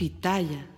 Pitaya.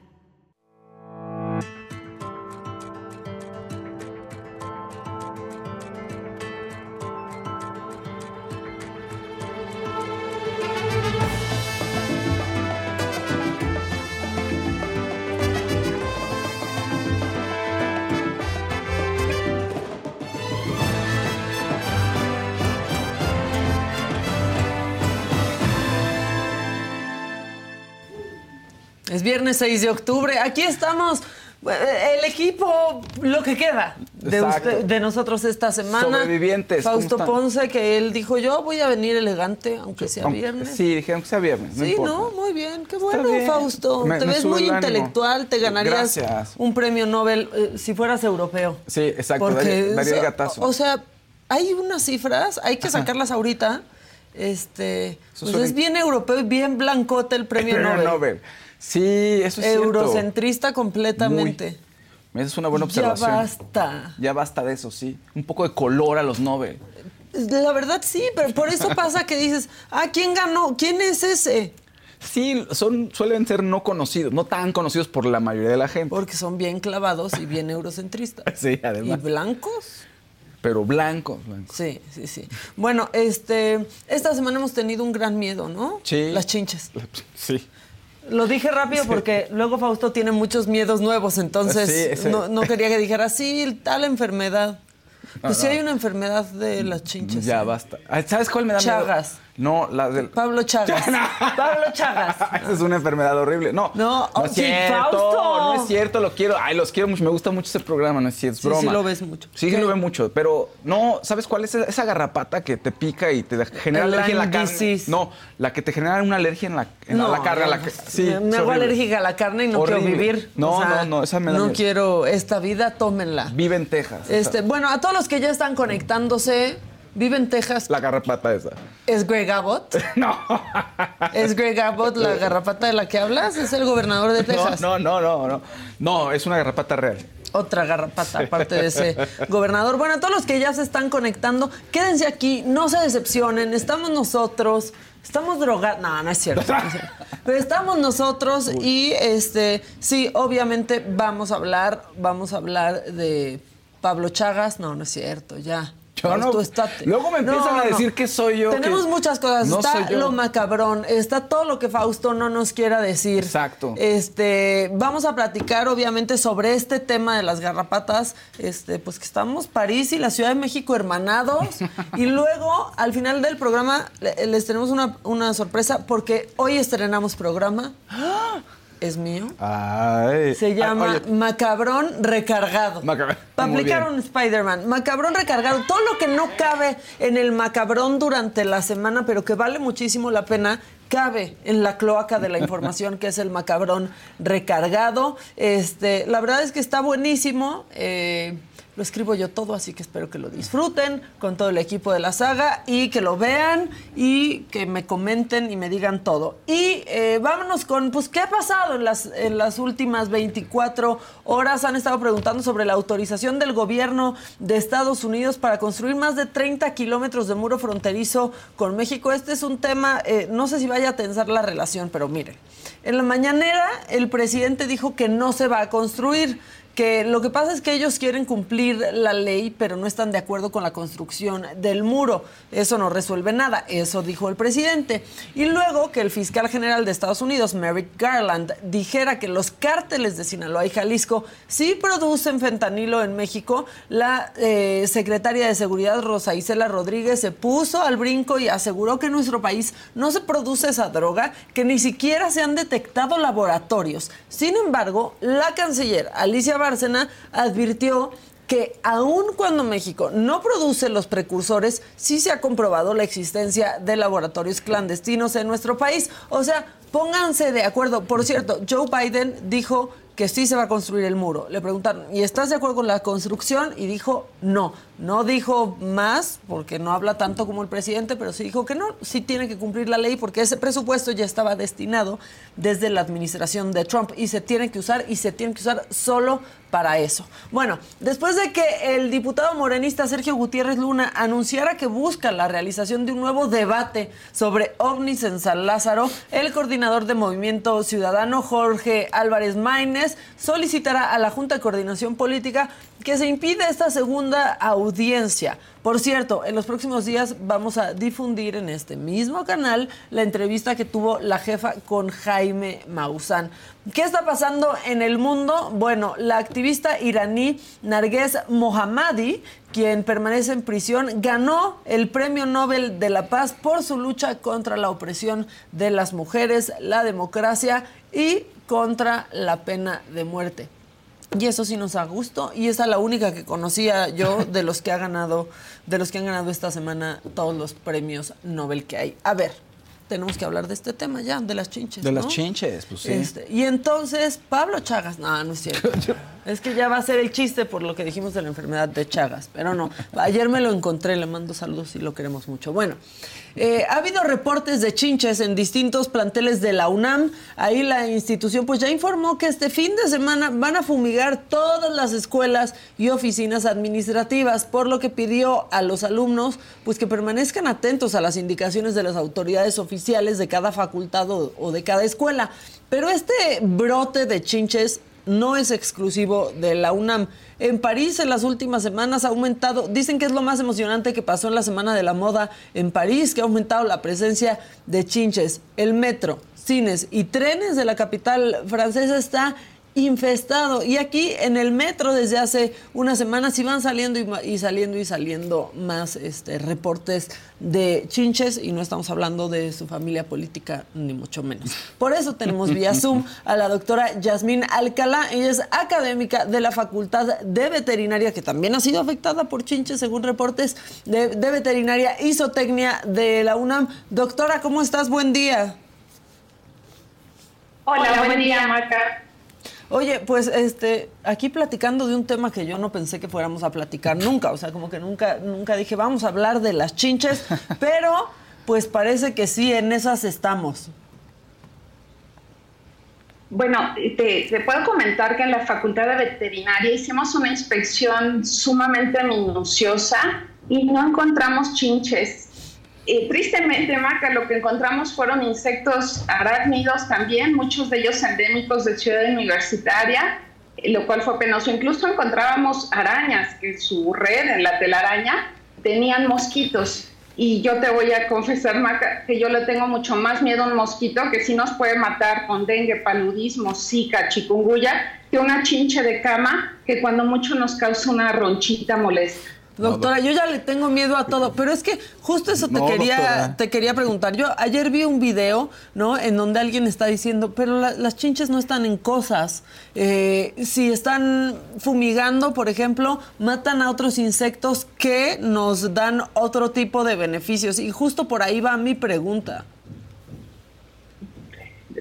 Es viernes 6 de octubre. Aquí estamos. eh, El equipo, lo que queda de, Exacto. usted- de nosotros esta semana. Sobrevivientes, ¿cómo Fausto? Ponce, que él dijo, yo voy a venir elegante, aunque sea Aunque- viernes. Sí, dijeron que sea viernes. No Sí, importa. no, muy bien, qué bueno, bien. Fausto. Me- te me ves muy el intelectual, te ganarías Gracias. un premio Nobel eh, si fueras europeo. Sí, exacto. daría, daría el gatazo. O sea, hay unas cifras, hay que sacarlas ahorita. Este, pues es bien europeo y bien blancote el premio Premio Nobel. Nobel. Sí, eso es cierto. Eurocentrista completamente. Esa es una buena Ya observación. basta. Ya basta de eso, sí. Un poco de color a los Nobel. La verdad sí, pero por eso pasa que dices, ah, ¿quién ganó? ¿Quién es ese? Sí, son, suelen ser no conocidos, no tan conocidos por la mayoría de la gente. Porque son bien clavados y bien eurocentristas. Sí, ¿Y además. blancos? Pero blancos, blancos. Sí, sí, sí. Bueno, este, esta semana hemos tenido un gran miedo, ¿no? Sí. Las chinches. Sí. Lo dije rápido porque luego Fausto tiene muchos miedos nuevos, entonces Sí, no, no quería que dijera, sí, tal enfermedad. Pues sí hay una enfermedad de las chinches. Ya ¿eh? basta. ¿Sabes cuál me da miedo? Chagas. No, la del. Pablo Chagas. Pablo Chagas. Esa es una enfermedad horrible. No, No, oh, es sí, cierto. Fausto. No es cierto, lo quiero. Ay, los quiero mucho. Me gusta mucho ese programa, no es cierto, es Sí, broma. sí lo ves mucho. Sí, sí lo veo mucho. Pero no, ¿sabes cuál es esa, garrapata que te pica y te genera El alergia en la carne? No, la que te genera una alergia en la, en la- No, la carne. no, la sí, me, hago horrible. alérgica a la carne y no Horrible. quiero vivir. No, O sea, no, no, esa me da No miedo. quiero esta vida, tómenla. Vive en Texas. Este, bueno, a todos los que ya están conectándose, vive en Texas. La garrapata esa. ¿Es Greg Abbott? No. ¿Es Greg Abbott la garrapata de la que hablas? ¿Es el gobernador de Texas? No, no, no, no, no. No, es una garrapata real. Otra garrapata, aparte de ese gobernador. Bueno, a todos los que ya se están conectando, quédense aquí, no se decepcionen, estamos nosotros. Estamos drogados. No, no es cierto. no es cierto. Pero estamos nosotros y este, sí, obviamente vamos a hablar, vamos a hablar de Pablo Chagas. No, no es cierto, ya. Yo no- luego me empiezan a decir que soy yo, Tenemos que muchas cosas. no está soy yo. lo macabrón, está todo lo que Fausto no nos quiera decir. Exacto. Este, vamos a platicar obviamente sobre este tema de las garrapatas, este, pues que estamos París y la Ciudad de México hermanados y luego al final del programa le- les tenemos una, una sorpresa porque hoy estrenamos programa. Es mío. Ay. Se llama oye, Macabrón Recargado. Macabrón. Para aplicar un Spider-Man. Macabrón Recargado. Todo lo que no cabe en el macabrón durante la semana, pero que vale muchísimo la pena, cabe en la cloaca de la información, que es el Macabrón Recargado. Este, la verdad es que está buenísimo. eh, lo escribo yo todo, así que espero que lo disfruten con todo el equipo de la saga y que lo vean y que me comenten y me digan todo. Y eh, vámonos con, pues, ¿qué ha pasado en las, en las últimas 24 horas? Han estado preguntando sobre la autorización del gobierno de Estados Unidos para construir más de 30 kilómetros de muro fronterizo con México. Este es un tema, eh, no sé si vaya a tensar la relación, pero miren. En la mañanera, el presidente dijo que no se va a construir, que lo que pasa es que ellos quieren cumplir la ley, pero no están de acuerdo con la construcción del muro. Eso no resuelve nada, eso dijo el presidente. Y luego que el fiscal general de Estados Unidos, Merrick Garland, dijera que los cárteles de Sinaloa y Jalisco sí producen fentanilo en México, la eh, secretaria de Seguridad, Rosa Isela Rodríguez, se puso al brinco y aseguró que en nuestro país no se produce esa droga, que ni siquiera se han detectado laboratorios. Sin embargo, la canciller Alicia Bárcena advirtió que aun cuando México no produce los precursores, sí se ha comprobado la existencia de laboratorios clandestinos en nuestro país. O sea, pónganse de acuerdo. Por cierto, Joe Biden dijo que sí se va a construir el muro. Le preguntaron, ¿y estás de acuerdo con la construcción? Y dijo, no. No dijo más, porque no habla tanto como el presidente, pero sí dijo que no, sí tiene que cumplir la ley, porque ese presupuesto ya estaba destinado desde la administración de Trump y se tiene que usar y se tiene que usar solo para eso. Bueno, después de que el diputado morenista Sergio Gutiérrez Luna anunciara que busca la realización de un nuevo debate sobre ovnis en San Lázaro, el coordinador de Movimiento Ciudadano Jorge Álvarez Maínez solicitará a la Junta de Coordinación Política que se impide esta segunda audiencia. Por cierto, en los próximos días vamos a difundir en este mismo canal la entrevista que tuvo la jefa con Jaime Maussan. ¿Qué está pasando en el mundo? Bueno, la activista iraní Narges Mohammadi, quien permanece en prisión, ganó el Premio Nobel de la Paz por su lucha contra la opresión de las mujeres, la democracia y contra la pena de muerte. Y eso sí nos da gusto. Y esa es la única que conocía yo de los que ha ganado, de los que han ganado esta semana todos los premios Nobel que hay. A ver, tenemos que hablar de este tema ya, de las chinches. De las chinches, pues sí. Este, y entonces, Pablo Chagas, no, no es cierto. es que ya va a ser el chiste por lo que dijimos de la enfermedad de Chagas, pero no. Ayer me lo encontré, le mando saludos y lo queremos mucho. Bueno, eh, ha habido reportes de chinches en distintos planteles de la UNAM. Ahí la institución pues ya informó que este fin de semana van a fumigar todas las escuelas y oficinas administrativas, por lo que pidió a los alumnos pues que permanezcan atentos a las indicaciones de las autoridades oficiales de cada facultad o, o de cada escuela. Pero este brote de chinches no es exclusivo de la UNAM. En París en las últimas semanas ha aumentado, dicen que es lo más emocionante que pasó en la Semana de la Moda en París, que ha aumentado la presencia de chinches. El metro, cines y trenes de la capital francesa está infestado. Y aquí en el metro desde hace unas semanas iban saliendo y, saliendo y saliendo más este, reportes de chinches y no estamos hablando de su familia política ni mucho menos. Por eso tenemos vía Zoom a la doctora Yasmín Alcalá. Ella es académica de la Facultad de Veterinaria que también ha sido afectada por chinches según reportes de, de Veterinaria y Zootecnia de la UNAM. Doctora, ¿cómo estás? Buen día. Hola, buen día, Marca. Oye, pues este, aquí platicando de un tema que yo no pensé que fuéramos a platicar nunca, o sea, como que nunca, nunca dije vamos a hablar de las chinches, pero pues parece que sí, en esas estamos. Bueno, te, te, puedo comentar que en la Facultad de Veterinaria hicimos una inspección sumamente minuciosa y no encontramos chinches. Tristemente, Maca, lo que encontramos fueron insectos arácnidos también, muchos de ellos endémicos de Ciudad Universitaria, lo cual fue penoso. Incluso encontrábamos arañas, que su red en la telaraña tenían mosquitos. Y yo te voy a confesar, Maca, que yo le tengo mucho más miedo a un mosquito que sí nos puede matar con dengue, paludismo, zika, chikungunya, que una chinche de cama que cuando mucho nos causa una ronchita molesta. Doctora, yo ya le tengo miedo a todo, pero es que justo eso te quería te quería preguntar. Yo ayer vi un video, ¿no? En donde alguien está diciendo, pero las chinches no están en cosas. Eh, si están fumigando, por ejemplo, matan a otros insectos que nos dan otro tipo de beneficios. Y justo por ahí va mi pregunta.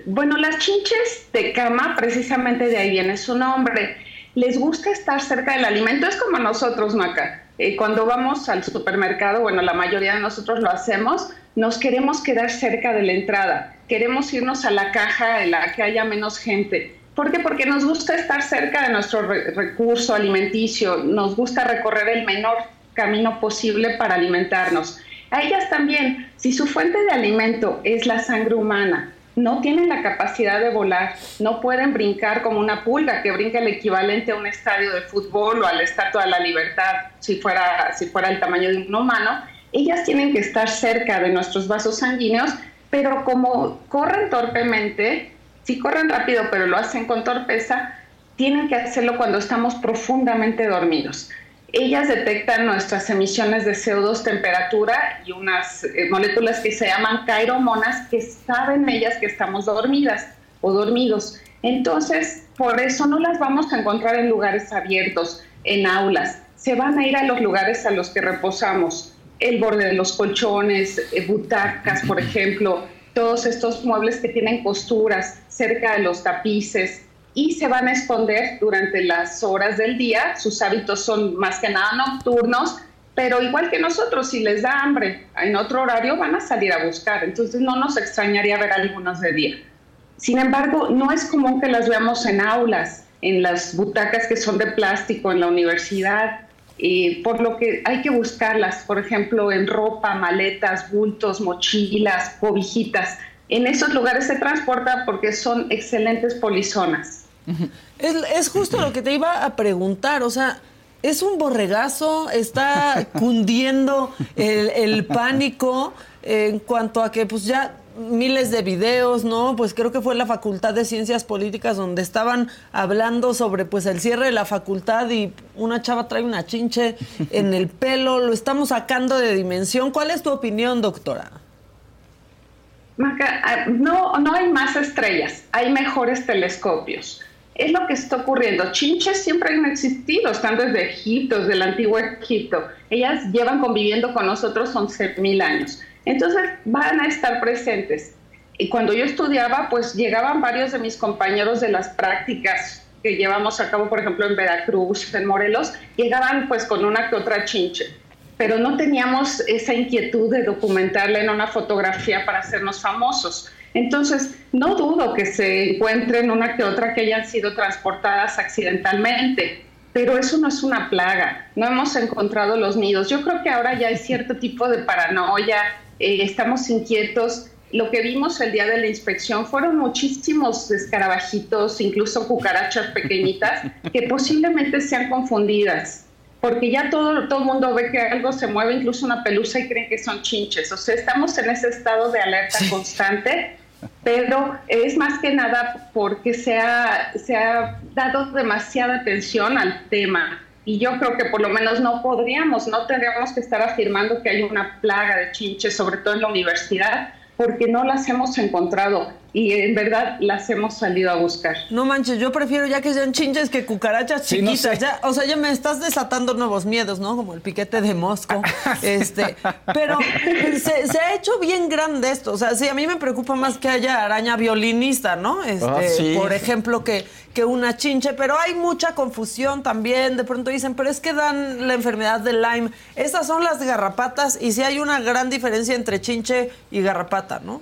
Bueno, las chinches de cama, precisamente de ahí viene su nombre. Les gusta estar cerca del alimento, es como nosotros, Maca eh, cuando vamos al supermercado, bueno, la mayoría de nosotros lo hacemos, nos queremos quedar cerca de la entrada, queremos irnos a la caja en la que haya menos gente. ¿Por qué? Porque nos gusta estar cerca de nuestro recurso alimenticio, nos gusta recorrer el menor camino posible para alimentarnos. A ellas también, si su fuente de alimento es la sangre humana, no tienen la capacidad de volar, no pueden brincar como una pulga que brinca el equivalente a un estadio de fútbol o a la Estatua de la Libertad, si fuera, si fuera el tamaño de un humano. Ellas tienen que estar cerca de nuestros vasos sanguíneos, pero como corren torpemente, si corren rápido pero lo hacen con torpeza, tienen que hacerlo cuando estamos profundamente dormidos. Ellas detectan nuestras emisiones de CO2, temperatura y unas eh, moléculas que se llaman cairomonas que saben ellas que estamos dormidas o dormidos. Entonces, por eso no las vamos a encontrar en lugares abiertos, en aulas. Se van a ir a los lugares a los que reposamos, el borde de los colchones, eh, butacas, por ejemplo, todos estos muebles que tienen costuras cerca de los tapices, y se van a esconder durante las horas del día. Sus hábitos son más que nada nocturnos, pero igual que nosotros, si les da hambre en otro horario, van a salir a buscar. Entonces no nos extrañaría ver algunas de día. Sin embargo, no es común que las veamos en aulas, en las butacas que son de plástico en la universidad, y por lo que hay que buscarlas, por ejemplo, en ropa, maletas, bultos, mochilas, cobijitas. En esos lugares se transporta porque son excelentes polizonas. Es, justo lo que te iba a preguntar, o sea, es un borregazo, está cundiendo el, pánico en cuanto a que pues ya miles de videos, ¿no? Pues creo que fue la Facultad de Ciencias Políticas donde estaban hablando sobre pues el cierre de la facultad y una chava trae una chinche en el pelo, lo estamos sacando de dimensión. ¿Cuál es tu opinión, doctora? Maca, ah, no, no hay más estrellas, hay mejores telescopios es lo que está ocurriendo. Chinches siempre han existido, están desde Egipto, desde el antiguo Egipto. Ellas llevan conviviendo con nosotros 11.000 años. Entonces van a estar presentes. Y cuando yo estudiaba, pues llegaban varios de mis compañeros de las prácticas que llevamos a cabo, por ejemplo, en Veracruz, en Morelos, llegaban pues con una que otra chinche. Pero no teníamos esa inquietud de documentarla en una fotografía para hacernos famosos. Entonces, no dudo que se encuentren una que otra que hayan sido transportadas accidentalmente, pero eso no es una plaga. No hemos encontrado los nidos. Yo creo que ahora ya hay cierto tipo de paranoia, eh, estamos inquietos. Lo que vimos el día de la inspección fueron muchísimos escarabajitos, incluso cucarachas pequeñitas, que posiblemente sean confundidas porque ya todo, todo el mundo ve que algo se mueve, incluso una pelusa, y creen que son chinches. O sea, estamos en ese estado de alerta constante pero es más que nada porque se ha, se ha dado demasiada atención al tema. Y yo creo que por lo menos no podríamos, no tendríamos que estar afirmando que hay una plaga de chinches, sobre todo en la universidad, porque no las hemos encontrado y en verdad las hemos salido a buscar. No manches, yo prefiero ya que sean chinches que cucarachas chiquitas. ya, o sea, ya me estás desatando nuevos miedos, ¿no? Como el piquete de Mosco. este, pero se, ha hecho bien grande esto. O sea, sí, a mí me preocupa más que haya araña violinista, ¿no? Este, ah, Por ejemplo, que, que una chinche, pero hay mucha confusión también. De pronto dicen, pero es que dan la enfermedad de Lyme. Estas son las garrapatas y sí hay una gran diferencia entre chinche y garrapata, ¿no?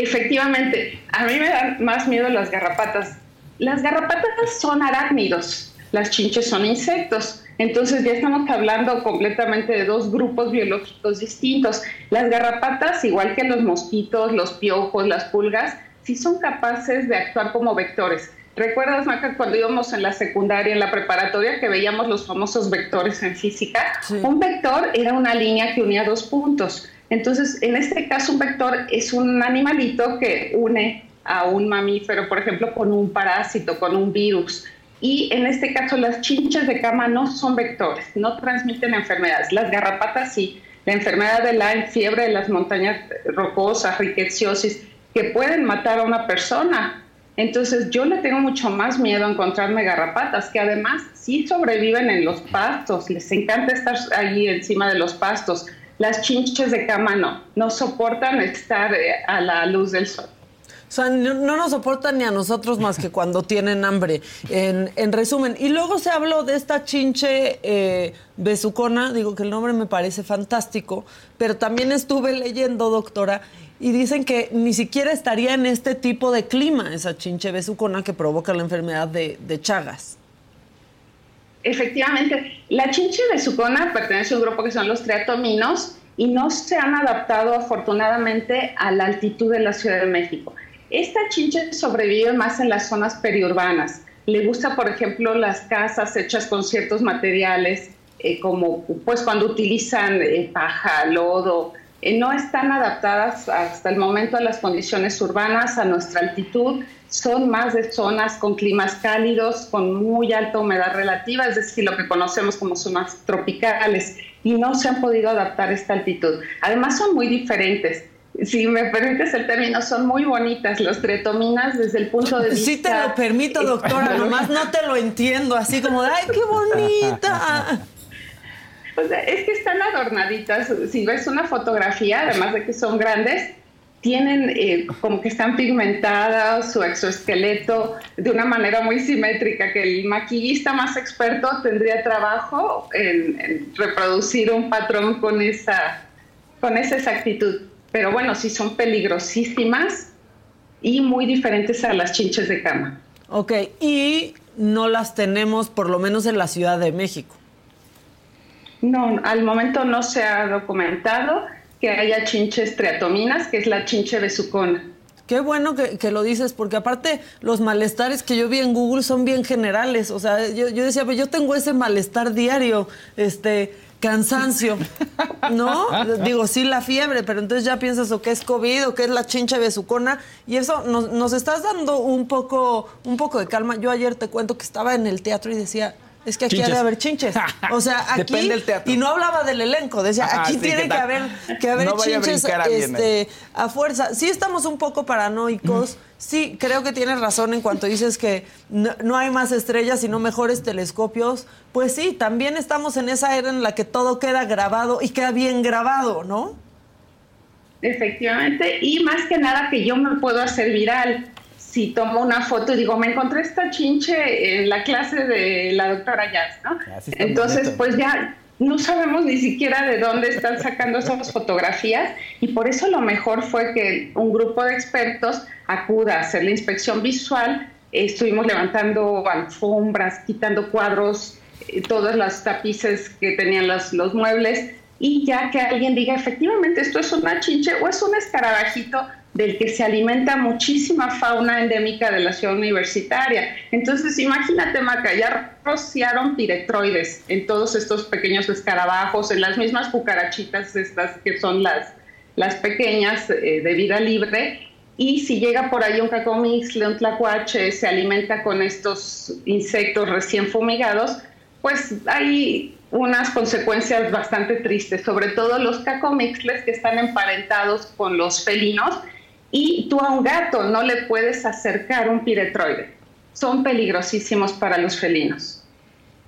Efectivamente, a mí me dan más miedo las garrapatas. Las garrapatas son arácnidos, las chinches son insectos. Entonces ya estamos hablando completamente de dos grupos biológicos distintos. Las garrapatas, igual que los mosquitos, los piojos, las pulgas, sí son capaces de actuar como vectores. ¿Recuerdas, Maca, cuando íbamos en la secundaria, en la preparatoria, que veíamos los famosos vectores en física? Un vector era una línea que unía dos puntos. Entonces, en este caso, un vector es un animalito que une a un mamífero, por ejemplo, con un parásito, con un virus. Y en este caso, las chinchas de cama no son vectores, no transmiten enfermedades. Las garrapatas sí. La enfermedad de Lyme, fiebre de las montañas rocosas, riqueciosis, que pueden matar a una persona. Entonces yo le tengo mucho más miedo a encontrarme garrapatas, que además sí sobreviven en los pastos, les encanta estar allí encima de los pastos. Las chinches de cama no, no soportan estar eh, a la luz del sol. O sea, no, nos soportan ni a nosotros más que cuando tienen hambre, en, resumen. Y luego se habló de esta chinche eh, besucona, digo que el nombre me parece fantástico, pero también estuve leyendo, doctora, y dicen que ni siquiera estaría en este tipo de clima esa chinche besucona que provoca la enfermedad de, de Chagas. Efectivamente, la chinche besucona pertenece a un grupo que son los triatominos y no se han adaptado afortunadamente a la altitud de la Ciudad de México. Esta chinche sobrevive más en las zonas periurbanas. Le gusta, por ejemplo, las casas hechas con ciertos materiales, eh, como pues cuando utilizan eh, paja, lodo, eh, no están adaptadas hasta el momento a las condiciones urbanas, a nuestra altitud, son más de zonas con climas cálidos, con muy alta humedad relativa, es decir, lo que conocemos como zonas tropicales, y no se han podido adaptar a esta altitud. Además son muy diferentes. Si me permites el término, son muy bonitas los tretominas desde el punto de vista... Sí te lo permito, doctora, nomás no te lo entiendo, así como de, ¡ay, qué bonita! es que están adornaditas. Si ves una fotografía, además de que son grandes, tienen eh, como que están pigmentadas su exoesqueleto de una manera muy simétrica, que el maquillista más experto tendría trabajo en, reproducir un patrón con esa, con esa exactitud. Pero bueno, sí son peligrosísimas y muy diferentes a las chinches de cama. Ok, y no las tenemos por lo menos en la Ciudad de México. No, al momento no se ha documentado que haya chinches triatominas, que es la chinche besucona. Qué bueno que, lo dices, porque aparte los malestares que yo vi en Google son bien generales. O sea, yo, yo decía, pues yo tengo ese malestar diario, este, cansancio, ¿no? Digo, sí, la fiebre, pero entonces ya piensas o que es COVID o que es la chincha besucona. Y eso nos, nos estás dando un poco, un poco de calma. Yo ayer te cuento que estaba en el teatro y decía, es que aquí ha de haber chinches. O sea, aquí. Y no hablaba del elenco, decía, aquí tiene que, haber, que haber chinches este, a, fuerza. Sí, estamos un poco paranoicos. Sí, creo que tienes razón en cuanto dices que no, hay más estrellas, sino mejores telescopios. Pues sí, también estamos en esa era en la que todo queda grabado y queda bien grabado, ¿no? Efectivamente, y más que nada que yo me puedo hacer viral si tomo una foto y digo, me encontré esta chinche en la clase de la doctora Jazz, ¿no? Ah, Entonces, pues ya no sabemos ni siquiera de dónde están sacando esas fotografías y por eso lo mejor fue que un grupo de expertos acuda a hacer la inspección visual. Estuvimos levantando alfombras, quitando cuadros, eh, todos los tapices que tenían los, los muebles y ya que alguien diga, efectivamente, esto es una chinche o es un escarabajito, del que se alimenta muchísima fauna endémica de la ciudad universitaria. Entonces, imagínate, Maca, ya rociaron piretroides en todos estos pequeños escarabajos, en las mismas cucarachitas estas que son las, las pequeñas eh, de vida libre. Y si llega por ahí un cacomixle, un tlacuache, se alimenta con estos insectos recién fumigados, pues hay unas consecuencias bastante tristes, sobre todo los cacomixles que están emparentados con los felinos y tú a un gato no le puedes acercar un piretroide. Son peligrosísimos para los felinos.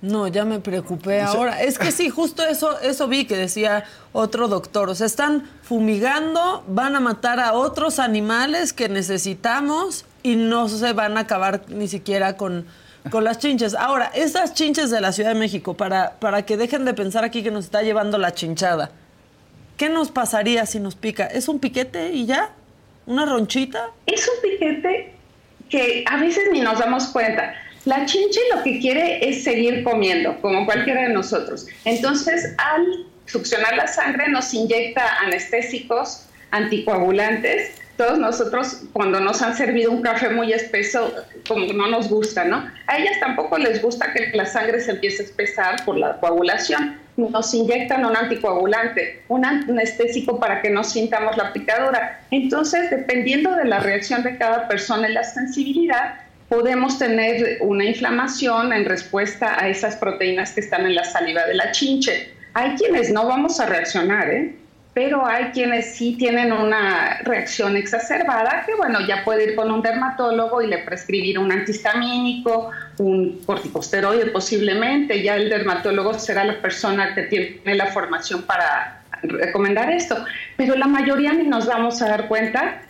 No, ya me preocupé ahora. Es que sí, justo eso, eso vi que decía otro doctor. O sea, están fumigando, van a matar a otros animales que necesitamos y no se van a acabar ni siquiera con, con las chinches. Ahora, esas chinches de la Ciudad de México, para, para que dejen de pensar aquí que nos está llevando la chinchada, ¿qué nos pasaría si nos pica? ¿Es un piquete y ya? ¿Una ronchita? Es un piquete que a veces ni nos damos cuenta. La chinche lo que quiere es seguir comiendo, como cualquiera de nosotros. Entonces, al succionar la sangre, nos inyecta anestésicos, anticoagulantes, todos nosotros cuando nos han servido un café muy espeso, como no nos gusta, ¿no? A ellas tampoco les gusta que la sangre se empiece a espesar por la coagulación. Nos inyectan un anticoagulante, un anestésico para que no sintamos la picadura. Entonces, dependiendo de la reacción de cada persona y la sensibilidad, podemos tener una inflamación en respuesta a esas proteínas que están en la saliva de la chinche. Hay quienes no vamos a reaccionar, ¿eh? Pero hay quienes sí tienen una reacción exacerbada, que bueno, ya puede ir con un dermatólogo y le prescribir un antihistamínico, un corticosteroide posiblemente, ya el dermatólogo será la persona que tiene la formación para recomendar esto, pero la mayoría ni nos vamos a dar cuenta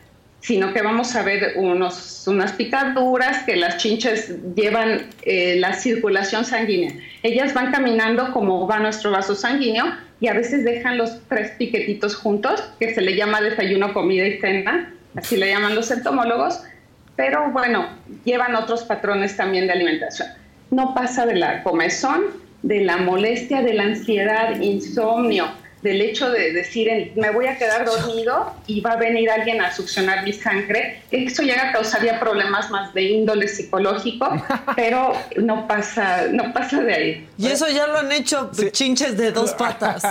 sino que vamos a ver unos, unas picaduras que las chinches llevan eh, la circulación sanguínea. Ellas van caminando como va nuestro vaso sanguíneo y a veces dejan los tres piquetitos juntos, que se le llama desayuno, comida y cena, así le llaman los entomólogos, pero bueno, llevan otros patrones también de alimentación. No pasa de la comezón, de la molestia, de la ansiedad, insomnio, del hecho de decir me voy a quedar dormido y va a venir alguien a succionar mi sangre, eso ya causaría problemas más de índole psicológico, pero no pasa, no pasa de ahí. Y eso ya lo han hecho chinches de dos patas.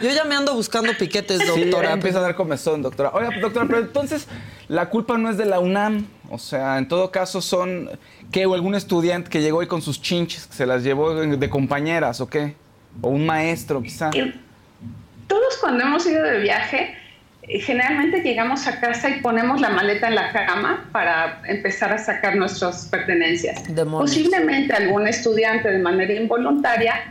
Yo ya me ando buscando piquetes, doctora. Sí, empieza a dar comezón, doctora. Oiga, doctora, pero entonces la culpa no es de la UNAM, o sea, en todo caso son que o algún estudiante que llegó ahí con sus chinches, que se las llevó de compañeras o qué, o un maestro quizá todos cuando hemos ido de viaje, eh, generalmente llegamos a casa y ponemos la maleta en la cama para empezar a sacar nuestras pertenencias. Posiblemente algún estudiante de manera involuntaria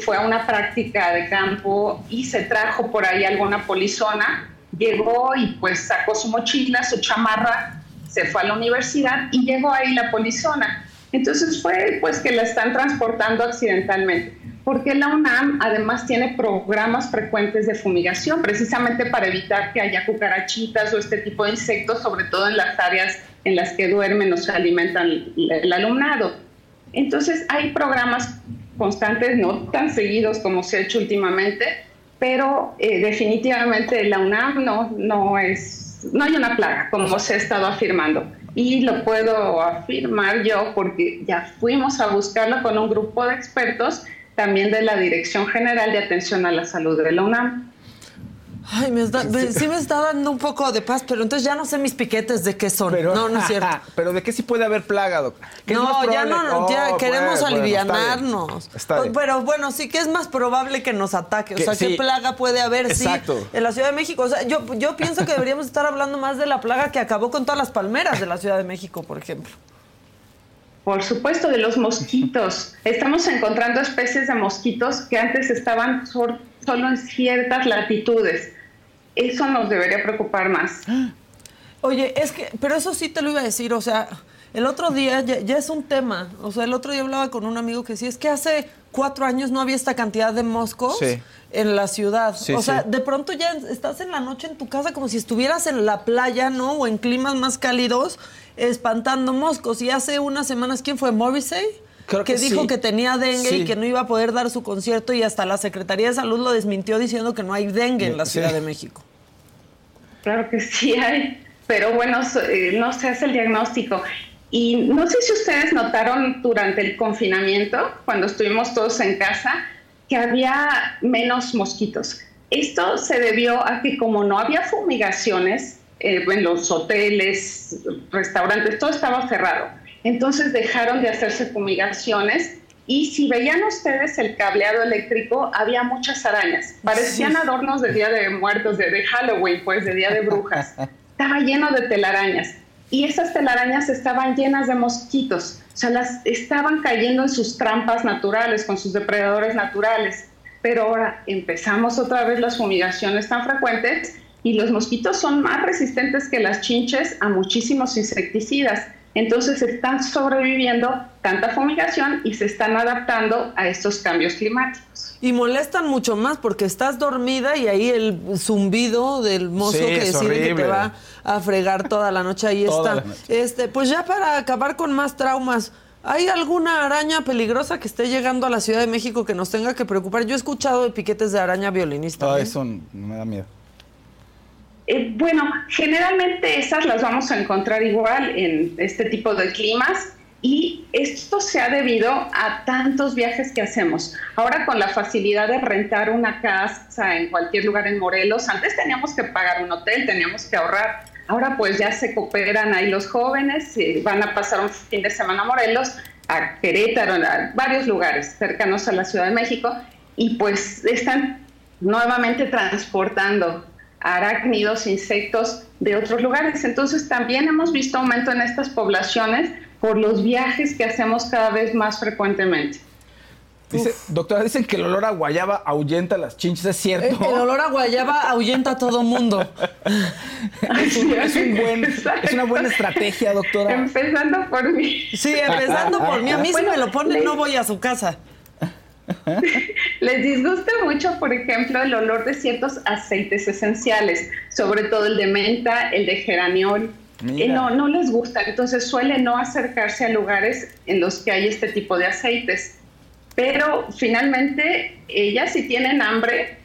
fue a una práctica de campo y se trajo por ahí alguna polizona, llegó y pues sacó su mochila, su chamarra, se fue a la universidad y llegó ahí la polizona. Entonces fue pues que la están transportando accidentalmente porque la UNAM además tiene programas frecuentes de fumigación, precisamente para evitar que haya cucarachitas o este tipo de insectos, sobre todo en las áreas en las que duermen o se alimentan el alumnado. Entonces hay programas constantes, no tan seguidos como se ha hecho últimamente, pero eh, definitivamente la UNAM no, no, es, no hay una plaga, como se ha estado afirmando. Y lo puedo afirmar yo porque ya fuimos a buscarlo con un grupo de expertos también de la Dirección General de Atención a la Salud de la UNAM. Ay, me sí me está dando un poco de paz, pero entonces ya no sé mis piquetes de qué son. no, no es cierto. pero de qué sí puede haber plaga, doctor. No, ya no, ya oh, queremos alivianarnos. Pero bueno, sí que es más probable que nos ataque. O sea, ¿qué plaga puede haber? Sí, en la Ciudad de México. O sea, yo, yo pienso que deberíamos estar hablando más de la plaga que acabó con todas las palmeras de la Ciudad de México, por ejemplo. Por supuesto, de los mosquitos. Estamos encontrando especies de mosquitos que antes estaban solo en ciertas latitudes. Eso nos debería preocupar más. Oye, es que, pero eso sí te lo iba a decir, o sea, el otro día ya, es un tema. O sea, el otro día hablaba con un amigo que sí, es que hace cuatro años no había esta cantidad de moscos en la ciudad. o sea, de pronto ya estás en la noche en tu casa como si estuvieras en la playa, ¿no? O en climas más cálidos espantando moscos. Y hace unas semanas, ¿quién fue? ¿Morrissey? Creo que, dijo que tenía dengue y que no iba a poder dar su concierto y hasta la Secretaría de Salud lo desmintió diciendo que no hay dengue en la Ciudad de México. Claro que sí hay, pero bueno, eh, no se hace el diagnóstico. Y no sé si ustedes notaron durante el confinamiento, cuando estuvimos todos en casa, que había menos mosquitos. Esto se debió a que como no había fumigaciones, eh, en los hoteles, restaurantes, todo estaba cerrado. Entonces dejaron de hacerse fumigaciones y si veían ustedes el cableado eléctrico, había muchas arañas. Parecían adornos de Día de Muertos, de, de, Halloween, pues, de Día de Brujas. Estaba lleno de telarañas. Y esas telarañas estaban llenas de mosquitos. O sea, las estaban cayendo en sus trampas naturales, con sus depredadores naturales. Pero ahora empezamos otra vez las fumigaciones tan frecuentes y los mosquitos son más resistentes que las chinches a muchísimos insecticidas. Entonces están sobreviviendo tanta fumigación y se están adaptando a estos cambios climáticos. Y molestan mucho más porque estás dormida y ahí el zumbido del mozo que decide que te va a fregar toda la noche ahí está. Este, pues ya para acabar con más traumas, ¿hay alguna araña peligrosa que esté llegando a la Ciudad de México que nos tenga que preocupar? Yo he escuchado de piquetes de araña violinista. Ah, eso no me da miedo. Eh, bueno, generalmente esas las vamos a encontrar igual en este tipo de climas y esto se ha debido a tantos viajes que hacemos. Ahora con la facilidad de rentar una casa en cualquier lugar en Morelos, antes teníamos que pagar un hotel, teníamos que ahorrar. Ahora pues ya se cooperan ahí los jóvenes, y van a pasar un fin de semana a Morelos, a Querétaro, a varios lugares cercanos a la Ciudad de México y pues están nuevamente transportando arácnidos, insectos de otros lugares. Entonces también hemos visto aumento en estas poblaciones por los viajes que hacemos cada vez más frecuentemente. doctora, dicen que el olor a guayaba ahuyenta las chinches, ¿es cierto? El, olor a guayaba ahuyenta a todo mundo. es, una buena estrategia, doctora. Empezando por mí. Sí, empezando por mí. A mí si me lo ponen no voy a su casa. Les disgusta mucho, por ejemplo, el olor de ciertos aceites esenciales, sobre todo el de menta, el de geraniol, eh, no, no les gusta, entonces suele no acercarse a lugares en los que hay este tipo de aceites. Pero finalmente ellas si tienen hambre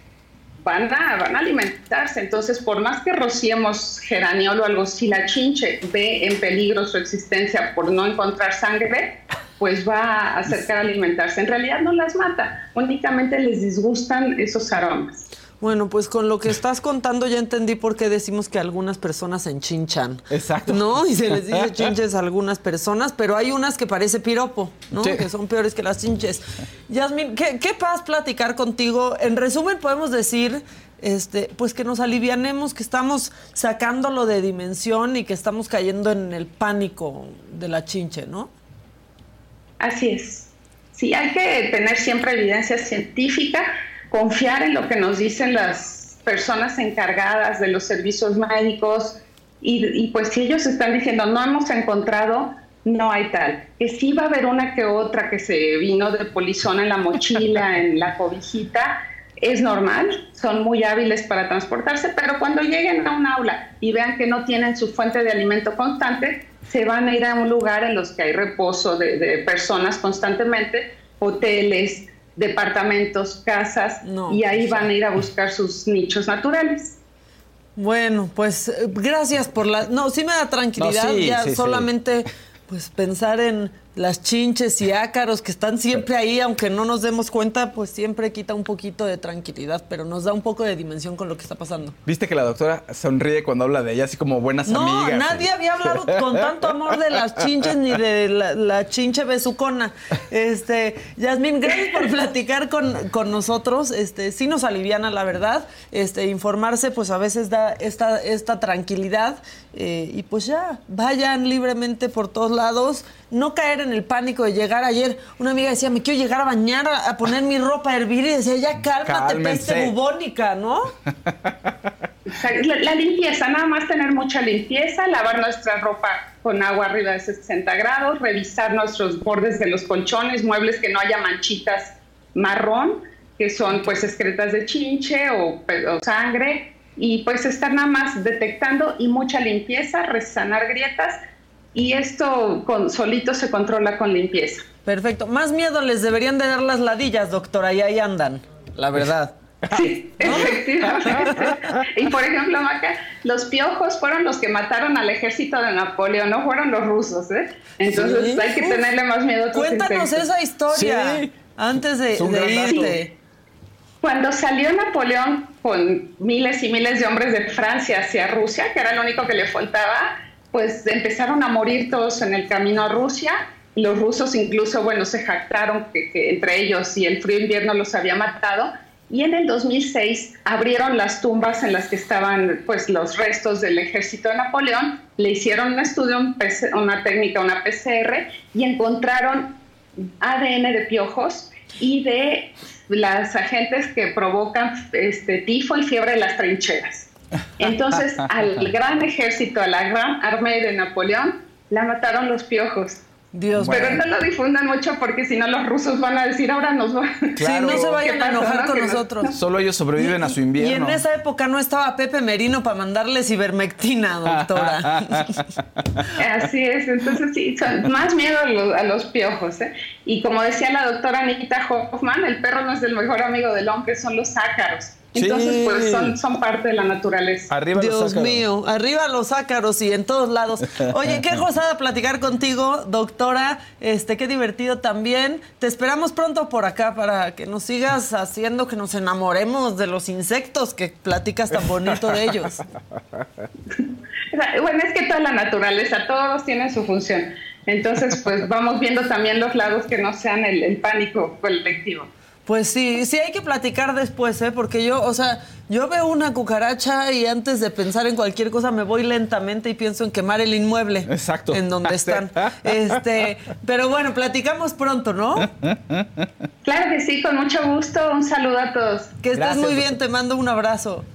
van a, van a alimentarse, entonces por más que rociemos geraniol o algo, si la chinche ve en peligro su existencia por no encontrar sangre, pues va a acercar a alimentarse. En realidad no las mata, únicamente les disgustan esos aromas. Bueno, pues con lo que estás contando ya entendí por qué decimos que algunas personas se enchinchan. Exacto. ¿No? Y se les dice chinches a algunas personas, pero hay unas que parece piropo, ¿no? Que son peores que las chinches. Yasmin, ¿qué, qué paz platicar contigo? En resumen, podemos decir este, pues que nos alivianemos, que estamos sacándolo de dimensión y que estamos cayendo en el pánico de la chinche, ¿no? Así es. Sí, hay que tener siempre evidencia científica confiar en lo que nos dicen las personas encargadas de los servicios médicos y, pues si ellos están diciendo no hemos encontrado, no hay tal. Que sí va a haber una que otra que se vino de polizón en la mochila, en la cobijita, es normal, son muy hábiles para transportarse, pero cuando lleguen a un aula y vean que no tienen su fuente de alimento constante, se van a ir a un lugar en los que hay reposo de, de personas constantemente, hoteles, departamentos, casas, y ahí van a ir a buscar sus nichos naturales. Bueno, pues eh, gracias por la... No, sí me da tranquilidad, ya solamente pues pensar en las chinches y ácaros que están siempre ahí, aunque no nos demos cuenta, pues siempre quita un poquito de tranquilidad, pero nos da un poco de dimensión con lo que está pasando. Viste que la doctora sonríe cuando habla de ella, así como buenas amigas. No, nadie había hablado con tanto amor de las chinches ni de la, chinche besucona. Este, Yasmín, gracias por platicar con, con, nosotros. Este, sí nos aliviana, la verdad. Este, informarse, pues a veces da esta, esta tranquilidad. Eh, y pues ya, vayan libremente por todos lados no caer en el pánico de llegar ayer. Una amiga decía, me quiero llegar a bañar, a, poner mi ropa a hervir y decía, ya cálmate, peste bubónica, ¿no? La, limpieza, nada más tener mucha limpieza, lavar nuestra ropa con agua arriba de 60 grados, revisar nuestros bordes de los colchones, muebles que no haya manchitas marrón, que son pues excretas de chinche o, o sangre, y pues estar nada más detectando y mucha limpieza, resanar grietas y esto con, solito se controla con limpieza. Perfecto. Más miedo les deberían de dar las ladillas, doctora, y ahí andan, la verdad. Sí, efectivamente. y por ejemplo, Maca, los piojos fueron los que mataron al ejército de Napoleón, no fueron los rusos, ¿eh? Entonces hay que tenerle más miedo a Cuéntanos esa historia antes de, de irte. Cuando salió Napoleón con miles y miles de hombres de Francia hacia Rusia, que era lo único que le faltaba, pues empezaron a morir todos en el camino a Rusia. Los rusos incluso, bueno, se jactaron que, entre ellos y el frío invierno los había matado. Y en el 2006 abrieron las tumbas en las que estaban pues, los restos del ejército de Napoleón, le hicieron un estudio, una técnica, una PCR, y encontraron ADN de piojos y de las agentes que provocan este, tifo y fiebre en las trincheras. Entonces, al gran ejército, a la gran armée de Napoleón, la mataron los piojos. Dios Pero no lo difundan mucho porque si no los rusos van a decir ahora nos van. Sí, no se vayan a enojar con nosotros. Solo ellos sobreviven a su invierno. Y en esa época no estaba Pepe Merino para mandarles ivermectina, doctora. Así es, entonces sí, son más miedo a los, a los piojos. ¿eh? Y como decía la doctora Nikita Hoffman, el perro no es el mejor amigo del hombre, son los ácaros Entonces, pues son, son, parte de la naturaleza. Arriba Dios mío, arriba los ácaros y en todos lados. Oye, qué gozada platicar contigo, doctora. Este, qué divertido también. Te esperamos pronto por acá para que nos sigas haciendo que nos enamoremos de los insectos que platicas tan bonito de ellos. Bueno, es que toda la naturaleza, todos tienen su función. Entonces, pues vamos viendo también los lados que no sean el pánico colectivo. Pues sí, sí hay que platicar después, ¿eh? Porque yo, o sea, yo veo una cucaracha y antes de pensar en cualquier cosa me voy lentamente y pienso en quemar el inmueble. Exacto. En donde están. Este, pero bueno, platicamos pronto, ¿no? Claro que sí, con mucho gusto. Un saludo a todos. Que estés muy bien, te mando un abrazo.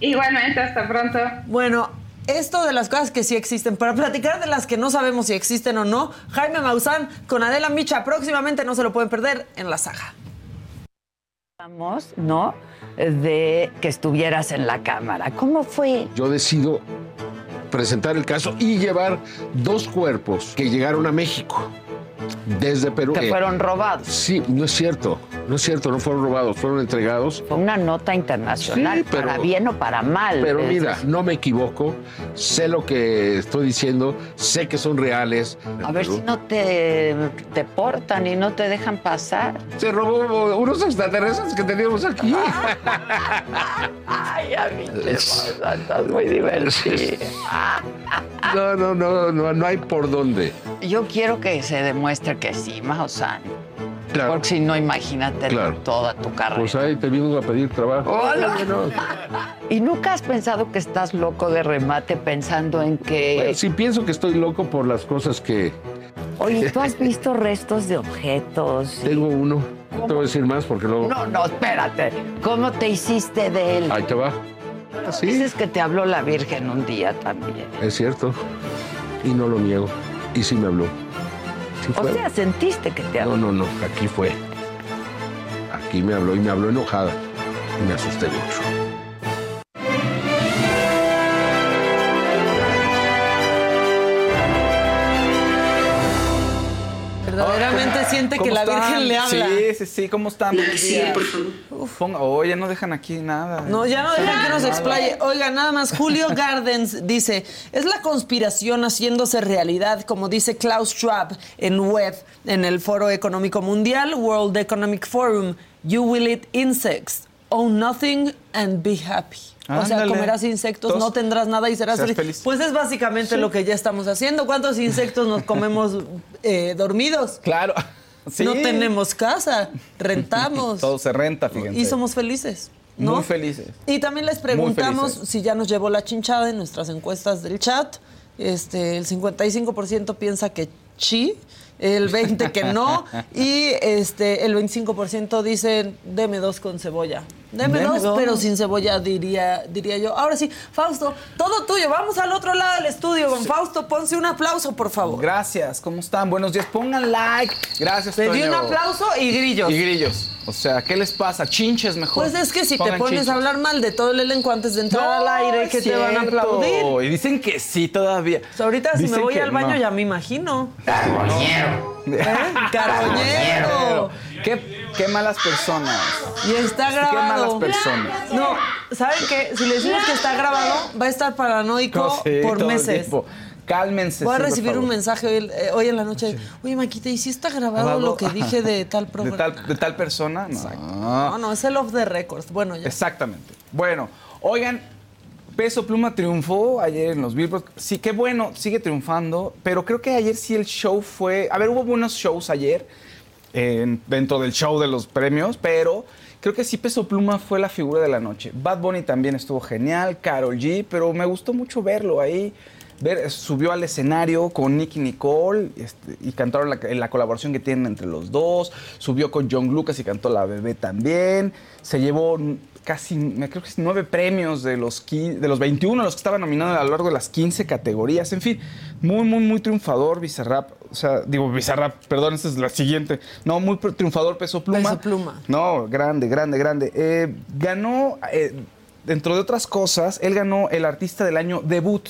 Igualmente, hasta pronto. Bueno, esto de las cosas que sí existen, para platicar de las que no sabemos si existen o no, Jaime Maussan con Adela Micha próximamente no se lo pueden perder en la saga. ¿No? De que estuvieras en la Cámara. ¿Cómo fue? Yo decido presentar el caso y llevar dos cuerpos que llegaron a México desde Perú. Que fueron robados. Sí, no es cierto. No es cierto, no fueron robados, fueron entregados. Fue una nota internacional, para bien o para mal. Pero mira, no me equivoco, sé lo que estoy diciendo, sé que son reales. A ver si no te deportan y no te dejan pasar. Se robó unos extraterrestres que teníamos aquí. Ay, a mí te estás muy divertido. no, no, no, no, no hay por dónde. Yo quiero que se demuestre que sí, Maussan. Claro. Porque si no, imagínate toda tu carrera. Pues ahí te vino a pedir trabajo. Hola. ¿Y nunca has pensado que estás loco de remate pensando en que... sí pienso que estoy loco por las cosas que... Oye, ¿tú has visto restos de objetos? Tengo uno. No te voy a decir más porque luego... No, no, espérate. ¿Cómo te hiciste de él? Ahí te va. ¿Sí? Dices que te habló la Virgen un día también. Es cierto. Y no lo niego. Y sí me habló o sea, sentiste que te habló. No, no, no, aquí fue. Aquí me habló y me habló enojada. Y me asusté mucho. Verdaderamente siente que la Virgen le habla. Sí, sí, sí, ¿cómo están? Sí, por favor. oh, ya no dejan aquí nada. No, ya no dejan que nos explaye. Oiga, nada más, Julio Gardens dice, es la conspiración haciéndose realidad, como dice Klaus Schwab en web, en el Foro Económico Mundial, World Economic Forum, You will eat insects, own nothing and be happy. O sea, comerás insectos, no tendrás nada y serás feliz. Pues es básicamente lo que ya estamos haciendo. ¿Cuántos insectos nos comemos eh, dormidos? Claro. No tenemos casa, rentamos. Todo se renta, fíjense. Y somos felices. ¿no? Muy felices. Y también les preguntamos si ya nos llevó la chinchada en nuestras encuestas del chat. Este, el 55% piensa que sí el 20 que no y este el 25% dicen deme dos con cebolla. Deme, dos, pero sin cebolla diría diría yo. Ahora sí, Fausto, todo tuyo. Vamos al otro lado del estudio con Fausto. Ponce un aplauso, por favor. Gracias. ¿Cómo están? Buenos días. Pongan like. Gracias, Pedí un aplauso y grillos. Y grillos. O sea, ¿qué les pasa? Chinches mejor. Pues es que si te pones a hablar mal de todo el elenco antes de entrar al aire, que te van a aplaudir. Y dicen que sí todavía. ahorita si me voy al baño ya me imagino. ¿Eh? Carboñero. ¿Qué, qué malas personas. Y está grabado. Qué malas personas. No, ¿saben qué? Si le decimos que está grabado, va a estar paranoico por meses. Cálmense. Voy a recibir un mensaje eh, hoy, en la noche. Oye, Maquita, ¿y si está grabado, lo que dije de tal programa? ¿De tal, persona? No. no. No, es el off the records. Bueno, ya. Exactamente. Bueno, oigan, Peso Pluma triunfó ayer en los Billboard. Sí, qué bueno, sigue triunfando. Pero creo que ayer sí el show fue. A ver, hubo buenos shows ayer dentro del show de los premios, pero creo que sí Peso Pluma fue la figura de la noche. Bad Bunny también estuvo genial, Carol G, pero me gustó mucho verlo ahí subió al escenario con Nicky Nicole este, y cantaron la, la, colaboración que tienen entre los dos. Subió con John Lucas y cantó La Bebé también. Se llevó casi, me creo que nueve premios de los, de los 21, los que estaban nominados a lo largo de las 15 categorías. En fin, muy, muy, muy triunfador Bizarrap. O sea, digo Bizarrap, perdón, esta es la siguiente. No, muy triunfador Peso Pluma. Peso Pluma. No, grande, grande, grande. Eh, ganó, eh, dentro de otras cosas, él ganó el artista del año debut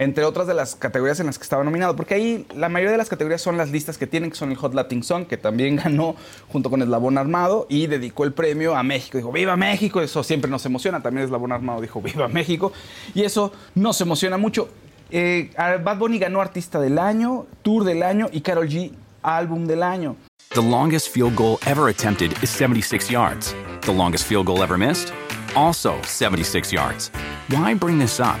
entre otras de las categorías en las que estaba nominado, porque ahí la mayoría de las categorías son las listas que tienen, que son el Hot Latin Song, que también ganó junto con Eslabón Armado y dedicó el premio a México. Dijo, ¡Viva México! Eso siempre nos emociona. También Eslabón Armado dijo, ¡Viva México! Y eso nos emociona mucho. Eh, Bad Bunny ganó Artista del Año, Tour del Año y Carol G, Álbum del Año. The longest field goal ever attempted is 76 yards. The longest field goal ever missed? Also 76 yards. Why bring this up?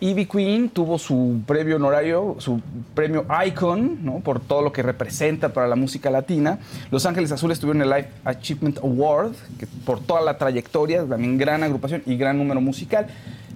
Ivy Queen tuvo su premio honorario, su premio Icon, por todo lo que representa para la música latina. Los Ángeles Azules tuvieron el Life Achievement Award, por toda la trayectoria, también gran agrupación y gran número musical.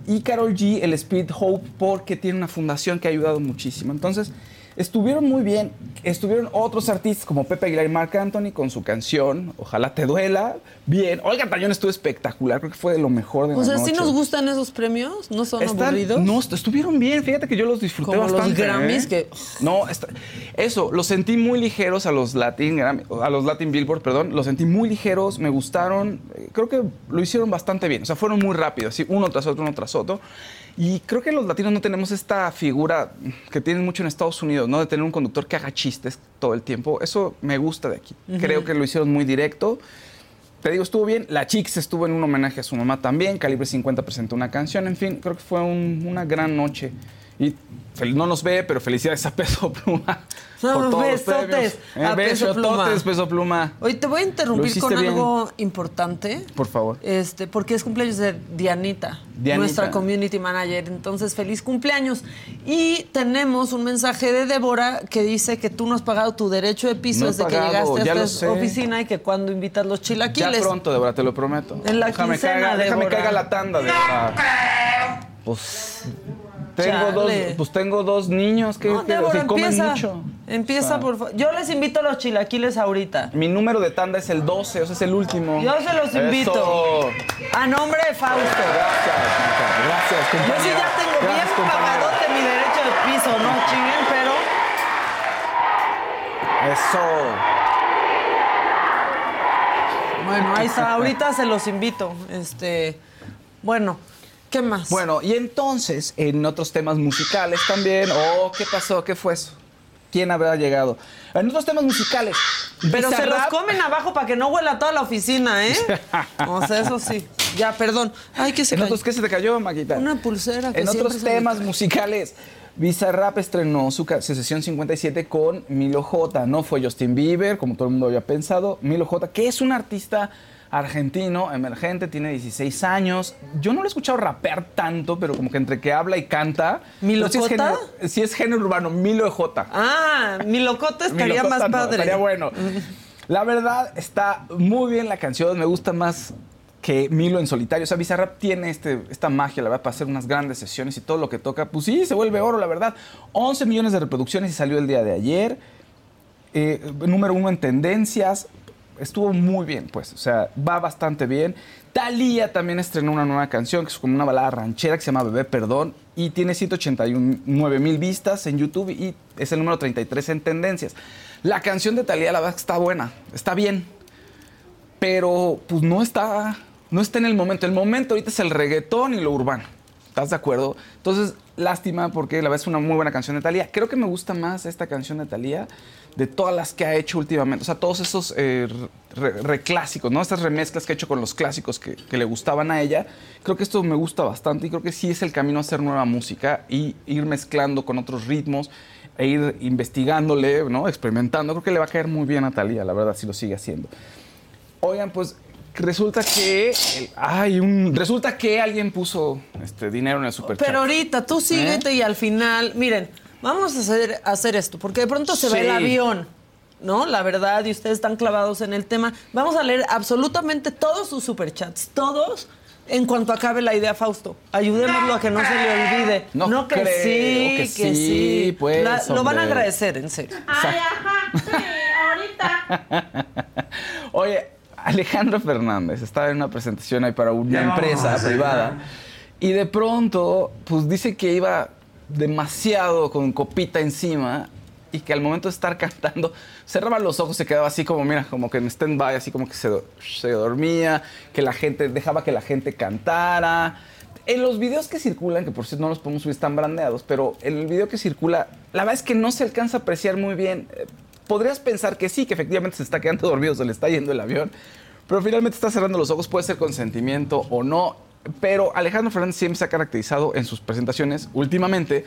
Y Carol G, el Spirit Hope, porque tiene una fundación que ha ayudado muchísimo. Entonces, Estuvieron muy bien. Estuvieron otros artistas como Pepe Aguilar y Marc Anthony con su canción Ojalá te duela. Bien. Olga Tañón estuvo espectacular. Creo que fue de lo mejor de o la sea, noche. ¿sí nos gustan esos premios? ¿No son Están- aburridos? No, est- estuvieron bien. Fíjate que yo los disfruté Como los bastante. Grammys ¿eh? que- No, está- eso, los sentí muy ligeros a los Latin a los Latin Billboard, perdón. Los sentí muy ligeros, me gustaron. Creo que lo hicieron bastante bien. O sea, fueron muy rápidos, así, uno tras otro, uno tras otro. Y creo que los latinos no tenemos esta figura que tienen mucho en Estados Unidos, ¿no? De tener un conductor que haga chistes todo el tiempo. Eso me gusta de aquí. Creo que lo hicieron muy directo. Te digo, estuvo bien. La Chix estuvo en un homenaje a su mamá también. Calibre 50 presentó una canción. En fin, creo que fue un- una gran noche. Y no nos ve, pero felicidades a Peso Pluma. No, por todos los besotes premios. a Peso Pluma. besototes, Peso Pluma. Hoy te voy a interrumpir con bien. algo importante. Por favor. Este, porque es cumpleaños de Dianita, Dianita. nuestra community manager. Entonces, feliz cumpleaños. Y tenemos un mensaje de Débora que dice que tú no has pagado tu derecho de piso No desde pagado, que llegaste ya a esta oficina y que cuando invitas los Ya chilaquiles. pronto, Débora, te lo prometo. En la déjame quincena, caiga, déjame caiga la tanda, Débora. Pues tengo dos, pues tengo dos niños que, No, que- Débora, comen empieza. mucho. Empieza, Ah. por favor. Yo les invito a los chilaquiles ahorita. Mi número de tanda es el 12, o sea, es el último. Yo se los invito. Eso. A nombre de Fausto. Gracias. Gracias, Yo sí ya tengo Gracias, bien pagadote mi derecho de piso, no chinguen, pero Eso. bueno, ahí está. Ahorita se los invito. Este, bueno, ¿qué más? Bueno, y entonces, en otros temas musicales también. Oh, ¿qué pasó? ¿Qué fue eso? ¿Quién habrá llegado? En otros temas musicales. pero se los comen abajo para que no huela toda la oficina, ¿eh? O sea, eso sí. Ya, perdón. Ay, que se En otros, ¿qué se te cayó, Maquita? Una pulsera que En otros temas musicales, Bizarrap estrenó su sesión 57 con Milo J. No fue Justin Bieber, como todo el mundo había pensado. Milo J, que es un artista argentino, emergente, tiene 16 años. Yo no lo he escuchado rapear tanto, pero como que entre que habla y canta. ¿Milo sí es género- Sí es género urbano, Milo J. Ah, mi locote estaría más no, padre. Estaría bueno. La verdad, está muy bien la canción. Me gusta más que Milo en solitario. O sea, Bizarrap tiene este, esta magia, la verdad, para hacer unas grandes sesiones y todo lo que toca. Pues sí, se vuelve oro, la verdad. 11 millones de reproducciones y salió el día de ayer. Eh, número uno en tendencias. Estuvo muy bien, pues. O sea, va bastante bien. Thalía también estrenó una nueva canción, que es como una balada ranchera que se llama Bebé Perdón. Y tiene 189 mil vistas en YouTube y es el número 33 en tendencias. La canción de Thalía, la verdad, está buena. Está bien. Pero, pues no está, no está en el momento. El momento ahorita es el reggaetón y lo urbano. ¿Estás de acuerdo? Entonces, lástima porque la verdad es una muy buena canción de Thalía. Creo que me gusta más esta canción de Thalía de todas las que ha hecho últimamente. O sea, todos esos eh, re- reclásicos, ¿no? Estas remezclas que ha hecho con los clásicos que, le gustaban a ella. Creo que esto me gusta bastante y creo que sí es el camino a hacer nueva música y ir mezclando con otros ritmos e ir investigándole, ¿no? Experimentando. Creo que le va a caer muy bien a Thalía, la verdad, si lo sigue haciendo. Oigan, pues resulta que el- ay, un, resulta que alguien puso este dinero en el superchat. Pero ahorita tú síguete y al final, miren, vamos a hacer, hacer esto, porque de pronto se ve Sí. el avión, ¿no? La verdad, y ustedes están clavados en el tema. Vamos a leer absolutamente todos sus superchats, todos. En cuanto acabe la idea, Fausto, ayudémoslo a que no se le olvide. No que creo sí, que que, sí, sí. pues, La- lo van a agradecer, en serio. Ay, ajá, sí, ahorita. Oye, Alejandro Fernández estaba en una presentación ahí para una empresa privada y de pronto, pues dice que iba demasiado con copita encima y que al momento de estar cantando cerraba los ojos, se quedaba así como, mira, como que en stand-by, así como que se, se dormía, que la gente, dejaba que la gente cantara. En los videos que circulan, que por cierto no los podemos subir, están brandeados, pero en el video que circula, la verdad es que no se alcanza a apreciar muy bien. Podrías pensar que sí, que efectivamente se está quedando dormido, se le está yendo el avión, pero finalmente está cerrando los ojos, puede ser consentimiento o no. Pero Alejandro Fernández siempre se ha caracterizado en sus presentaciones últimamente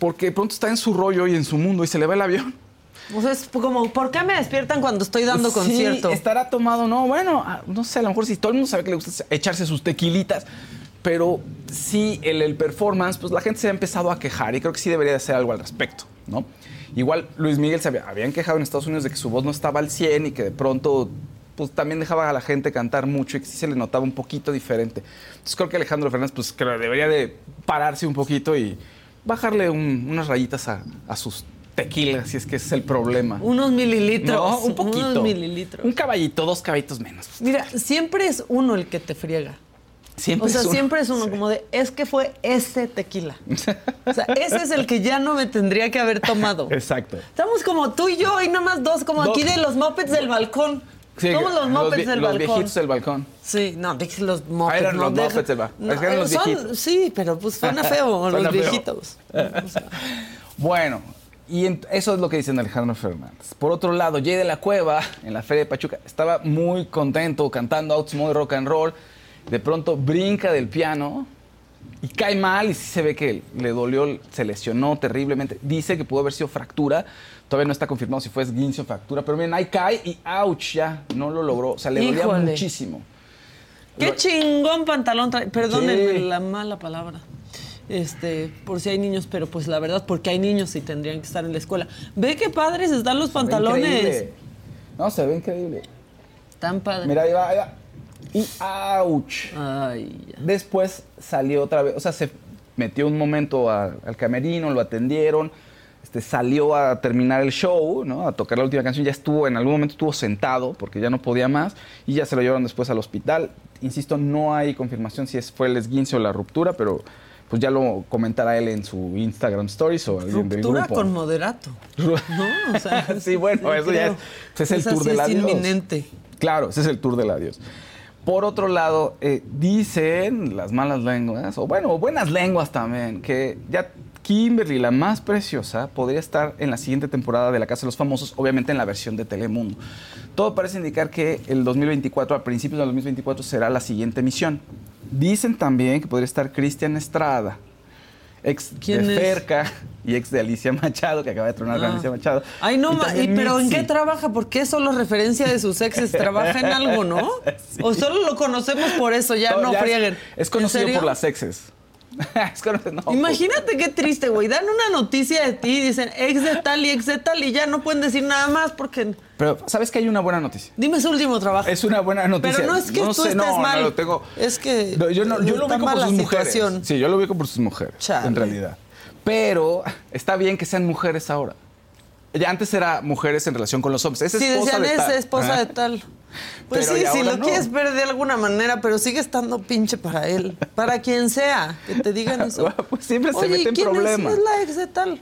porque de pronto está en su rollo y en su mundo y se le va el avión. O sea, es como, ¿por qué me despiertan cuando estoy dando Sí, concierto? estará tomado, no, bueno, ah, no sé, a lo mejor si todo el mundo sabe que le gusta echarse sus tequilitas, pero sí, el, el performance, pues la gente se ha empezado a quejar y creo que sí debería de hacer algo al respecto, ¿no? Igual Luis Miguel se había, habían quejado en Estados Unidos de que su voz no estaba al 100 y que de pronto pues también dejaba a la gente cantar mucho y que sí se le notaba un poquito diferente. Entonces creo que Alejandro Fernández pues creo, debería de pararse un poquito y bajarle un- unas rayitas a, a sus tequilas, si es que ese es el problema. Unos mililitros. No, un poquito. Unos mililitros. Un caballito, dos caballitos menos. Mira, siempre es uno el que te friega. Siempre O sea, es uno. siempre es uno Sí. como de, es que fue ese tequila. O sea, ese es el que ya no me tendría que haber tomado. Exacto. Estamos como tú y yo, y nada más dos, como Dos. aquí de los mopeds del balcón. Sí, Somos los mopeds del los balcón. viejitos del balcón. Sí, no, dije los mopeds. Ah, eran no, los deja- mopeds del ba- No, eran los son- viejitos. Sí, pero pues suena feo, los feo. viejitos. O sea, Bueno, y en- eso es lo que dicen Alejandro Fernández. Por otro lado, Jay de la Cueva, en la Feria de Pachuca, estaba muy contento cantando Outsmode Rock and Roll. De pronto brinca del piano y cae mal y sí se ve que le dolió, se lesionó terriblemente. Dice que pudo haber sido fractura. Todavía no está confirmado si fue esguince o fractura, pero miren, ahí cae y ouch, ya, no lo logró. O sea, le dolía Híjole. muchísimo. Qué chingón pantalón trae. Perdónenme Sí. la mala palabra. Este, por si hay niños, pero pues la verdad, porque hay niños y tendrían que estar en la escuela. Ve qué padres están los Se pantalones. No, se ve increíble. Tan padres. Mira, ahí va, ahí va. Y ouch. Ay, ya. Después salió otra vez, o sea, se metió un momento a- al camerino, lo atendieron, este, salió a terminar el show, ¿no? A tocar la última canción, ya estuvo, en algún momento estuvo sentado porque ya no podía más y ya se lo llevaron después al hospital. Insisto, no hay confirmación si es, fue el esguince o la ruptura, pero pues ya lo comentará él en su Instagram Stories o alguien del Ruptura grupo. con moderato. No, o sea, sí, bueno, eso ya es, es el Esa tour sí del es adiós. inminente. Claro, ese es el tour del adiós. Por otro lado, eh, dicen las malas lenguas, o bueno, buenas lenguas también, que ya Kimberly, la más preciosa, podría estar en la siguiente temporada de La Casa de los Famosos, obviamente en la versión de Telemundo. Todo parece indicar que el 2024, a principios del 2024, será la siguiente emisión. Dicen también que podría estar Cristian Estrada, ex ¿Quién de es? Ferca y ex de Alicia Machado, que acaba de tronar con Ah. Alicia Machado. Ay, no, Y pero ¿en qué trabaja? Porque es solo referencia de sus exes. ¿Trabaja en algo, no? O solo lo conocemos por eso, ya no, es- frieguen. Es, ¿En conocido por las exes. es conocido, no, Imagínate qué triste, güey. Dan una noticia de ti, dicen ex de tal y ex de tal y ya no pueden decir nada más porque... Pero, ¿sabes que hay una buena noticia? Dime su último trabajo. Es una buena noticia. Pero no es que tú sé, estés no, mal. No, lo tengo. Es que yo, no, yo lo ubico por sus mujeres. situación. Sí, yo lo ubico por sus mujeres, Chale. en realidad. Pero está bien que sean mujeres ahora. Ya antes era mujeres en relación con los hombres. Es Sí, esposa decían de es tal. esposa de tal. Pues Pero sí, si lo no. quieres ver de alguna manera, pero sigue estando pinche para él. Para quien sea, que te digan eso. Pues siempre se Oye, meten ¿quién es? problemas. Es la ex de tal.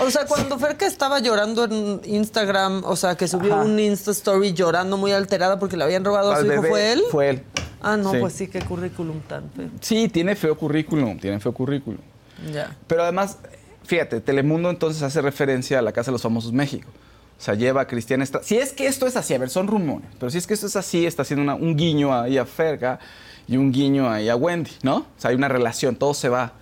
O sea, cuando Ferca estaba llorando en Instagram, o sea, que subió Ajá. un Insta Story llorando muy alterada porque le habían robado a Al su hijo, bebé, ¿fue él? Fue él. Ah, no, Sí. pues sí, qué currículum tan feo. Sí, tiene feo currículum, tiene feo currículum. Ya. Pero además, fíjate, Telemundo entonces hace referencia a la Casa de los Famosos México. O sea, lleva a Cristian Estrada. Si es que esto es así, a ver, son rumores, pero si es que esto es así, está haciendo una- un guiño ahí a Ferga y un guiño ahí a Wendy, ¿no? O sea, hay una relación, todo se va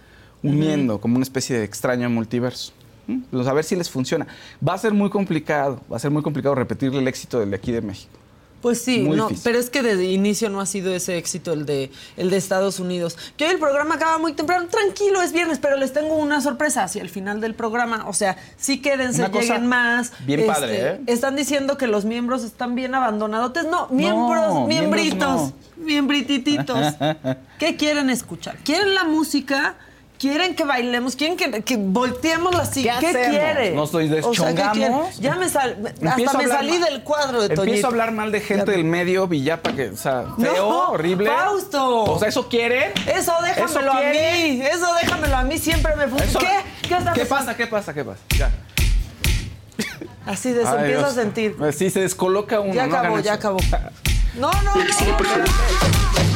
uniendo como una especie de extraño multiverso. ¿Mm? Pues a ver si les funciona. Va a ser muy complicado, va a ser muy complicado repetirle el éxito del de aquí de México. Pues sí, Muy no, difícil. pero es que desde inicio no ha sido ese éxito el de el de Estados Unidos. Que hoy el programa acaba muy temprano, tranquilo, es viernes, pero les tengo una sorpresa hacia el final del programa. O sea, sí quédense, Una lleguen más. Este, bien padre, ¿eh? Están diciendo que los miembros están bien abandonadotes. No, miembros, miembros miembritos, no. miembritititos. ¿Qué quieren escuchar? ¿Quieren la música? ¿Quieren que bailemos? ¿Quieren que, que volteemos la silla? ¿Qué ¿Qué, quiere? ¿Nos O sea, ¿qué deschongamos? quieren? ya me sal, Empiezo hasta me salí mal- del cuadro de Empiezo Toñito. a hablar mal de gente Ya- del medio Villapa que, o sea, feo, No, horrible. Fausto. O sea, ¿eso quieren? Eso déjamelo a mí. Eso déjamelo a mí. Siempre me funciona. Eso- ¿Qué? ¿Qué está ¿Qué pasa? ¿Qué pasa? ¿Qué pasa? Ya. Así de Ay, empieza a sentir. Sí, se descoloca uno. Ya no acabó, ya acabó. No, no, no.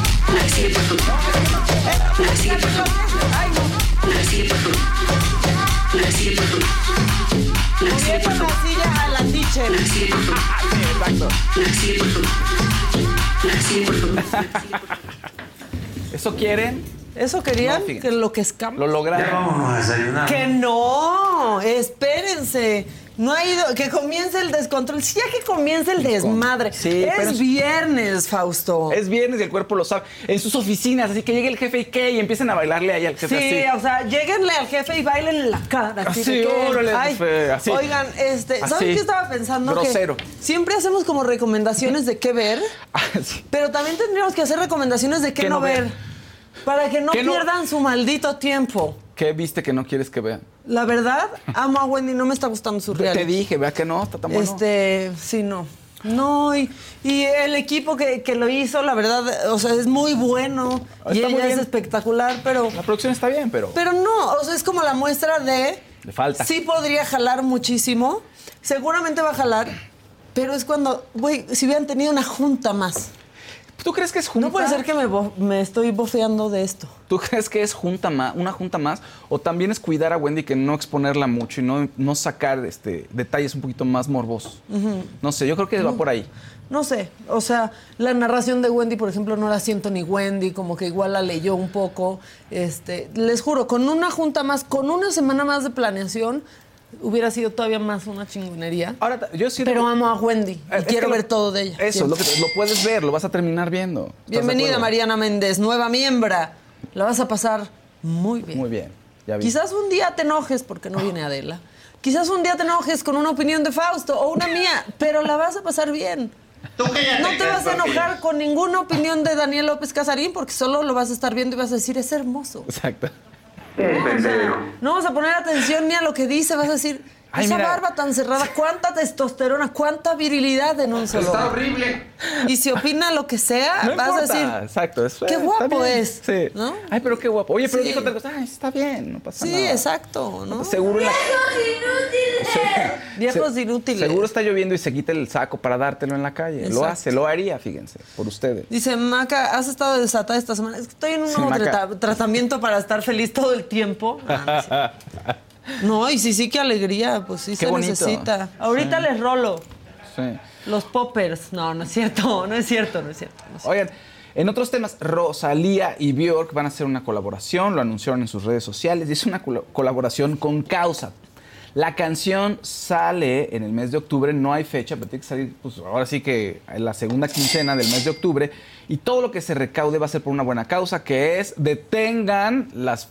¿Eso quieren? ¿Eso querían? No, que lo que escapa. Lo lograron. vámonos a desayunar. Que no, espérense. No ha ido, que comience el descontrol. Sí, ya que comience el desmadre. Sí, es es- viernes, Fausto. Es viernes y el cuerpo lo sabe. En sus oficinas, así que llegue el jefe y qué, y empiecen a bailarle ahí al jefe Sí, así. o sea, lleguenle al jefe y bailen en la cara. Así, Así, que, órale, ay, jefe, así. Oigan, este, ¿saben Así. qué estaba pensando? Que Grosero. siempre hacemos como recomendaciones de qué ver, Ah, pero también tendríamos que hacer recomendaciones de qué, ¿Qué no ver. ver? Para que no ¿Qué no- pierdan su maldito tiempo. ¿Qué viste que no quieres que vean? La verdad, amo a Wendy, no me está gustando su reality. Te dije, vea que no, está tan bueno. Este, sí, no. No, y, y el equipo que, que lo hizo, la verdad, o sea, es muy bueno. y Está muy ella es espectacular, pero. La producción está bien, pero. Pero no, o sea, es como la muestra de. Le falta. Sí podría jalar muchísimo. Seguramente va a jalar. Pero es cuando, güey, si hubieran tenido una junta más. ¿Tú crees que es junta? No puede ser que me, me estoy bofeando de esto. ¿Tú crees que es junta más, una junta más? ¿O también es cuidar a Wendy que no exponerla mucho y no, no sacar este, detalles un poquito más morbosos? No sé, yo creo que va por ahí. No sé, o sea, la narración de Wendy, por ejemplo, no la siento ni Wendy, como que igual la leyó un poco. Este, les juro, con una junta más, con una semana más de planeación, hubiera sido todavía más una chingonería. Ahora, ta- yo siento Pero que- amo a Wendy y Eh, es quiero lo- ver todo de ella. Eso, lo, puedes ver, lo vas a terminar viendo. ¿Estás de Bienvenida? Mariana Méndez, nueva miembra. La vas a pasar muy bien. Muy bien, ya vi. Quizás un día te enojes porque no viene Adela. Quizás un día te enojes con una opinión de Fausto o una mía, pero la vas a pasar bien. Tú No te vas a enojar con ninguna opinión de Daniel López Casarín porque solo lo vas a estar viendo y vas a decir, es hermoso. Exacto. No vas a poner atención ni a lo que dice, vas a decir, Ay, esa mira. barba tan cerrada, cuánta testosterona, cuánta virilidad en un solo. Está hombre". horrible. Y si opina lo que sea, No vas importa, a decir, exacto. es- qué guapo es, Sí. ¿no? Ay, pero qué guapo. Oye, pero Sí. dijo otra cosa. Ay, está bien, no pasa sí, nada. exacto, ¿no? Seguro en la- Viejos Se- inútiles. Seguro está lloviendo y se quita el saco para dártelo en la calle. Lo hace, lo haría, fíjense, por ustedes. Dice, Maca, ¿has estado desatada esta semana? Es que estoy en un Sí, nuevo tratamiento para estar feliz todo el tiempo. Ah, sí. No, y sí, sí, qué alegría, pues sí Qué se bonito. necesita. Ahorita les rolo Sí. los poppers. No, no es cierto, no es cierto, no es cierto. no es cierto. Oigan, en otros temas, Rosalía y Bjork van a hacer una colaboración, lo anunciaron en sus redes sociales, y es una colaboración con Causa. La canción sale en el mes de octubre, no hay fecha, pero tiene que salir, pues ahora sí que en la segunda quincena del mes de octubre, y todo lo que se recaude va a ser por una buena causa, que es detengan las,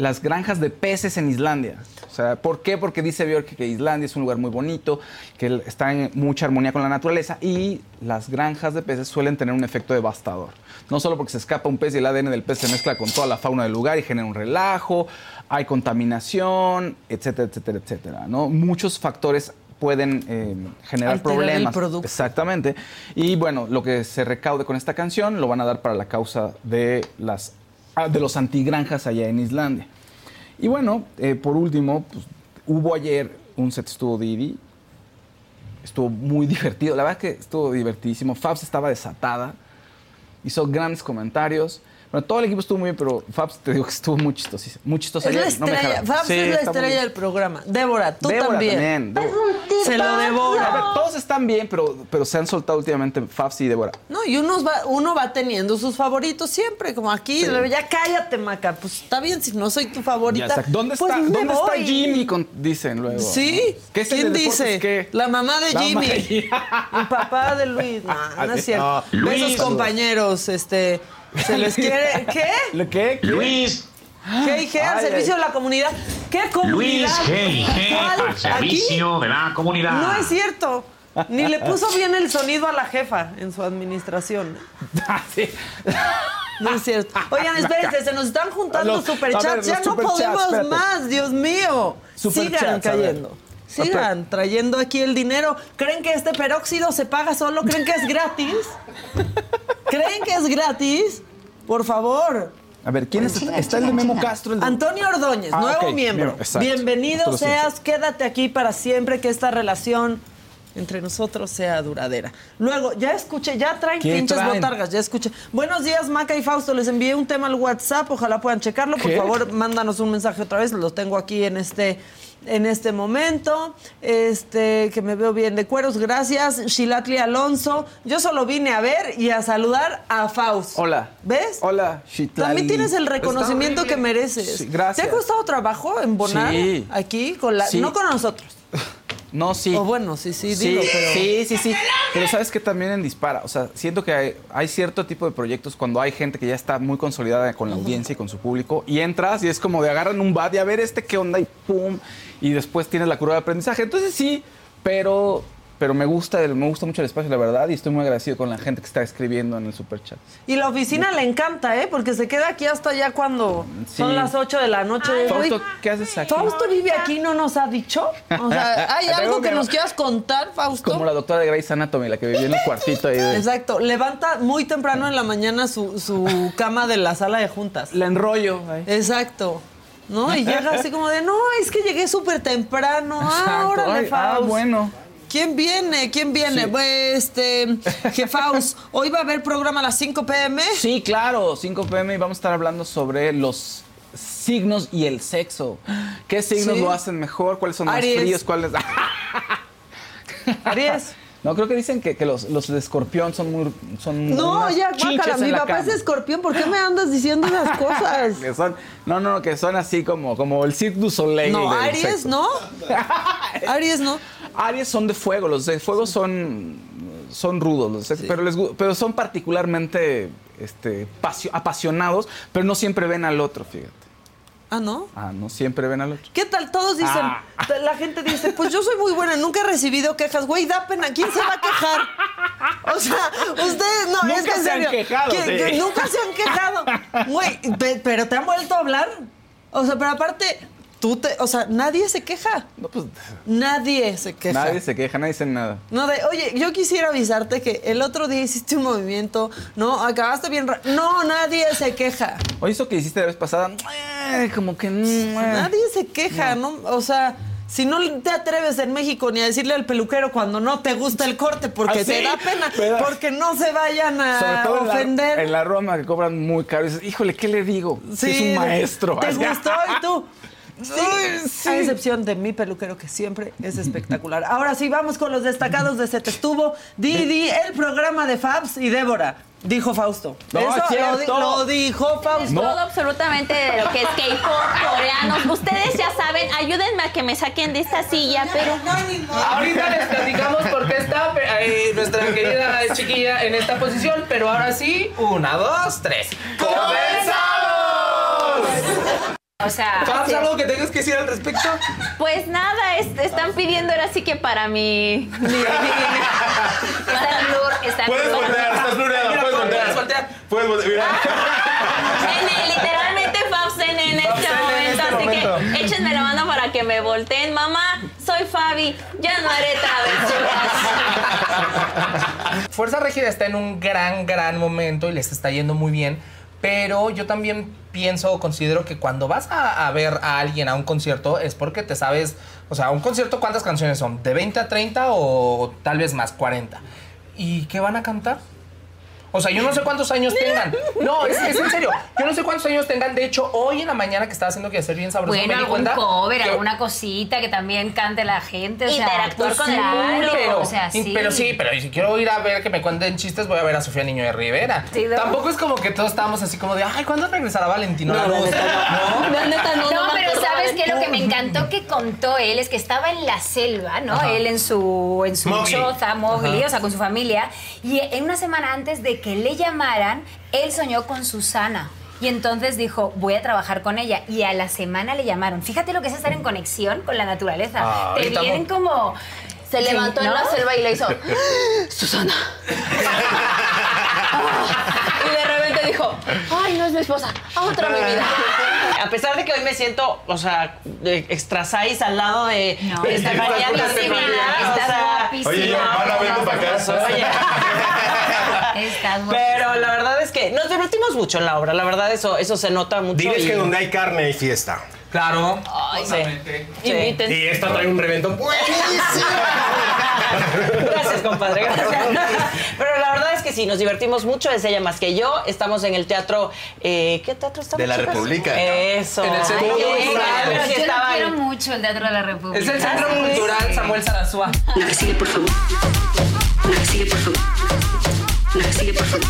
las granjas de peces en Islandia. O sea, ¿por qué? Porque dice Bjork que Islandia es un lugar muy bonito, que está en mucha armonía con la naturaleza y las granjas de peces suelen tener un efecto devastador. No solo porque se escapa un pez y el ADN del pez se mezcla con toda la fauna del lugar y genera un relajo, hay contaminación, etcétera, etcétera, etcétera. ¿no? Muchos factores pueden eh, generar Alterar el problemas. producto. Exactamente. Y bueno, lo que se recaude con esta canción lo van a dar para la causa de, las, de los antigranjas allá en Islandia. Y bueno, eh, por último, pues, hubo ayer un set estuvo Didi. Estuvo muy divertido. La verdad que estuvo divertidísimo. Fabs estaba desatada. Hizo grandes comentarios. Bueno, todo el equipo estuvo muy bien, pero Fabs te digo que estuvo muy chistoso. Muy chistoso. Es la ayer, no me estrella. Fabs Sí, es la estrella del programa. Débora, tú Débora también. Débora. Se lo A ver, devora. todos están bien, pero, pero se han soltado últimamente Fabs y Débora. No, y uno va, uno va teniendo sus favoritos siempre, como aquí, ya cállate, Maca. Pues está bien, si no soy tu favorita. Ya, exacto. ¿Dónde, pues está, ¿dónde está. Jimmy? Con- dicen luego. Sí, ¿Qué es el ¿quién dice? ¿Qué? La mamá de La Jimmy. mamá de Jimmy. El papá de Luis. No, no es cierto. No. Besos, Luis. compañeros. Este, se les quiere. ¿Qué? ¿Lo qué? ¿Qué? Luis, G&G al Ay, servicio ay. de la comunidad. ¿Qué comunidad? Luis G&G ¿Cuál? al servicio de la comunidad. No es cierto. Ni le puso bien el sonido a la jefa en su administración. Ah, sí. No es cierto. Oigan, espérense, se nos están juntando Los- superchats. ver, Ya no superchats, podemos espérate. más, Dios mío. Sigan cayendo. Sigan trayendo aquí el dinero. ¿Creen que este peróxido se paga solo? ¿Creen que es gratis? ¿Creen que es gratis? Por favor. A ver, ¿quién es? Está el de Memo Castro. El de... Antonio Ordóñez, Ah, nuevo miembro. exacto. Bienvenido seas, quédate aquí para siempre, que esta relación entre nosotros sea duradera. Luego, ya escuché, ya traen ¿Qué pinches traen? botargas, ya escuché. Buenos días, Maca y Fausto, les envié un tema al WhatsApp, ojalá puedan checarlo. Por ¿Qué? favor, mándanos un mensaje otra vez, lo tengo aquí en este en este momento, este que me veo bien de cueros, gracias, Shilatli Alonso. Yo solo vine a ver y a saludar a Fausto. Hola. ¿Ves? Hola, Shitlali. También tienes el reconocimiento que mereces. Sí, gracias. ¿Te ha costado trabajo embonar Sí. aquí con la Sí. no con nosotros? No, sí. O bueno, sí, sí, Sí, digo, pero sí, sí, sí. Pero sabes que también en Dispara, o sea, siento que hay, hay cierto tipo de proyectos cuando hay gente que ya está muy consolidada con la audiencia y con su público y entras y es como de agarran un bat y a ver este qué onda y pum y después tienes la curva de aprendizaje. Entonces sí, pero pero me gusta el- me gusta mucho el espacio la verdad y estoy muy agradecido con la gente que está escribiendo en el superchat. y la oficina le encanta, ¿eh? Porque se queda aquí hasta ya cuando Sí. son las 8 de la noche. Fausto, ¿qué haces aquí? Fausto vive aquí, ¿no nos ha dicho? O sea, ¿hay algo que nos quieras contar, Fausto? Como la doctora de Grey's Anatomy, la que vivía en el cuartito ahí de... Exacto, levanta muy temprano en la mañana su, su cama de la sala de juntas. La enrollo. ahí. Exacto. ¿No? Y llega así como de, no, es que llegué súper temprano. Ah, Exacto. órale, Ay, ah, bueno. ¿Quién viene? ¿Quién viene? Sí. Pues, este, Jefaus, hoy va a haber programa a las 5 pm. Sí, claro, 5 pm y vamos a estar hablando sobre los signos y el sexo. ¿Qué signos Sí. lo hacen mejor? ¿Cuáles son más Aries. fríos? ¿Cuáles? Aries. No, creo que dicen que, que los, los de escorpión son muy... Son No, ya, guácala, mi papá es cama. escorpión, ¿por qué me andas diciendo esas cosas? Que son, no, no, que son así como, como el Cirque du Soleil. No, Aries, sexo. ¿no? Aries, ¿no? Aries son de fuego, los de fuego son, son rudos, los de- pero, les, pero son particularmente este, pasio- apasionados, pero no siempre ven al otro, fíjate. Ah, ¿no? Ah, no siempre ven al otro. ¿Qué tal? Todos dicen, Ah. la gente dice, pues yo soy muy buena, nunca he recibido quejas. Güey, da pena, ¿quién se va a quejar? O sea, ustedes, no, Nunca es que en se han serio, quejado, que- sí. que nunca se han quejado. Güey, pe- pero te han vuelto a hablar. O sea, pero aparte, tú te, o sea, nadie se queja. No, pues Nadie se queja. nadie se queja, nadie dice nada. No, de, oye, yo quisiera avisarte que el otro día hiciste un movimiento, ¿no? Acabaste bien No, nadie se queja. Oye, eso que hiciste la vez pasada, eh, como que... mm, eh. Nadie se queja, ¿no? O sea, si no te atreves en México ni a decirle al peluquero cuando no te gusta el corte porque ¿Ah, sí? te da pena, porque no se vayan Sobre a todo en la, ofender. en la Roma, que cobran muy caro. Y dices, híjole, ¿qué le digo? Si es un maestro. ¿Te Así. gustó? ¿Y tú? Sí, Ay, sí. a excepción de mi peluquero, que siempre es espectacular. Ahora sí, vamos con los destacados de Se Te Estuvo. Didi, el programa de Fabs y Débora, dijo Fausto. No, Eso es lo, di- cierto. lo dijo Fausto. No. Todo absolutamente de lo que es K-pop, coreanos. Ustedes ya saben, ayúdenme a que me saquen de esta silla, pero. Ahorita les platicamos por qué está eh, nuestra querida chiquilla en esta posición, pero ahora sí, una, dos, tres. ¡Comenzamos! O sea, ¿Fabs, algo que tengas que decir al respecto? pues nada, es- están pidiendo ahora sí que para mi. mi- mi- está blur, está Puedes voltear, estás blureada, Mira, puedes voltea, voltear. voltea. Puedes voltear, mira. Nene, literalmente Fabs Nene en Fabs este momento, este así momento. que échenme la mano para que me volteen. Mamá, soy Fabi, ya no haré travesuras. Fuerza Régida está en un gran, gran momento y les está yendo muy bien. Pero yo también pienso considero que cuando vas a, a ver a alguien a un concierto es porque te sabes, o sea, un concierto cuántas canciones son, de 20 a 30 o tal vez más, 40. ¿Y qué van a cantar? O sea, yo no sé cuántos años tengan. No, es, es en serio. Yo no sé cuántos años tengan. De hecho, hoy en la mañana que estaba haciendo que hacer bien sabroso, Bueno, me di algún cuenta cover, que- alguna cosita que también cante la gente. O sea, Interactuar con el claro, público. Pero, O sea, sí. pero sí, pero si quiero ir a ver que me cuenten chistes, voy a ver a Sofía Niño de Rivera. Sí, ¿no? Tampoco es como que todos estábamos así como de, ay, ¿cuándo regresará Valentino? No, La neta no. La neta no, No, no me pero acordaba sabes que lo que me encantó que contó él es que estaba en la selva, ¿no? Ajá. Él en su en su Mowgli. choza, Mowgli, o sea, con su familia, y en una semana antes de que le llamaran, él soñó con Susana. Y entonces dijo, voy a trabajar con ella. Y a la semana le llamaron. Fíjate lo que es estar en conexión con la naturaleza. Ah, Te vienen mo- como... Se Sí, levantó en la selva y le hizo Susana. y de repente dijo, ay, no es mi esposa, a otra mi vida. A pesar de que hoy me siento, o sea, de extra size al lado de, No, estás Diaz, o estás sea, guapísima. Oye, yo, Mala, vente para acá. Oye. Estás. Pero la verdad es que nos divertimos mucho en la obra, la verdad eso, eso se nota mucho. Diles y- que donde hay carne hay fiesta. Claro. Sí. Sí. Inviten. Y esta trae un reventón buenísimo. Gracias, compadre, gracias. Pero la verdad es que sí, nos divertimos mucho, es ella más que yo. Estamos en el teatro, eh, ¿qué teatro estamos? De la chicas? República. Eso. En el Centro Ay, Cultural. sí Yo lo estaba quiero ahí. mucho el Teatro de la República. Es el Centro Cultural Samuel Sarasúa. La que sigue, por favor. La que sigue, por favor. La que sigue, por favor.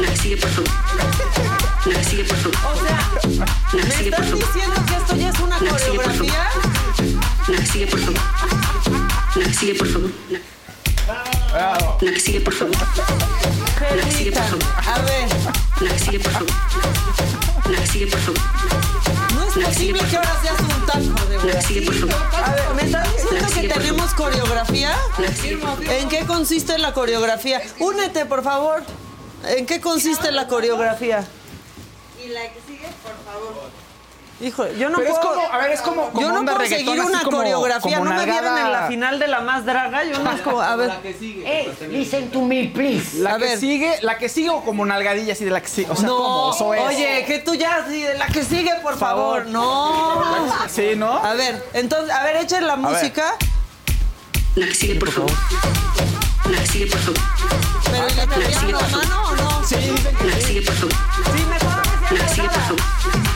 La que sigue, por favor. La que sigue, por favor. O sea, La que ¿me sigue, por estás favor. diciendo que esto ya es una La que sigue, por favor. coreografía? La que sigue, por favor. La que sigue, por favor. La, la que sigue, por favor. La que sigue, por favor. A ver, La que sigue, por favor. La que sigue, por favor. no es La posible por que ahora seas un taco de La que sigue, por favor. A ver, ¿me estás diciendo que tenemos coreografía? La que sigue, por favor. ¿En qué consiste la coreografía? Únete, por favor. ¿En qué consiste la coreografía? Y la que sigue, por favor. Hijo, yo no Pero es puedo. como, a ver, es como, como yo no puedo seguir así una como- coreografía. como no me vieron nalgada. en la final de la más draga. Yo no es como. A ver. listen to me, please. La A que ver. sigue, la que sigue o como nalgadilla así de la que sigue. O sea, no, como eso es. oye, que tú ya, sí, de la que sigue, por favor. No. Sí, ¿no? A ver, entonces, a ver, echen la música. La que sigue, por favor. La que sigue, por favor. Pero ¿y le cambiaron la mano o no? Sí, que La que sigue, por favor. Sí, mejor que La que sigue, por nalgada. favor.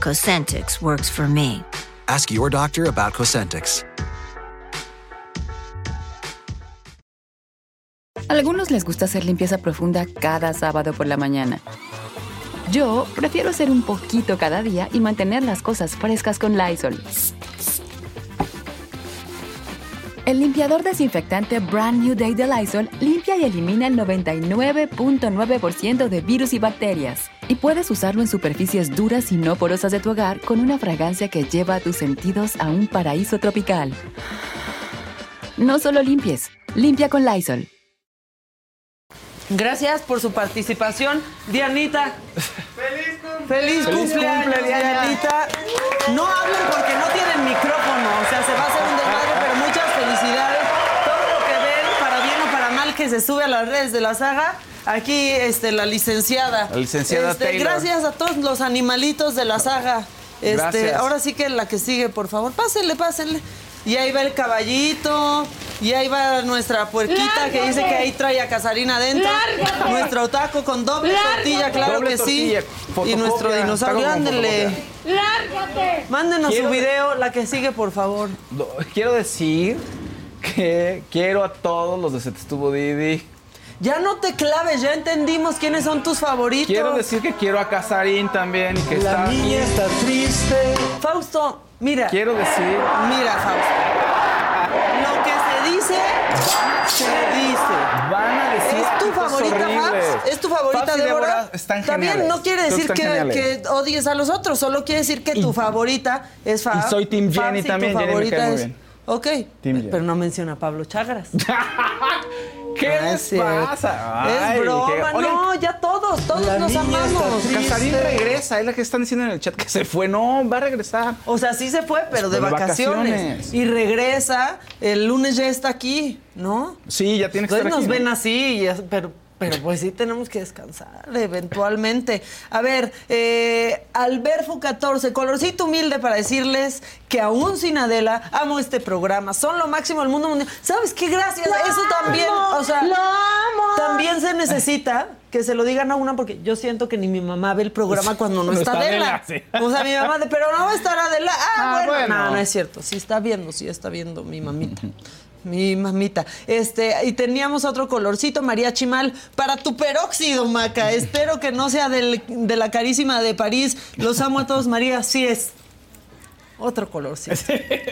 Cosentix works for me. Ask your doctor about Cosentix. A algunos les gusta hacer limpieza profunda cada sábado por la mañana. Yo prefiero hacer un poquito cada día y mantener las cosas frescas con Lysol. El limpiador desinfectante Brand New Day de Lysol limpia y elimina el 99.9% de virus y bacterias. Y puedes usarlo en superficies duras y no porosas de tu hogar con una fragancia que lleva a tus sentidos a un paraíso tropical. No solo limpies, limpia con Lysol. Gracias por su participación, Dianita. ¡Feliz cumpleaños! Feliz, Feliz cumpleaños. Dianita. No hablen porque no tienen micrófono, o sea, se va a hacer un desmadre, pero muchas felicidades. Todo lo que ven, para bien o para mal, que se sube a las redes de la saga. Aquí, este, la licenciada. La licenciada Este, Taylor. Gracias a todos los animalitos de la saga. Este, Gracias. ahora sí que la que sigue, por favor, pásenle, pásenle. Y ahí va el caballito, y ahí va nuestra puerquita que dice que ahí trae a Casarina adentro. ¡Lárgate! Nuestro taco con doble ¡Lárgate! tortilla, claro Doble que tortilla, sí. Y nuestro dinosaurio, fotocopia. ¡Lárgate! Mándenos Quiero- su video, la que sigue, por favor. Quiero decir que quiero a todos los de Se Te Estuvo Didi. Ya no te claves, ya entendimos quiénes son tus favoritos. Quiero decir que quiero a Casarín también y que está aquí. está triste. Fausto, mira. Quiero decir Mira, Fausto. Lo que se dice, se dice. Van a decir ¿Es tu cosas favorita, horribles. Fabs? ¿Es tu favorita, Fabs y Débora? Débora están También geniales. no quiere decir que que, están geniales. que odies a los otros, solo quiere decir que tu favorita es Fabs. Y soy Team Fabs Jenny y tu también, Jenny me favorita cae muy es- bien. Ok, Team Jenny. pero no menciona a Pablo Chagras. ¿Qué Ah, les pasa? Ay, es broma, Oigan, no, ya todos, todos la nos amamos. Casarín regresa, es la que están diciendo en el chat que se fue. No, va a regresar. O sea, sí se fue, pero de Pero de vacaciones. vacaciones. Y regresa, el lunes ya está aquí, ¿no? Sí, ya tiene que Entonces estar nos ven ¿no? así, pero, pero pues sí tenemos que descansar eventualmente. A ver, eh, Alberfo 14, colorcito humilde para decirles que aún sin Adela amo este programa. Son lo máximo del mundo mundial. ¿Sabes qué? Gracias. Eso también, o sea, también se necesita que se lo digan a una porque yo siento que ni mi mamá ve el programa cuando no, No está, está Adela. Adela, sí. O sea, mi mamá de, pero no va a estar Adela. Ah, Ah, bueno. bueno. No, no es cierto. Sí está viendo, sí está viendo mi mamita. Mi mamita. Este, y teníamos otro colorcito, María Chimal, para tu peróxido, Maca. Espero que no sea del- de la carísima de París. Los amo a todos, María. Sí es. Otro colorcito.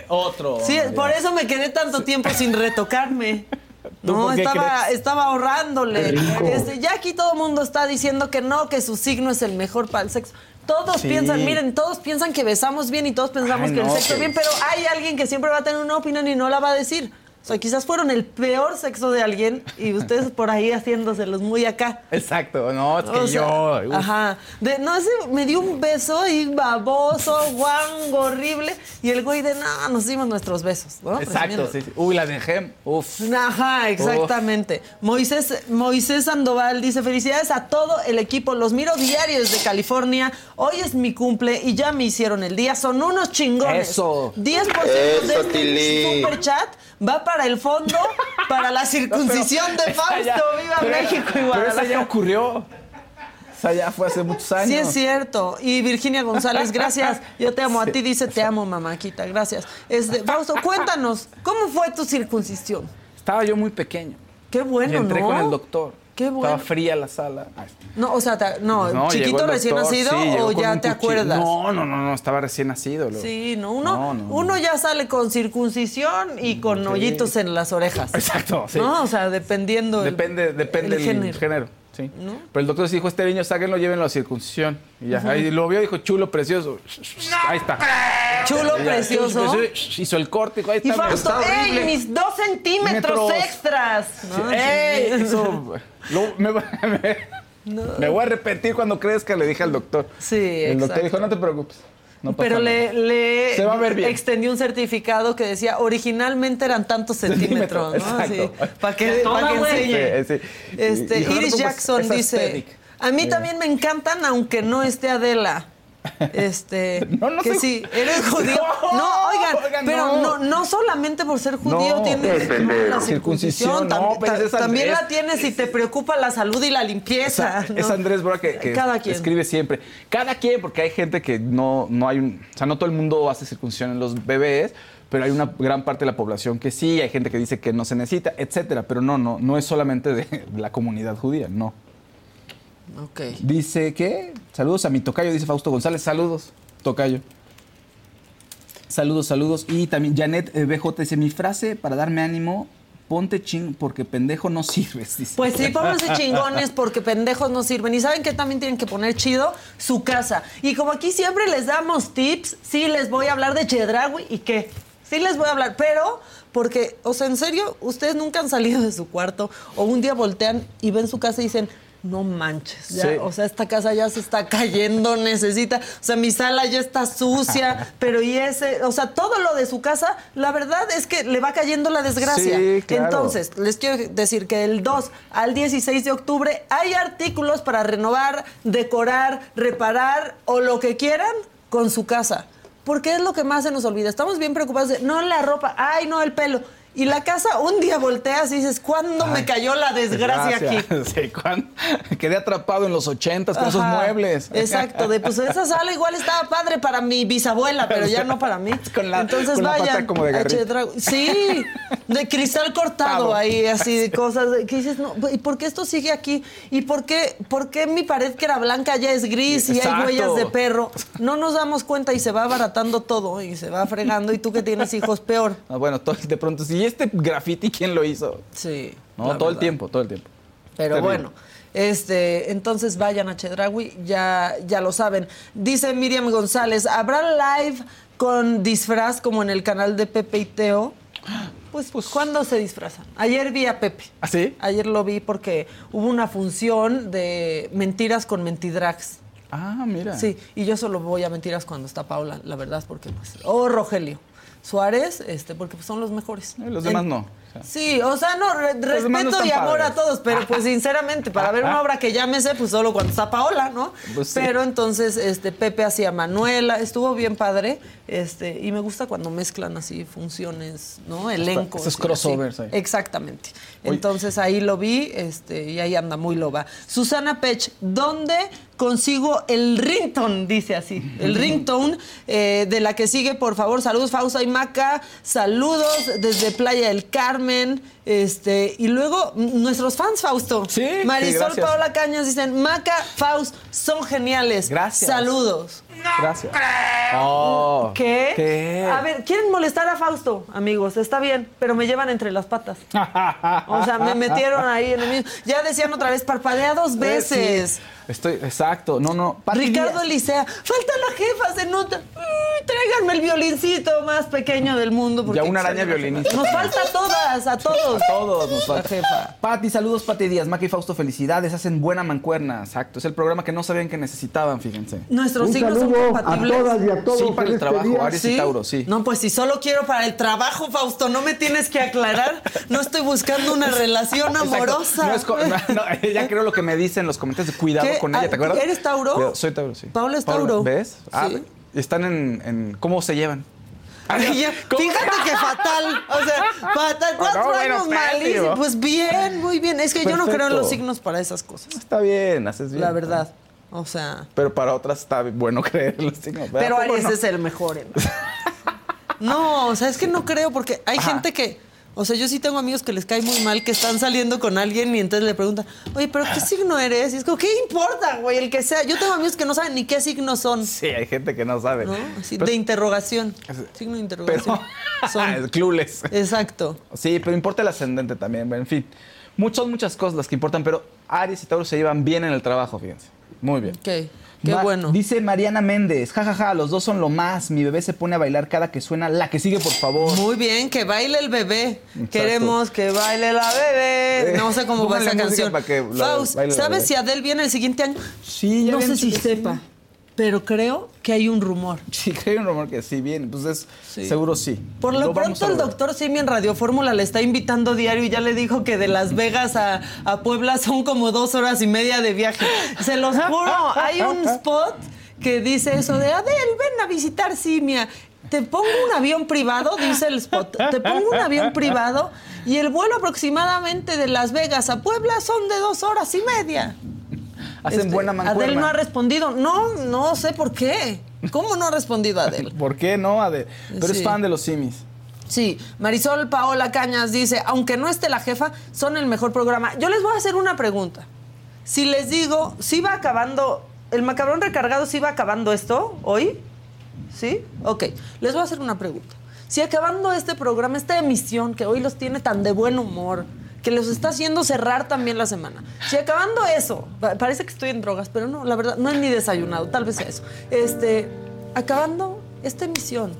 Otro. Sí, por eso me quedé tanto tiempo sin retocarme. ¿Tú No, estaba, crees? estaba ahorrándole. Este, ya aquí todo el mundo está diciendo que no, que su signo es el mejor para el sexo. Todos Sí. piensan, miren, todos piensan que besamos bien y todos pensamos Ay, que el sexo que- bien, pero hay alguien que siempre va a tener una opinión y no la va a decir. O sea, quizás fueron el peor sexo de alguien y ustedes por ahí haciéndoselos muy acá. Exacto, no, es que O sea, yo. uf. Ajá. De, no, ese me dio un beso y baboso, guango, horrible. Y el güey de, no, nos dimos nuestros besos, ¿no? Exacto, sí, sí. Uy, la dejé. Uf. Ajá, exactamente. Moisés, Moisés Sandoval dice, felicidades a todo el equipo, los miro diario desde California, hoy es mi cumple y ya me hicieron el día, son unos chingones. Eso. 10% de Eso, este Tili. super chat va para el fondo, para la circuncisión de Fausto, ya- viva pero- México y Pero esa ya Guadalajara. ocurrió. Esa ya fue hace muchos años. Sí, es cierto. Y Virginia González, gracias. Yo te amo. A ti dice te amo, mamáquita. Gracias. Este, Fausto, cuéntanos, ¿cómo fue tu circuncisión? Estaba yo muy pequeño. Qué bueno, y entré ¿no? con el doctor. Qué bueno. Estaba fría la sala. No, o sea, te- no, no, chiquito llegó el recién doctor, nacido sí, llegó o con ya te cuchillo. acuerdas. No, no, no, no, estaba recién nacido. luego. Sí, no, uno, No, no, no. uno ya sale con circuncisión y con hoyitos en las orejas. Exacto, sí. No, o sea, dependiendo el- Depende, depende el del género. género. Sí. Pero el doctor sí dijo, este niño, sáquenlo, llévenlo a circuncisión. Y ya, ahí lo vio, dijo, chulo, precioso. Ahí está. Chulo, Y ya, precioso. Hizo el corte, dijo, ahí Y está. mira, Fausto, está ¡ey, horrible". mis dos centímetros Metros. extras! ¿no? ¡Ey! Sí. Eso, lo- me, va- me- me voy a repetir cuando crezca, le dije al doctor. Sí, El doctor exacto. dijo, no te preocupes. No pasa Pero nada". le, le Se va a ver bien. extendió un certificado que decía originalmente eran tantos centímetros, ¿no? Para que, pa' que enseñe. Sí, sí. Este, Iris preocupes, Jackson dice, aesthetic. a mí Sí. también me encantan aunque no esté Adela. Este, no que soy- sí, eres judío. No, No, oigan, oigan, pero no. no. no solamente por ser judío No. tienes la Circuncisión, circuncisión, no, tam- pues ta- es también la tienes si te preocupa la salud y la limpieza. Es ¿no? Andrés Bora que, que Cada quien. escribe siempre. Cada quien, porque hay gente que no, no hay un. O sea, no todo el mundo hace circuncisión en los bebés, pero hay una gran parte de la población que sí, hay gente que dice que no se necesita, etcétera. Pero no, no, no es solamente de la comunidad judía, no. Ok. Dice que. Saludos a mi tocayo, dice Fausto González. Saludos, tocayo. Saludos, saludos. Y también Janet eh, BJ dice: Mi frase para darme ánimo, ponte ching porque pendejo no sirves. Dice. Pues sí, pónganse chingones porque pendejos no sirven. Y saben que también tienen que poner chido su casa. Y como aquí siempre les damos tips, sí les voy a hablar de Chedraui y qué. Sí les voy a hablar, pero porque, o sea, en serio, ustedes nunca han salido de su cuarto o un día voltean y ven su casa y dicen, no manches, ya, Sí. o sea, esta casa ya se está cayendo, necesita, o sea, mi sala ya está sucia, pero y ese, o sea, todo lo de su casa, la verdad es que le va cayendo la desgracia. Sí, claro. Entonces, les quiero decir que del 2 al 16 de octubre hay artículos para renovar, decorar, reparar o lo que quieran con su casa. Porque es lo que más se nos olvida. Estamos bien preocupados de, no la ropa, ay, no el pelo. Y la casa, un día volteas y dices, ¿cuándo me Ay, cayó la desgracia aquí? Sí, cuando quedé atrapado en los ochentas con esos Ajá, muebles. Exacto, de pues esa sala igual estaba padre para mi bisabuela, pero ya no para mí. Con la- Entonces con la pata como de. Sí, de cristal cortado Tado. ahí, así de cosas que dices, no, ¿y por qué esto sigue aquí? ¿Y por qué, por qué mi pared que era blanca ya es gris y hay huellas de perro? No nos damos cuenta y se va abaratando todo y se va fregando y tú que tienes hijos peor. Ah, bueno, de pronto sí. Este graffiti quién lo hizo? Sí. No, todo el tiempo, todo el tiempo. Pero Terrible. bueno, este, entonces vayan a Chedraui, ya, ya lo saben. Dice Miriam González, ¿habrá live con disfraz como en el canal de Pepe y Teo? Pues, ¿cuándo se disfrazan? Ayer vi a Pepe. ¿Ah, sí? Ayer lo vi porque hubo una función de mentiras con mentidrags. Ah, mira. Sí, y yo solo voy a mentiras cuando está Paula, la verdad, porque pues. O Rogelio. Suárez, este, porque pues, son los mejores. Eh, Los demás En- no. Sí, o sea, no, re- demás no respeto y amor padres. a todos, pero pues sinceramente, para ver una obra que sé, pues solo cuando está Paola, ¿no? Pues sí. Pero entonces, este, Pepe hacía Manuela, estuvo bien padre, este, y me gusta cuando mezclan así funciones, ¿no? Elencos. esos crossovers ahí. Exactamente. Oye. Entonces ahí lo vi, este, y ahí anda muy loba. Susana Pech, ¿dónde consigo el ringtone? Dice así, el ringtone eh, de la que sigue, por favor. Saludos, Fausto y Maca. Saludos desde Playa del Carmen. Este, y luego nuestros fans, Fausto. Sí. Marisol gracias. Paola Cañas dicen, Maca, Faust, son geniales. Gracias. Saludos. Gracias. Oh. ¿Qué? ¿Qué? A ver, quieren molestar a Fausto, amigos, está bien, pero me llevan entre las patas. O sea, me metieron ahí en el mismo. Ya decían otra vez, parpadea dos veces. Sí, Estoy, exacto. No, no. Pati Ricardo Díaz. Elisea, falta la jefa, se nota. Mm, tráiganme el violincito más pequeño del mundo. porque Ya una araña violinista. Nos falta a todas, a todos. A todos nos falta. La jefa. Pati, saludos, Pati Díaz. Maca y Fausto, felicidades. Hacen buena mancuerna. Exacto. Es el programa que no sabían que necesitaban, fíjense. Nuestros Un signos son saludo a compatibles. todas y a todos Sí, para el este trabajo. Aries y Tauro, sí. No, pues si solo quiero para el trabajo, Fausto, no me tienes que aclarar. No estoy buscando una relación amorosa. No es no, no, ya creo lo que me dicen los comentarios cuidado ¿Qué? con ella, ¿te acuerdas? ¿eres Tauro? Cuidado, Soy Tauro, sí. Paula es Tauro. ¿Ves? Ah, Sí. están en, en- ¿Cómo se llevan? Ay, ya, Fíjate que fatal. O sea, fatal. Cuatro No, bueno, malísimo. Pues bien, muy bien. Es que yo no creo en los signos para esas cosas. Está bien, haces bien. La verdad. O sea. Pero para otras está bueno creer en los signos. ¿verdad? Pero ¿Cómo Aries no? es el mejor. en- No, o sea, es que no creo porque hay Ajá. gente que. O sea, yo sí tengo amigos que les cae muy mal que están saliendo con alguien y entonces le preguntan, oye, ¿pero qué signo eres? Y es como, ¿qué importa, güey? El que sea. Yo tengo amigos que no saben ni qué signos son. Sí, hay gente que no sabe. ¿No? Así, Pero- de interrogación. Signo de interrogación. Son clueless. Exacto. Sí, pero importa el ascendente también. En fin, muchas, muchas cosas las que importan, pero Aries y Tauro se llevan bien en el trabajo, fíjense. Muy bien. Ok, qué Ma- bueno. Dice Mariana Méndez, jajaja, los dos son lo más. Mi bebé se pone a bailar cada que suena la que sigue, por favor. Muy bien, que baile el bebé. Exacto. Queremos que baile la bebé. Eh, No sé cómo va esa canción. para que la- Faust, ¿sabes si Adele viene el siguiente año? Sí, ya No sé si sepa, pero creo que hay un rumor. Sí, que hay un rumor que sí viene, pues es seguro sí. Por lo, pronto el doctor Simi en Radio Fórmula le está invitando diario y ya le dijo que de Las Vegas a, a Puebla son como dos horas y media de viaje. Se los juro, hay un spot que dice eso de Adel, ven a visitar Simia. Te pongo un avión privado, dice el spot. Te pongo un avión privado y el vuelo aproximadamente de Las Vegas a Puebla son de dos horas y media. Hacen Este, buena mancuerna. Adel no ha respondido. No, no sé por qué. ¿Cómo no ha respondido Adel? ¿Por qué no, Ade? Pero Sí. es fan de los simis. Sí, Marisol Paola Cañas dice, aunque no esté la jefa, son el mejor programa. Yo les voy a hacer una pregunta. Si les digo, ¿sí va acabando, el macabrón recargado sí va acabando esto hoy? ¿Sí? Ok, les voy a hacer una pregunta. Si acabando este programa, esta emisión que hoy los tiene tan de buen humor, que los está haciendo cerrar también la semana, si acabando eso, pa- parece que estoy en drogas, pero no, la verdad, no he ni desayunado, tal vez sea eso. Este, acabando esta emisión,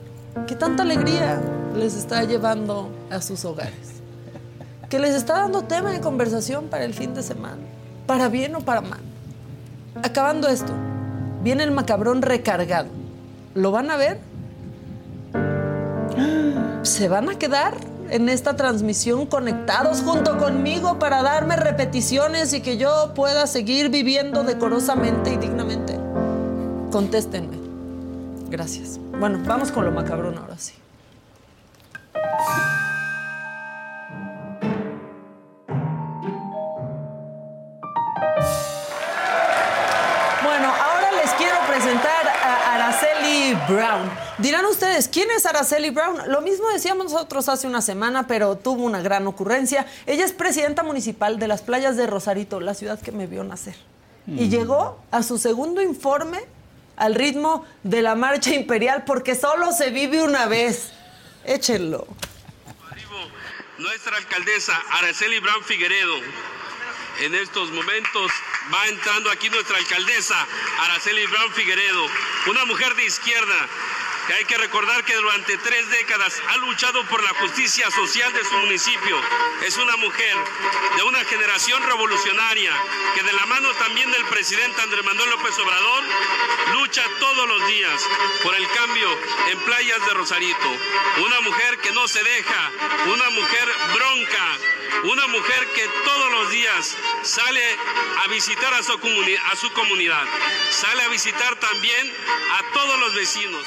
que tanta alegría les está llevando a sus hogares, que les está dando tema de conversación para el fin de semana, para bien o para mal. Acabando esto, viene el macabrón recargado. ¿Lo van a ver? ¿Se van a quedar en esta transmisión conectados junto conmigo para darme repeticiones y que yo pueda seguir viviendo decorosamente y dignamente? Contéstenme. Gracias. Bueno, vamos con lo macabrón ahora sí. Bueno, ahora les quiero presentar a Araceli Brown. Dirán ustedes, ¿quién es Araceli Brown? Lo mismo decíamos nosotros hace una semana, pero tuvo una gran ocurrencia. Ella es presidenta municipal de las playas de Rosarito, la ciudad que me vio nacer. Y Mm. llegó a su segundo informe al ritmo de la marcha imperial porque solo se vive una vez. Échenlo. Nuestra alcaldesa Araceli Brown Figueredo. En estos momentos va entrando aquí nuestra alcaldesa Araceli Brown Figueredo, una mujer de izquierda que hay que recordar que durante tres décadas ha luchado por la justicia social de su municipio. Es una mujer de una generación revolucionaria que de la mano también del presidente Andrés Manuel López Obrador lucha todos los días por el cambio en playas de Rosarito. Una mujer que no se deja, una mujer bronca, una mujer que todos los días sale a visitar a su, comuni- a su comunidad, sale a visitar también a todos los vecinos.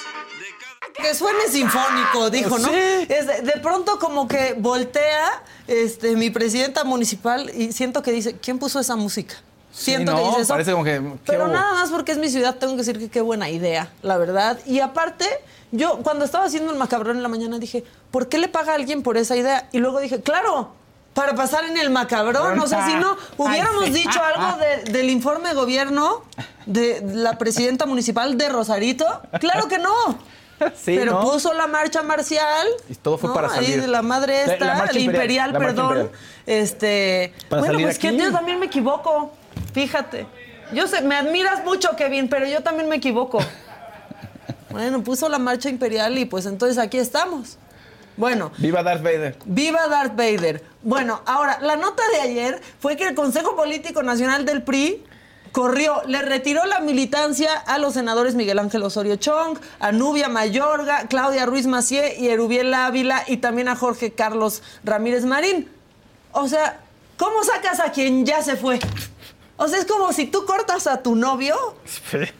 Que suene sinfónico, dijo, ¿no? Sí. Es de, de pronto como que voltea este, mi presidenta municipal y siento que dice, ¿quién puso esa música? Siento Sí, que no, dice eso. parece como que, ¿qué Pero hubo? nada más porque es mi ciudad, tengo que decir que qué buena idea, la verdad. Y aparte, yo cuando estaba haciendo el macabrón en la mañana dije, ¿por qué le paga a alguien por esa idea? Y luego dije, claro, para pasar en el macabrón. O sea, si no, hubiéramos Ay, sí. dicho algo de- del informe de gobierno de la presidenta municipal de Rosarito. Claro que no. Sí, Pero ¿no? puso la marcha marcial. Y todo fue ¿no? para Ahí salir. de la madre esta, la imperial, imperial, la marcha perdón. imperial. Este. Para bueno, pues que yo también me equivoco. Fíjate. Yo sé, me admiras mucho, Kevin, pero yo también me equivoco. Bueno, puso la marcha imperial y pues entonces aquí estamos. Bueno, Viva Darth Vader. Viva Darth Vader. Bueno, ahora, la nota de ayer fue que el Consejo Político Nacional del PRI corrió, le retiró la militancia a los senadores Miguel Ángel Osorio Chong, a Nubia Mayorga, Claudia Ruiz Macié y Erubiel Ávila y también a Jorge Carlos Ramírez Marín. O sea, ¿cómo sacas a quien ya se fue? O sea, es como si tú cortas a tu novio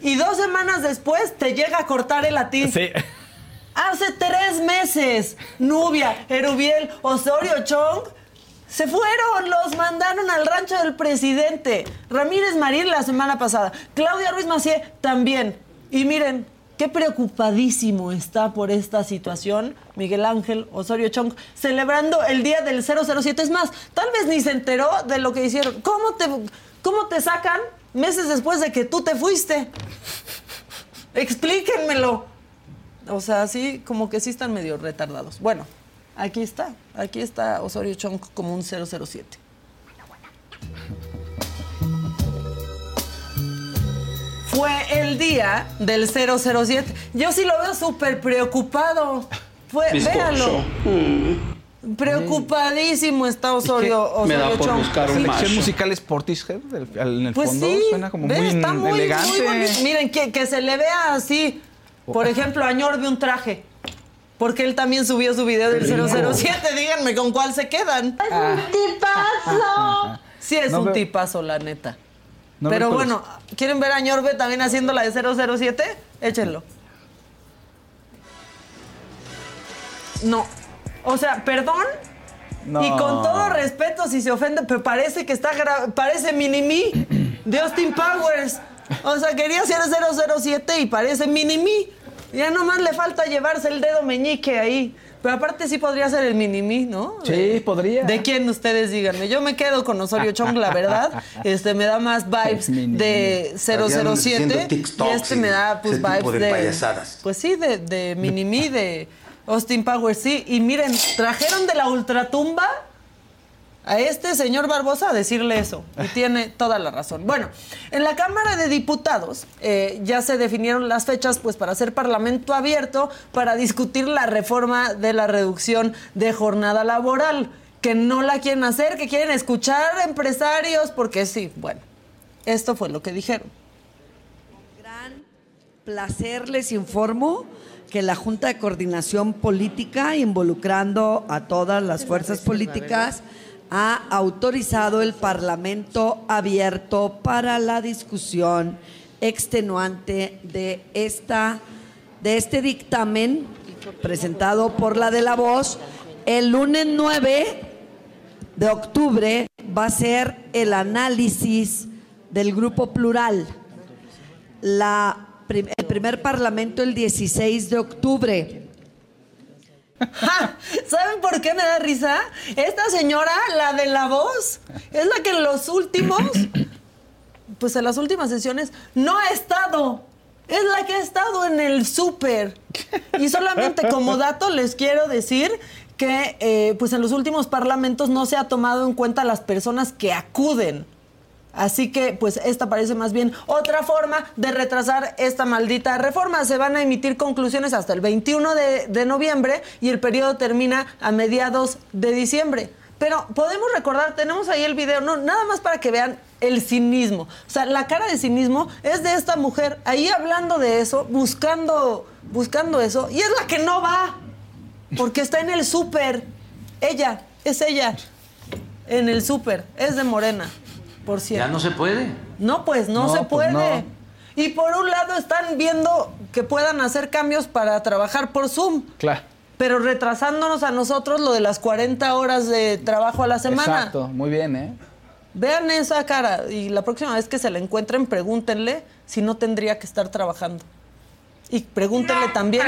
y dos semanas después te llega a cortar él a ti. Sí. Hace tres meses, Nubia, Erubiel, Osorio Chong se fueron, los mandaron al rancho del presidente. Ramírez Marín la semana pasada, Claudia Ruiz Macié también. Y miren, qué preocupadísimo está por esta situación Miguel Ángel Osorio Chong, celebrando el día del 007. Es más, tal vez ni se enteró de lo que hicieron. ¿Cómo te, cómo te sacan meses después de que tú te fuiste? Explíquenmelo. O sea, sí, como que sí están medio retardados. Bueno, aquí está. Aquí está Osorio Chong como un 007. Fue el día del 007. Yo sí lo veo súper preocupado. Fue, véanlo. Preocupadísimo está Osorio, Osorio Chong. Selección musical es Portishead del- al- en el Pues fondo. sí, Suena como ve, muy, está muy, elegante. muy. Miren, que, que se le vea así. Por ejemplo, a Ñorbe un traje. Porque él también subió su video del 007. Díganme con cuál se quedan. ¡Es un tipazo! Sí, es No un veo- tipazo, la neta. No Pero bueno, ¿quieren ver a Ñorbe también haciendo la de 007? Échenlo. No. O sea, perdón. No. Y con todo respeto, si se ofende, pero parece que está gra- parece Mini-Me de Austin Powers. O sea, quería ser 007 y parece Mini-Me. Ya nomás le falta llevarse el dedo meñique ahí. Pero aparte sí podría ser el Mini-Me, ¿no? Sí, podría. ¿De quién ustedes díganme? Yo me quedo con Osorio Chong, la verdad. Este me da más vibes de Estarían 007 haciendo y este y me da pues ese tipo vibes de de, payasadas. pues sí, de, de Mini-Me, de Austin Powers, sí. Y miren, trajeron de la ultratumba a este señor Barbosa a decirle eso. Y tiene toda la razón. Bueno, en la Cámara de Diputados eh, ya se definieron las fechas pues para hacer parlamento abierto para discutir la reforma de la reducción de jornada laboral. Que no la quieren hacer, que quieren escuchar a empresarios, porque sí, bueno, esto fue lo que dijeron. placer les informo que la Junta de Coordinación Política, involucrando a todas las fuerzas políticas, ha autorizado el Parlamento abierto para la discusión extenuante de esta de este dictamen presentado por la de la voz el lunes 9 de octubre va a ser el análisis del grupo plural la, el primer parlamento el 16 de octubre. ¿Saben por qué me da risa? Esta señora, la de la voz, es la que en los últimos, pues en las últimas sesiones, no ha estado. Es la que ha estado en el súper. Y solamente como dato les quiero decir que eh, pues en los últimos parlamentos no se ha tomado en cuenta las personas que acuden. Así que, pues, esta parece más bien otra forma de retrasar esta maldita reforma. Se van a emitir conclusiones hasta el 21 de, noviembre y el periodo termina a mediados de diciembre. Pero podemos recordar, tenemos ahí el video, no, nada más para que vean el cinismo. O sea, la cara de cinismo es de esta mujer ahí hablando de eso, buscando, buscando eso, y es la que no va, porque está en el súper. Ella, es ella, en el súper, es de Morena, por cierto. Ya no se puede. No, pues no, No, se pues puede. no. Y por un lado están viendo que puedan hacer cambios para trabajar por Zoom, Claro. pero retrasándonos a nosotros lo de las 40 horas de trabajo a la semana. Exacto, muy bien, ¿eh? Vean esa cara y la próxima vez que se la encuentren, pregúntenle si no tendría que estar trabajando. Y pregúntenle también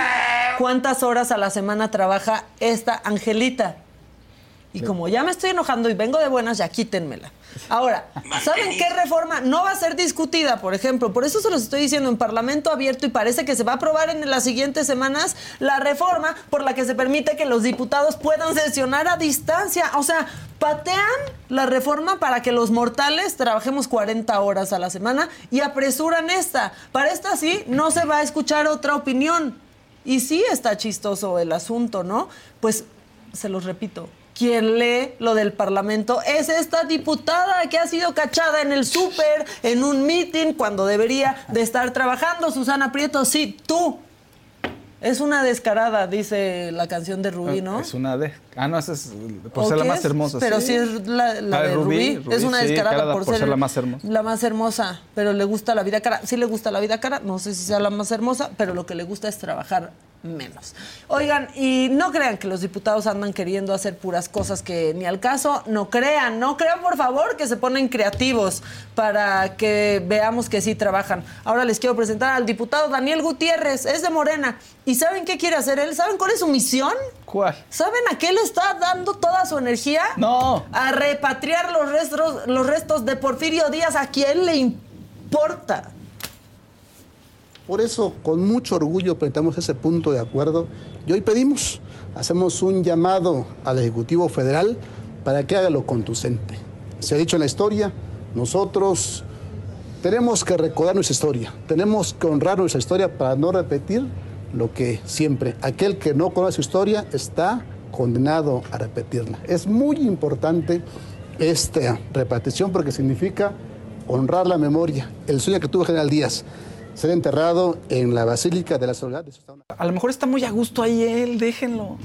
cuántas horas a la semana trabaja esta Angelita. Y como ya me estoy enojando y vengo de buenas, ya quítenmela. Ahora, ¿saben qué reforma no va a ser discutida, por ejemplo? Por eso se los estoy diciendo en Parlamento abierto y parece que se va a aprobar en las siguientes semanas la reforma por la que se permite que los diputados puedan sesionar a distancia. O sea, patean la reforma para que los mortales trabajemos 40 horas a la semana y apresuran esta. Para esta sí, no se va a escuchar otra opinión. Y sí está chistoso el asunto, ¿no? Pues se los repito, quien lee lo del Parlamento es esta diputada que ha sido cachada en el súper, en un meeting, cuando debería de estar trabajando. Susana Prieto, sí, tú. Es una descarada, dice la canción de Rubí, ¿no? Es una de. Ah, no, esa es por ¿O ser la más hermosa. Pero sí, es la, la Ah, de Rubí. Rubí, Es una sí, descarada cara por, por ser, ser la más hermosa. La más hermosa, pero le gusta la vida cara. Sí le gusta la vida cara, no sé si sea la más hermosa, pero lo que le gusta es trabajar menos. Oigan, y no crean que los diputados andan queriendo hacer puras cosas que ni al caso, no crean, no crean por favor que se ponen creativos para que veamos que sí trabajan. Ahora les quiero presentar al diputado Daniel Gutiérrez, es de Morena. ¿Y saben qué quiere hacer él? ¿Saben cuál es su misión? ¿Cuál? ¿Saben a qué le está dando toda su energía? No. A repatriar los restos, los restos de Porfirio Díaz. ¿A quién le importa? Por eso, con mucho orgullo, presentamos ese punto de acuerdo y hoy pedimos, hacemos un llamado al Ejecutivo Federal para que haga lo conducente. Se ha dicho en la historia, nosotros tenemos que recordar nuestra historia, tenemos que honrar nuestra historia para no repetir lo que siempre, aquel que no conoce su historia está condenado a repetirla. Es muy importante esta repartición porque significa honrar la memoria, el sueño que tuvo General Díaz, ser enterrado en la Basílica de la Soledad. A lo mejor está muy a gusto ahí él, déjenlo.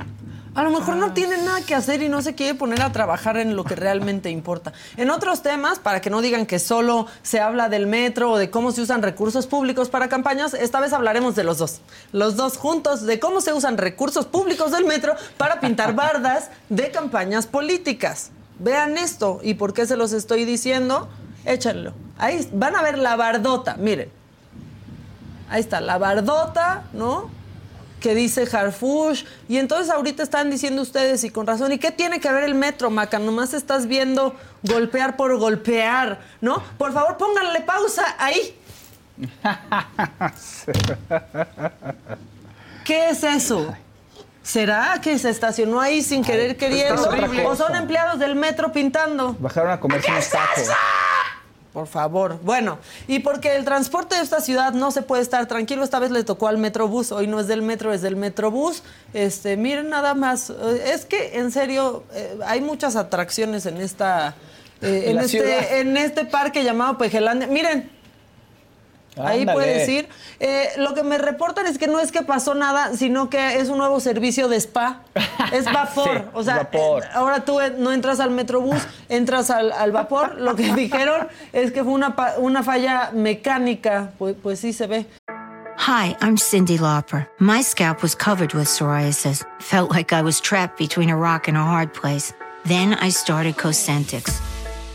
A lo mejor no tiene nada que hacer y no se quiere poner a trabajar en lo que realmente importa. En otros temas, para que no digan que solo se habla del metro o de cómo se usan recursos públicos para campañas, esta vez hablaremos de los dos. Los dos juntos, de cómo se usan recursos públicos del metro para pintar bardas de campañas políticas. Vean esto y por qué se los estoy diciendo, échenlo. Ahí van a ver la bardota, miren. Ahí está, la bardota, ¿no? Que dice Harfush. Y entonces ahorita están diciendo ustedes, y con razón, ¿y qué tiene que ver el metro, Maca? Nomás estás viendo golpear por golpear, ¿no? Por favor, pónganle pausa ahí. ¿Qué es eso? ¿Será que se estacionó ahí sin querer queriendo? ¿O son empleados del metro pintando? Bajaron a comerse unos tacos. Por favor. Bueno, y porque el transporte de esta ciudad no se puede estar tranquilo, esta vez le tocó al Metrobús. Hoy no es del metro, es del Metrobús. Este, miren nada más. eh, Es que, en serio, eh, hay muchas atracciones en esta. eh, en, ciudad. este, en este parque llamado Pejelandia. Miren, Ahí Ándale. puedes ir. Eh, lo que me reportan es que no es que pasó nada, sino que es un nuevo servicio de spa. Es vapor. Sí, o sea, vapor. eh, ahora tú no entras al metrobús, entras al, al vapor. Lo que dijeron es que fue una, pa- una falla mecánica. Pues, pues sí se ve. Hi, I'm Cindy Lauper. My scalp was covered with psoriasis. Felt like I was trapped between a rock and a hard place. Then I started Cosentix.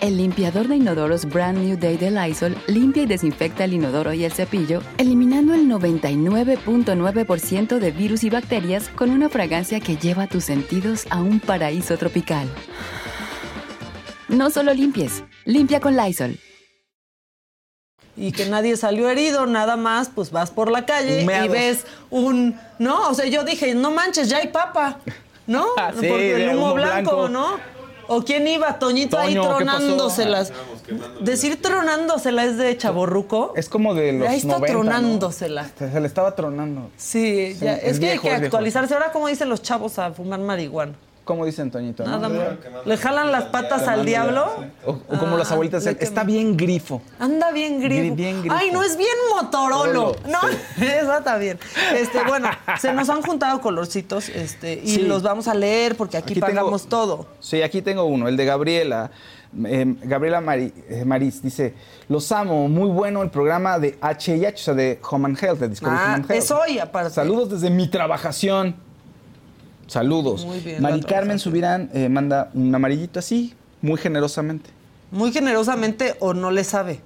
El limpiador de inodoros Brand New Day de Lysol limpia y desinfecta el inodoro y el cepillo, eliminando el 99.9% de virus y bacterias con una fragancia que lleva tus sentidos a un paraíso tropical. No solo limpies, limpia con Lysol. y que nadie salió herido, nada más, pues vas por la calle y ves un, ¿no? O sea, yo dije, no manches, ya hay papa, ¿no? Ah, sí, Porque el humo humo blanco, blanco. ¿no? ¿O quién iba? Toñito ahí Toño, ¿qué pasó? tronándoselas. Decir tronándosela es de chaborruco. Es como de los Ahí está 90, ¿no? tronándosela. Se, se le estaba tronando. Sí, Sí, ya, es es, que hay que actualizarse. Ahora, como dicen los chavos a fumar marihuana? ¿Cómo dicen, Toñito? no? Nada más. ¿Le jalan las patas al diablo? O, o como las Ah, abuelitas decían, está bien grifo. Anda bien grifo. Gri- bien grifo. Ay, no es bien Motorolo. Rolo, No, esa está bien. Este, bueno, se nos han juntado colorcitos este, y Sí. los vamos a leer porque aquí, Aquí tengo- pagamos todo. Sí, aquí tengo uno, el de Gabriela. Eh, Gabriela Mari- eh, Maris dice, los amo, muy bueno el programa de HIH, o sea, de Home and Health, de Discovery Ah, Home and Health. es hoy, aparte. Saludos desde mi trabajación. Saludos. Muy bien, Mari Carmen Subirán eh, manda un amarillito así, muy generosamente. Muy generosamente o no le sabe.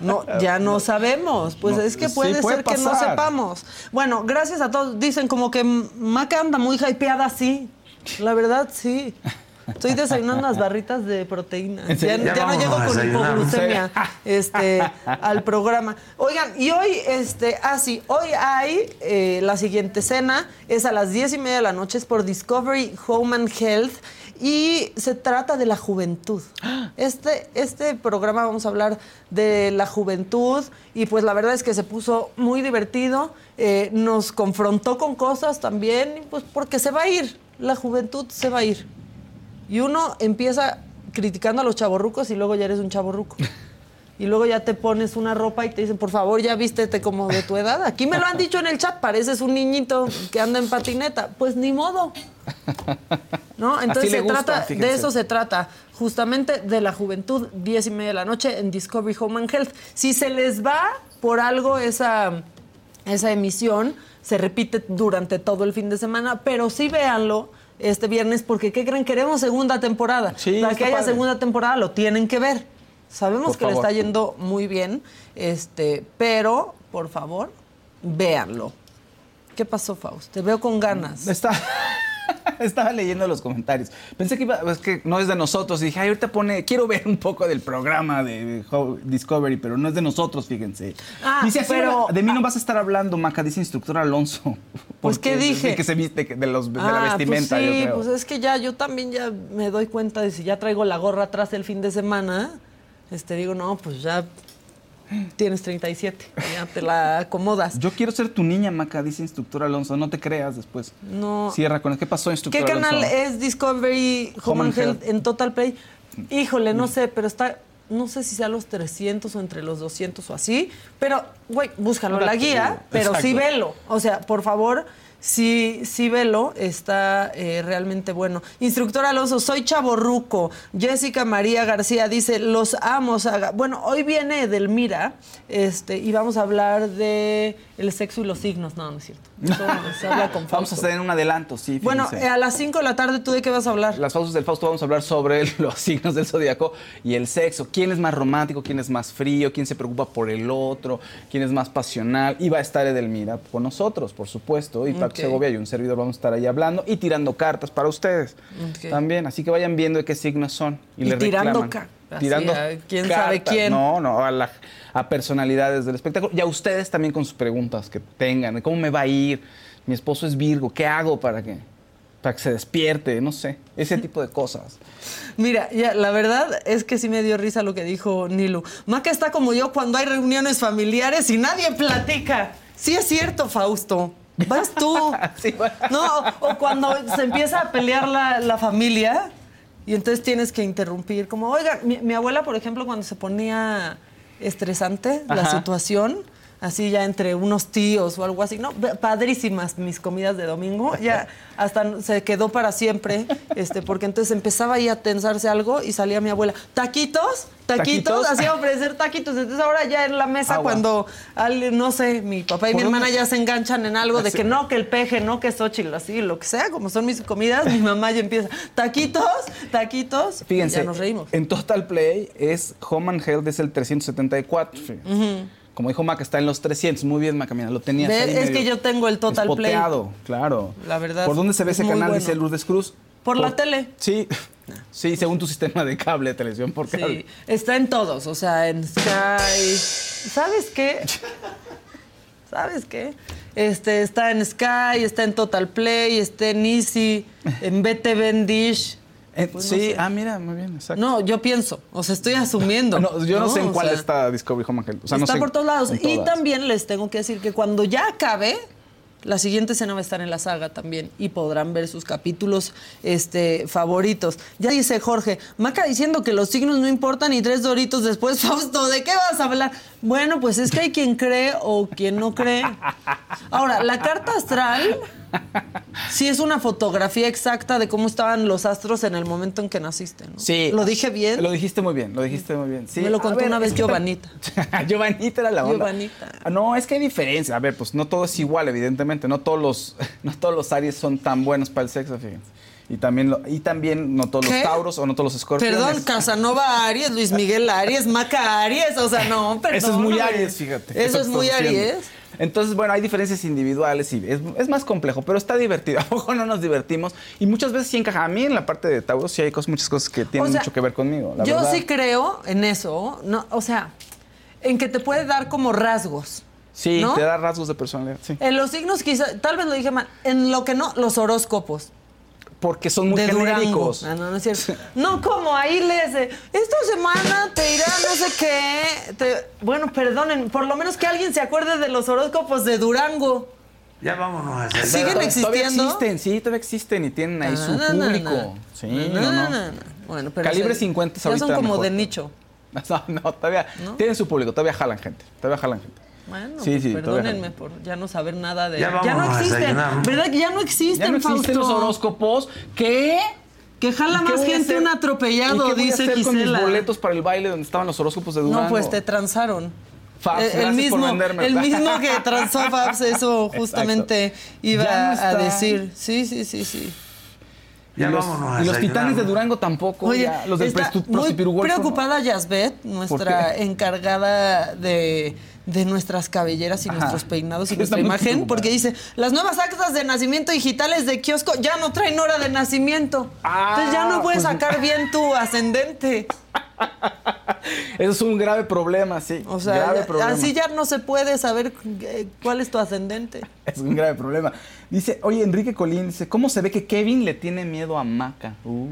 No, ya no sabemos. Pues No, es que sí, puede, ser que no sepamos. Bueno, gracias a todos. Dicen como que Maca anda muy hypeada, sí. La verdad, sí. Estoy desayunando unas barritas de proteína. ¿En Ya, serio? ya Ya no llego con hipoglucemia este, al programa. Oigan, y hoy, este, ah, sí, hoy hay eh, la siguiente cena, es a las 10 y media de la noche, es por Discovery Home and Health. Y se trata de la juventud. Este, este programa vamos a hablar de la juventud y pues la verdad es que se puso muy divertido, eh, nos confrontó con cosas también, y, pues porque se va a ir, la juventud se va a ir. Y uno empieza criticando a los chavorrucos y luego ya eres un chavorruco. Y luego ya te pones una ropa y te dicen, por favor, ya vístete como de tu edad. Aquí me lo han dicho en el chat, pareces un niñito que anda en patineta. Pues ni modo. ¿No? Entonces se gusta, trata, fíjense. de eso se trata, justamente de la juventud, 10 y media de la noche en Discovery Home and Health. Si se les va por algo esa, esa emisión, se repite durante todo el fin de semana, pero sí véanlo este viernes, porque ¿qué creen? Queremos segunda temporada. Sí, Para que haya padre. segunda temporada lo tienen que ver. Sabemos Por que le favor. está yendo muy bien, este, pero por favor, véanlo. ¿Qué pasó, Faust? Te veo con ganas. Está, estaba leyendo los comentarios. Pensé que iba, es que no es de nosotros. Y dije, ay, ahorita pone, quiero ver un poco del programa de Discovery, pero no es de nosotros, fíjense. Ah, dice, pero- de mí no vas a estar hablando, Maca, dice instructor Alonso. Pues, ¿qué dije? De que se viste, de, los, de la Ah, vestimenta, pues yo sí, creo. pues es que ya yo también ya me doy cuenta de si ya traigo la gorra atrás el fin de semana, este digo, no, pues ya tienes 37, ya te la acomodas. Yo quiero ser tu niña, Maca, dice instructor Alonso. No te creas después. No. Cierra con ¿Qué pasó, instructor ¿Qué Alonso? canal es Discovery Home, and Health en Total Play? Híjole, Mm. no sé, pero está no sé si sea los 300 o entre los 200 o así, pero güey, búscalo la guía, pero sí velo. O sea, por favor, sí, sí velo, está eh, realmente bueno. Instructor Alonso, soy chaborruco. Jessica María García dice, los amo. Saga. Bueno, hoy viene Edelmira, este, y vamos a hablar de el sexo y los signos. No, no es cierto. Se habla con Vamos a hacer un adelanto, sí. Bueno, eh, a las 5 de la tarde, ¿tú de qué vas a hablar? Las pausas del Fausto vamos a hablar sobre los signos del zodiaco y el sexo. ¿Quién es más romántico? ¿Quién es más frío? ¿Quién se preocupa por el otro? ¿Quién es más pasional? Y va a estar Edelmira con nosotros, por supuesto. Y Paco Ok. Segovia y un servidor vamos a estar ahí hablando y tirando cartas para ustedes Ok. también. Así que vayan viendo de qué signos son. Y, Y le tirando reclaman. así, Tirando quién sabe quién. No, no, a, la- a personalidades del espectáculo. Y a ustedes también con sus preguntas que tengan. ¿Cómo me va a ir? Mi esposo es Virgo. ¿Qué hago para que...? para que se despierte, no sé, ese tipo de cosas. Mira, ya, la verdad es que sí me dio risa lo que dijo Nilu. Maca está como yo cuando hay reuniones familiares y nadie platica. Sí es cierto, Fausto. Vas tú. No, o cuando se empieza a pelear la, la familia y entonces tienes que interrumpir. Como, oiga, mi, mi abuela, por ejemplo, cuando se ponía estresante la situación, así ya entre unos tíos o algo así, no, padrísimas mis comidas de domingo, ya hasta se quedó para siempre, este, porque entonces empezaba ahí a tensarse algo y salía mi abuela, taquitos, taquitos, ¿Taquitos? hacía ofrecer taquitos, entonces ahora ya en la mesa Agua. cuando no sé, mi papá y mi hermana ya se enganchan en algo de que no, que el peje, no, que Xochitl, así, lo que sea, como son mis comidas, mi mamá ya empieza, taquitos, taquitos, Fíjense, ya nos reímos. en Total Play es Home and Health es el 374. fíjense. Ujú. Como dijo Maca, está en los 300. Muy bien, Maca, mira, lo tenías ahí es que yo tengo el Total Play. espoteado, claro. La verdad, ¿Por dónde se ve es ese canal? bueno. Dice Lourdes Cruz. Por la tele. Sí, sí, según tu sistema de cable de televisión por cable. Sí, está en todos, o sea, en Sky. ¿Sabes qué? ¿Sabes qué? Este, está en Sky, está en Total Play, está en Easy, en BTV en Dish. Eh, Pues no sí, sé. ah, mira, muy bien, exacto. No, yo pienso, o sea, estoy asumiendo. No, yo no, sé en cuál sea, está Discovery Home. O sea, no está sé por todos lados. Y todas. también les tengo que decir que cuando ya acabe, la siguiente escena va a estar en la saga también y podrán ver sus capítulos este, favoritos. Ya dice Jorge, Maca diciendo que los signos no importan y tres doritos después, Fausto, ¿de qué vas a hablar? Bueno, pues es que hay quien cree o quien no cree. Ahora, la carta astral sí es una fotografía exacta de cómo estaban los astros en el momento en que naciste, ¿no? Sí. ¿Lo dije bien? Lo dijiste muy bien, lo dijiste muy bien. Sí, Me lo contó ver, una vez es Giovanita. Giovanita era la onda. Giovanita. Ah, No, es que hay diferencia. A ver, pues no todo es igual, evidentemente. No todos los, no todos los Aries son tan buenos para el sexo, fíjense. Y también, lo- y también no todos ¿Qué? los Tauros o no todos los Escorpiones. Perdón, Casanova Aries, Luis Miguel Aries, Maca Aries, o sea, no, perdón. Eso es muy Aries, fíjate. Eso es que muy. Aries. Entonces, bueno, hay diferencias individuales y es, es más complejo, pero está divertido. ¿A poco no nos divertimos? Y muchas veces sí encaja. A mí en la parte de Tauro sí hay cosas, muchas cosas que tienen O sea, mucho que ver conmigo. La Yo verdad. sí creo en eso, no, o sea, en que te puede dar como rasgos. Sí, ¿no? te da rasgos de personalidad, sí. En los signos quizá, tal vez lo dije mal, en lo que no, los horóscopos. Porque son muy de genéricos. Ah, no, no es cierto. No, como ahí les de, esta semana te irá no sé qué. te- bueno, perdonen, por lo menos que alguien se acuerde de los horóscopos de Durango. Ya vámonos a hacer. ¿Siguen Todavía existiendo? existen, sí, todavía existen y tienen ahí Ah, su público. no. Sí, No, no, no, no. no, no. Bueno, pero Calibre se- 50 es ya son ahorita como mejor, de nicho. No, no, todavía tienen su público, todavía jalan gente, todavía jalan gente. Bueno, Sí, pues sí, perdónenme por ya no saber nada de Ya no vámonos a existen. ¿Verdad que ya no existen, Ya no existen los horóscopos. ¿Qué? Que jala ¿Qué más gente un ¿Y atropellado, qué voy a dice hacer con mis Gisela. boletos para el baile donde estaban los horóscopos de Durango? No, pues te transaron. Fabs, Eh, el por mismo, el mismo que transó Fabs, eso justamente iba Ya no a decir. Sí, sí, sí, sí. Y los, y los titanes de Durango tampoco. Oye, ya, los del muy ¿no? preocupada Yasbet, nuestra encargada de, de nuestras cabelleras y Ajá. nuestros peinados y nuestra imagen, porque dice, las nuevas actas de nacimiento digitales de kiosco ya no traen hora de nacimiento. Entonces ya no puedes pues- sacar bien tu ascendente. Eso es un grave problema, sí. O sea, grave ya- problema. así ya no se puede saber eh, cuál es tu ascendente. Es un grave problema. Dice, oye, Enrique Colín dice, ¿cómo se ve que Kevin le tiene miedo a Maca? Uh,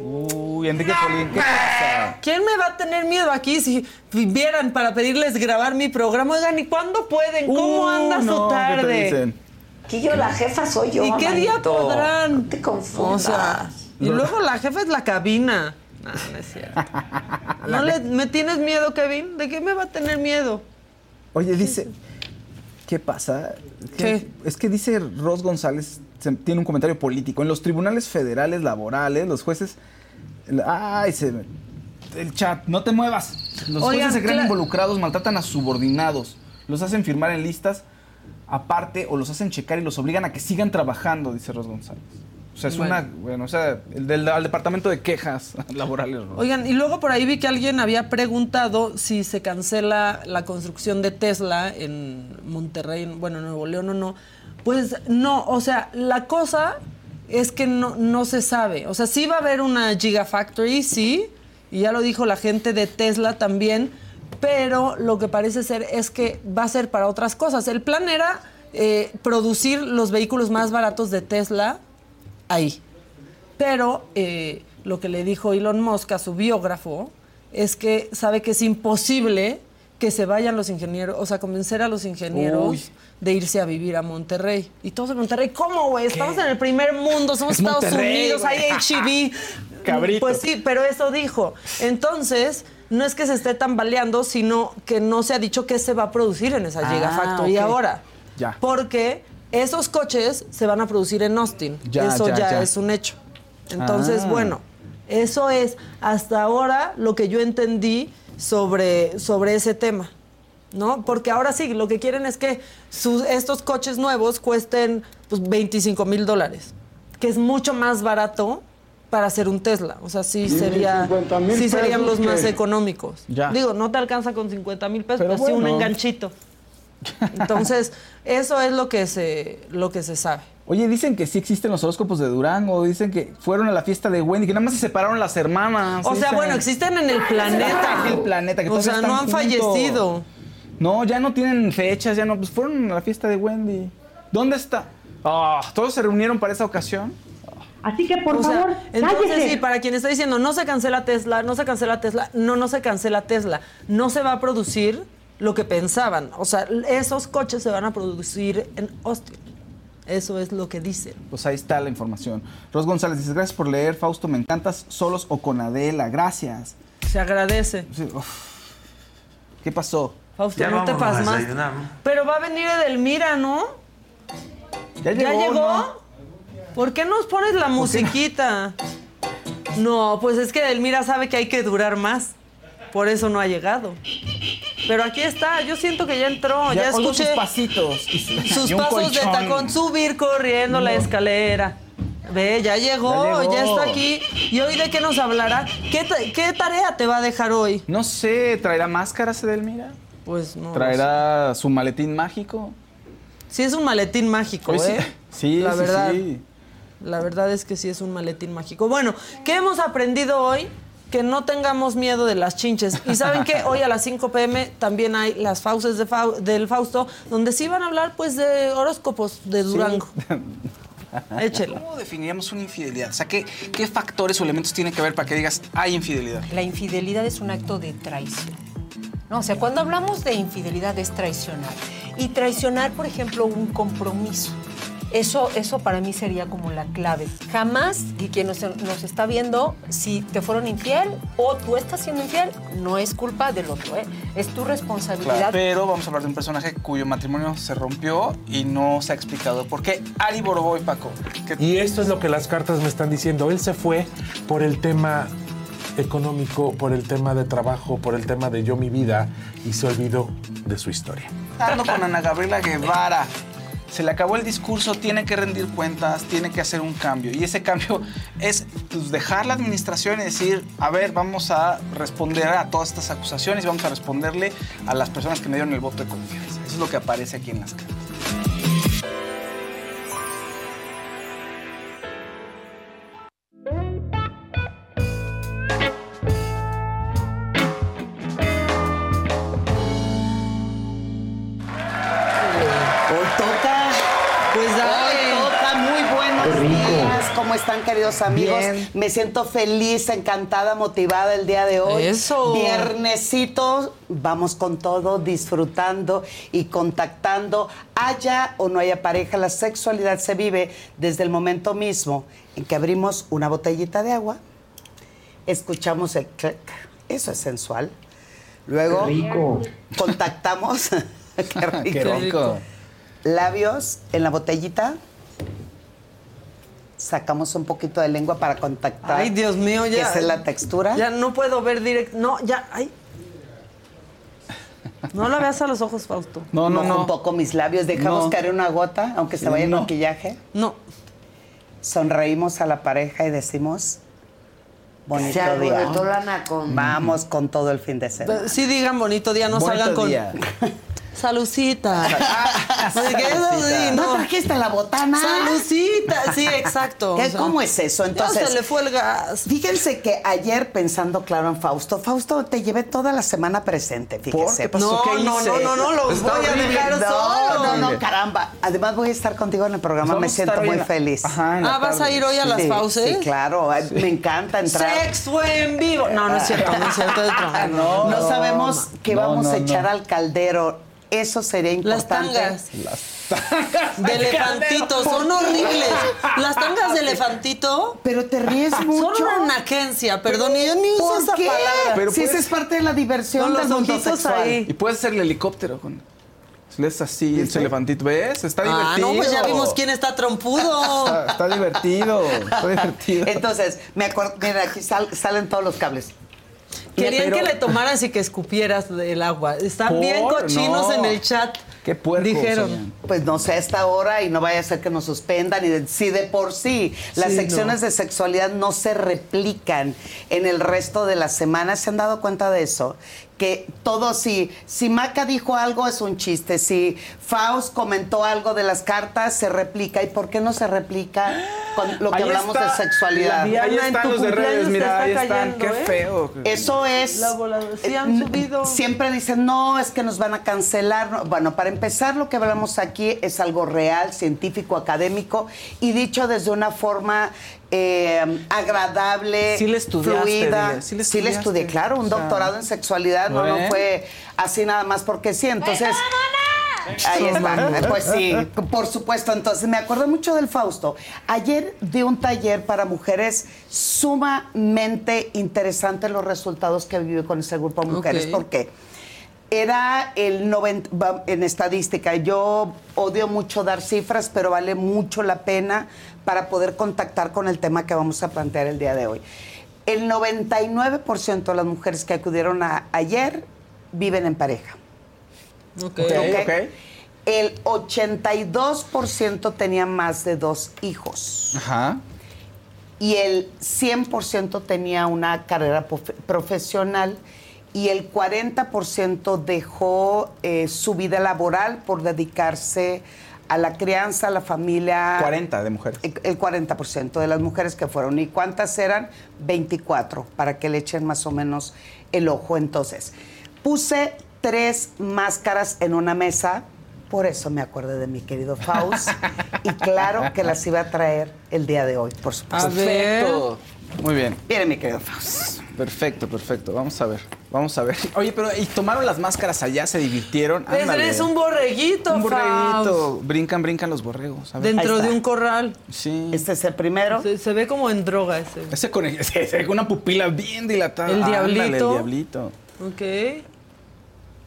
uy, Enrique Colín, ¿qué pasa? ¿Quién me va a tener miedo aquí si vieran para pedirles grabar mi programa? Oigan, ¿y cuándo pueden? ¿Cómo Uh, anda su ¿qué te tarde? dicen? Que yo la jefa soy yo. ¿Y qué día podrán? No te confundas. O sea, y luego la jefa es la cabina. No, no es cierto. ¿No le, ¿Me tienes miedo, Kevin? ¿De qué me va a tener miedo? Oye, dice, ¿qué pasa? ¿Qué? Es que dice Ros González, se- tiene un comentario político. En los tribunales federales laborales, los jueces... Ay, se... El chat, no te muevas. Los Oigan, jueces se creen involucrados, maltratan a subordinados, los hacen firmar en listas aparte o los hacen checar y los obligan a que sigan trabajando, dice Ros González. O sea, es Bueno. una, bueno, o sea, el del al departamento de quejas laborales. Ros. Oigan, y luego por ahí vi que alguien había preguntado si se cancela la construcción de Tesla en Monterrey, bueno, en Nuevo León o no. Pues no, o sea, la cosa es que no, no se sabe. O sea, sí va a haber una Gigafactory, sí, y ya lo dijo la gente de Tesla también, pero lo que parece ser es que va a ser para otras cosas. El plan era eh, producir los vehículos más baratos de Tesla ahí. Pero eh, lo que le dijo Elon Musk a su biógrafo es que sabe que es imposible que se vayan los ingenieros, o sea, convencer a los ingenieros Uy. de irse a vivir a Monterrey. Y todos en Monterrey, ¿cómo, güey? Estamos en el primer mundo, somos Es Estados Monterrey, Unidos, hay. HB. Cabrito. Pues sí, pero eso dijo. Entonces, no es que se esté tambaleando, sino que no se ha dicho qué se va a producir en esa Ah, Gigafactory ok. ahora. Ya. Porque esos coches se van a producir en Austin. Ya, eso ya, ya, ya. es un hecho. Entonces, Ah. bueno, eso es hasta ahora lo que yo entendí sobre, sobre ese tema. ¿No? Porque ahora sí, lo que quieren es que sus- estos coches nuevos cuesten pues, 25 mil dólares, que es mucho más barato para hacer un Tesla. O sea, sí, ¿Y sería, 50,000 sí serían los más económicos. Ya. Digo, no te alcanza con 50 mil pesos, Pero pero, sí un enganchito. Entonces, eso es lo que se, lo que se sabe. Oye, dicen que sí existen los horóscopos de Durango, dicen que fueron a la fiesta de Wendy, que nada más se separaron las hermanas. O sea, dicen. bueno, existen en el planeta. En el planeta, que O sea, no han juntos. fallecido. No, ya no tienen fechas, ya no, pues fueron a la fiesta de Wendy. ¿Dónde está? Ah, ¿Todos se reunieron para esa ocasión? Así que, por favor, entonces cállese. sí, para quien está diciendo, no se cancela Tesla, no se cancela Tesla, no, no se cancela Tesla. No se va a producir lo que pensaban. O sea, esos coches se van a producir en Austin. Eso es lo que dicen. Pues ahí está la información. Ros González dice, gracias por leer, Fausto, me encantas solos o con Adela, gracias. Se agradece. Sí. ¿Qué pasó? Fausto, no te pasmas. Pero va a venir Edelmira, ¿no? Ya llegó, ¿no? ¿Por qué nos pones la musiquita? No, pues es que Edelmira sabe que hay que durar más. Por eso no ha llegado. Pero aquí está, yo siento que ya entró, ya, escuché sus pasitos y su- sus y pasos de tacón, subir corriendo la escalera. Ve, ya llegó, Ya está aquí. ¿Y hoy de qué nos hablará? ¿Qué, ta- qué tarea te va a dejar hoy? No sé, ¿traerá máscaras Edelmira? Pues no. ¿Traerá su maletín mágico? Sí es un maletín mágico, Hoy sí- ¿eh? sí, la sí, verdad. sí. La verdad es que sí es un maletín mágico. Bueno, ¿qué hemos aprendido hoy? Que no tengamos miedo de las chinches. Y saben que hoy a las 5 pm también hay las fauces de Fau- del Fausto, donde sí van a hablar pues de horóscopos de Durango. Échelo. ¿Cómo definiríamos una infidelidad? O sea, ¿qué, ¿qué factores o elementos tienen que ver para que digas hay infidelidad? La infidelidad es un acto de traición. No, o sea, cuando hablamos de infidelidad es traicionar. Y traicionar, por ejemplo, un compromiso. Eso, eso para mí sería como la clave. Jamás, y quien nos, nos está viendo, si te fueron infiel o tú estás siendo infiel, no es culpa del otro, ¿eh? es tu responsabilidad. Claro, pero vamos a hablar de un personaje cuyo matrimonio se rompió y no se ha explicado por qué. Ari Boroboy, Paco. Y esto es lo que las cartas me están diciendo. Él se fue por el tema económico, por el tema de trabajo, por el tema de yo mi vida y se olvidó de su historia. Estando con Ana Gabriela Guevara. Se le acabó el discurso, tiene que rendir cuentas, tiene que hacer un cambio. Y ese cambio es pues, dejar la administración y decir, a ver, vamos a responder a todas estas acusaciones y vamos a responderle a las personas que me dieron el voto de confianza. Eso es lo que aparece aquí en las cartas. Están, queridos amigos? Bien. Me siento feliz, encantada, motivada el día de hoy. Eso. Viernesito, vamos con todo, disfrutando y contactando. Haya o no haya pareja, la sexualidad se vive desde el momento mismo en que abrimos una botellita de agua, escuchamos el clic. Eso es sensual. Luego Qué rico. contactamos. Qué rico. Qué rico. Labios en la botellita. Sacamos un poquito de lengua para contactar. Ay, Dios mío, ya. Esa es la textura. Ya no puedo ver directo. No, ya, ay. No la veas a los ojos, Fausto. No, no, no. un poco mis labios. Dejamos No. caer una gota, aunque se vaya el No. maquillaje. No. Sonreímos a la pareja y decimos. Bonito día. Lana con- Vamos con todo el fin de semana. Sí digan bonito día, no Bonito salgan con... Salucita. Porque eso sí, ¿No no. trajiste la botana? Salucita, sí, exacto. ¿Qué- o sea, ¿Cómo es eso? ya Entonces, se le fue el gas. Fíjense que ayer pensando claro en Fausto, Fausto te llevé toda la semana presente, fíjese. ¿Qué pasó? No, ¿Qué no, hice? no, no, no, los Está voy a dejar No, solos. no, no, caramba. Además voy a estar contigo en el programa, me siento muy la- feliz. Ajá, Ah, ¿vas a ir hoy a las Sí, fauces? Sí, claro, me encanta entrar. Sexo en vivo. No, no es cierto, no es cierto. broma. No, No, sabemos qué no, vamos no, a echar no. al caldero. Eso sería Las importante. tangas. De elefantito, son horribles. Las tangas de elefantito Pero te ríes son mucho. una nagencia, perdón, y yo ni uso ¿Por esa qué? palabra. Pero si esa es parte de la diversión del los mundo sexual. ahí. Y puedes hacer el helicóptero con. Haces así, el elefantito. ¿Ves? Está Ah, divertido. no, pues ya vimos quién está trompudo. Está, está divertido. Está divertido. Entonces, me acuerdo, mira, aquí sal- salen todos los cables. Querían Pero- que le tomaras y que escupieras del agua. Están ¿Por? bien cochinos No. en el chat. Qué puercos, Dijeron. Pues no sé a esta hora y no vaya a ser que nos suspendan. Y de, si de por sí las Sí, secciones no. de sexualidad no se replican en el resto de la semana, ¿se han dado cuenta de eso? Que todo, si, si Maca dijo algo es un chiste, si Faust comentó algo de las cartas, se replica. ¿Y por qué no se replica con lo que Ahí hablamos está. de sexualidad? Diana, Ahí en están tu los de redes, mira, está ahí están. cayendo, Qué ¿eh? feo. Eso es. La volada- sí han eh, subido. Siempre dicen, no, es que nos van a cancelar. No, Bueno, para empezar, lo que hablamos aquí es algo real, científico, académico y dicho desde una forma eh, agradable, Sí le estudiaste, fluida. dile, sí le Sí le estudiaste. estudié, claro, un O sea, doctorado en sexualidad, no, fue así nada más porque sí. Entonces. Ahí está. Pues sí, por supuesto. Entonces, me acuerdo mucho del Fausto. Ayer di un taller para mujeres sumamente interesante los resultados que viví con ese grupo de mujeres. Ok. ¿Por qué? Era el 90, va- en estadística. Yo odio mucho dar cifras, pero vale mucho la pena para poder contactar con el tema que vamos a plantear el día de hoy. El 99% de las mujeres que acudieron a- ayer viven en pareja. Ok. El 82% tenía más de dos hijos Ajá. y el 100% tenía una carrera profe- profesional y el 40% dejó eh, su vida laboral por dedicarse a la crianza, a la familia. 40 de mujeres. El el 40% de las mujeres que fueron. ¿Y cuántas eran? 24, para que le echen más o menos el ojo. Entonces, puse tres máscaras en una mesa, por eso me acordé de mi querido Faust, y claro que las iba a traer el día de hoy, por supuesto. A ver. Perfecto. Muy bien. Miren, mi querido Faust. Perfecto, perfecto. Vamos a ver. Vamos a ver. Oye, pero ¿y tomaron las máscaras allá? ¿Se divirtieron? Ese Ándale. es un borreguito, Un borreguito. Faust. Brincan, brincan los borregos. A ver. Dentro de un corral. Sí. Este es el primero. Se, se ve como en droga ese. Ese con, ese- ese con una pupila bien dilatada. El Ándale, diablito. el diablito. Ok.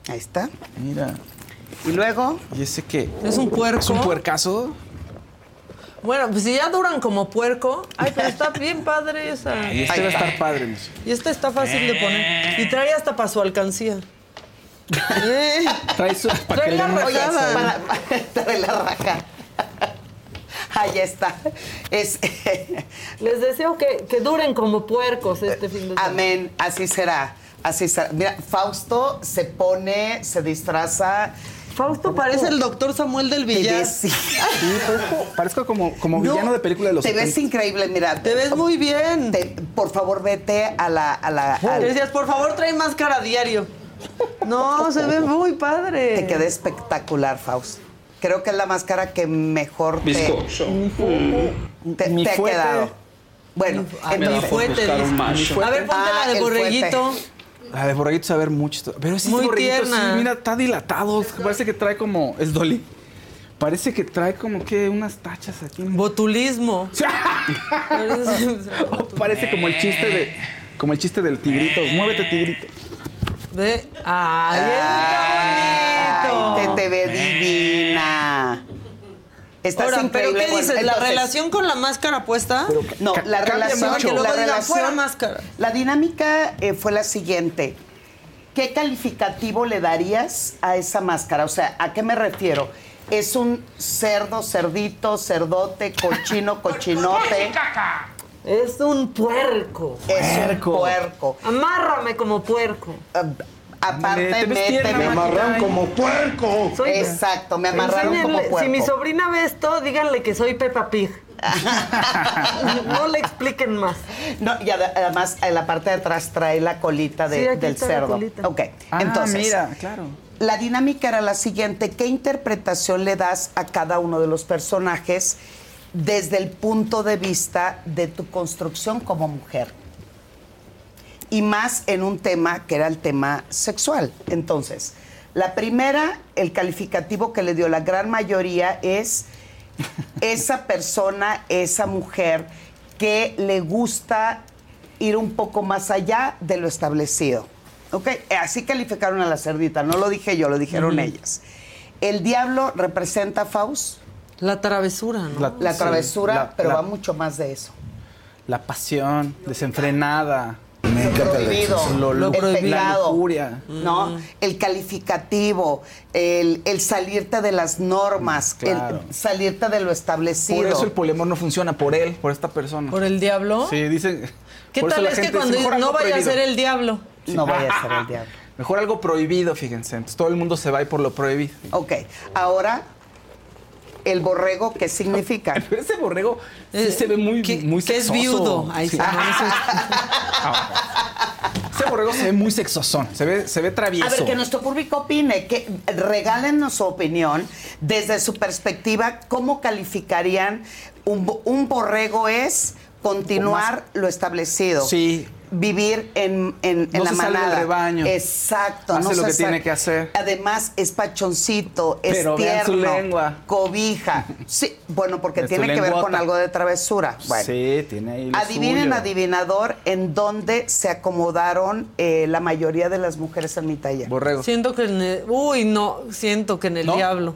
Ahí está. Mira. Y luego, ¿Y ese qué? Es un puerco. ¿Es un puercazo? Bueno, pues si ya duran como puerco. Ay, pero está bien padre esa. Y este va a estar padre. Y esta está fácil de poner. Y trae hasta para su alcancía. Eh, Trae su... Para Trae que la rajada. para, trae la raja. Ahí está. Es, Les deseo que, que duren como puercos este fin de semana. amén, así será. Así será. Mira, Fausto se pone, se disfraza. Fausto parece el doctor Samuel del Te Villar. ves, sí. Sí, parezco, parezco como, como No, villano de película de los Te ves 70. increíble, mira. Te ves muy bien. Te- por favor, vete a la. A la decías, por favor, trae máscara a diario. No, se ve muy padre. te quedé espectacular, Faust. Creo que es la máscara que mejor te, Bizcocho. te, Mi te ha fuete. quedado. Bueno, Ah, mi entonces- fuete, dice. macho. A ver, ponte Ah, la de borreguito. La de borreguito sabe ver mucho. esto. Pero sí, Muy tierna. sí, mira, está dilatado. Parece que trae como... Es Dolly. Parece que trae como que unas tachas aquí. Botulismo. Parece como el chiste de... Como el chiste del tigrito. Muévete, tigrito. Ve. ¡Ay, bonito! te, te ve divina. Estás Ahora, ¿pero qué dices? ¿La entonces- relación con la máscara puesta? No, la relación, mucho. Que luego la digan, relación, fuera máscara. La dinámica eh, fue la siguiente. ¿Qué calificativo le darías a esa máscara? O sea, ¿a qué me refiero? ¿Es un cerdo, cerdito, cerdote, cochino, cochinote? Es un puerco. Es un Puerco. puerco. Amárrame como puerco. Ah, Aparte, tierna, méteme. Me amarraron como puerco. Soy- Exacto, me amarraron como puerco. Si mi sobrina ve esto, díganle que soy Peppa Pig. no le expliquen más. No, y ade- además en la parte de atrás trae la colita de- Sí, aquí del cerdo. colita. Ok, Ah, entonces. mira, claro. La dinámica era la siguiente: ¿qué interpretación le das a cada uno de los personajes desde el punto de vista de tu construcción como mujer? Y más en un tema que era el tema sexual. Entonces, la primera, el calificativo que le dio la gran mayoría es esa persona, esa mujer que le gusta ir un poco más allá de lo establecido. ¿Ok? Así calificaron a la cerdita, no lo dije yo, lo dijeron ellas. El diablo representa a Faust. La travesura, ¿no? La, travesura, la- pero la- va mucho más de eso. La pasión desenfrenada. Lo prohibido, Lo, lo lo- prohibido. La lujuria. ¿no? El calificativo, el, el salirte de las normas, Claro. el salirte de lo establecido. Por eso el poliamor no funciona, por él, por esta persona. ¿Por el diablo? Sí, dicen. ¿Qué tal es que cuando dice, no vaya a ser el diablo? No vaya a ser el diablo. Mejor algo prohibido, fíjense. Entonces todo el mundo se va ir por lo prohibido. Ok, ahora, el borrego, ¿qué significa? Pero ese borrego sí se ve muy, muy que es sexoso. viudo. Ay, sí, no, Ese borrego se ve muy sexosón, se ve, se ve travieso. A ver, que nuestro público opine, que regálenos su opinión desde su perspectiva, ¿cómo calificarían un, un borrego es continuar lo establecido? Sí. Vivir en, en, en No la se sale del manada. rebaño. Exacto. Hace no lo que sale. tiene que hacer. Además, es pachoncito, es Pero vean tierno. su lengua. Cobija. Sí, bueno, porque Es tiene que ver con algo de travesura. Bueno. Sí, tiene ahí lo Adivinen, suyo. adivinador, en dónde se acomodaron eh, la mayoría de las mujeres en mi taller. Borrego. Siento que en el, Uy, no, siento que en el diablo.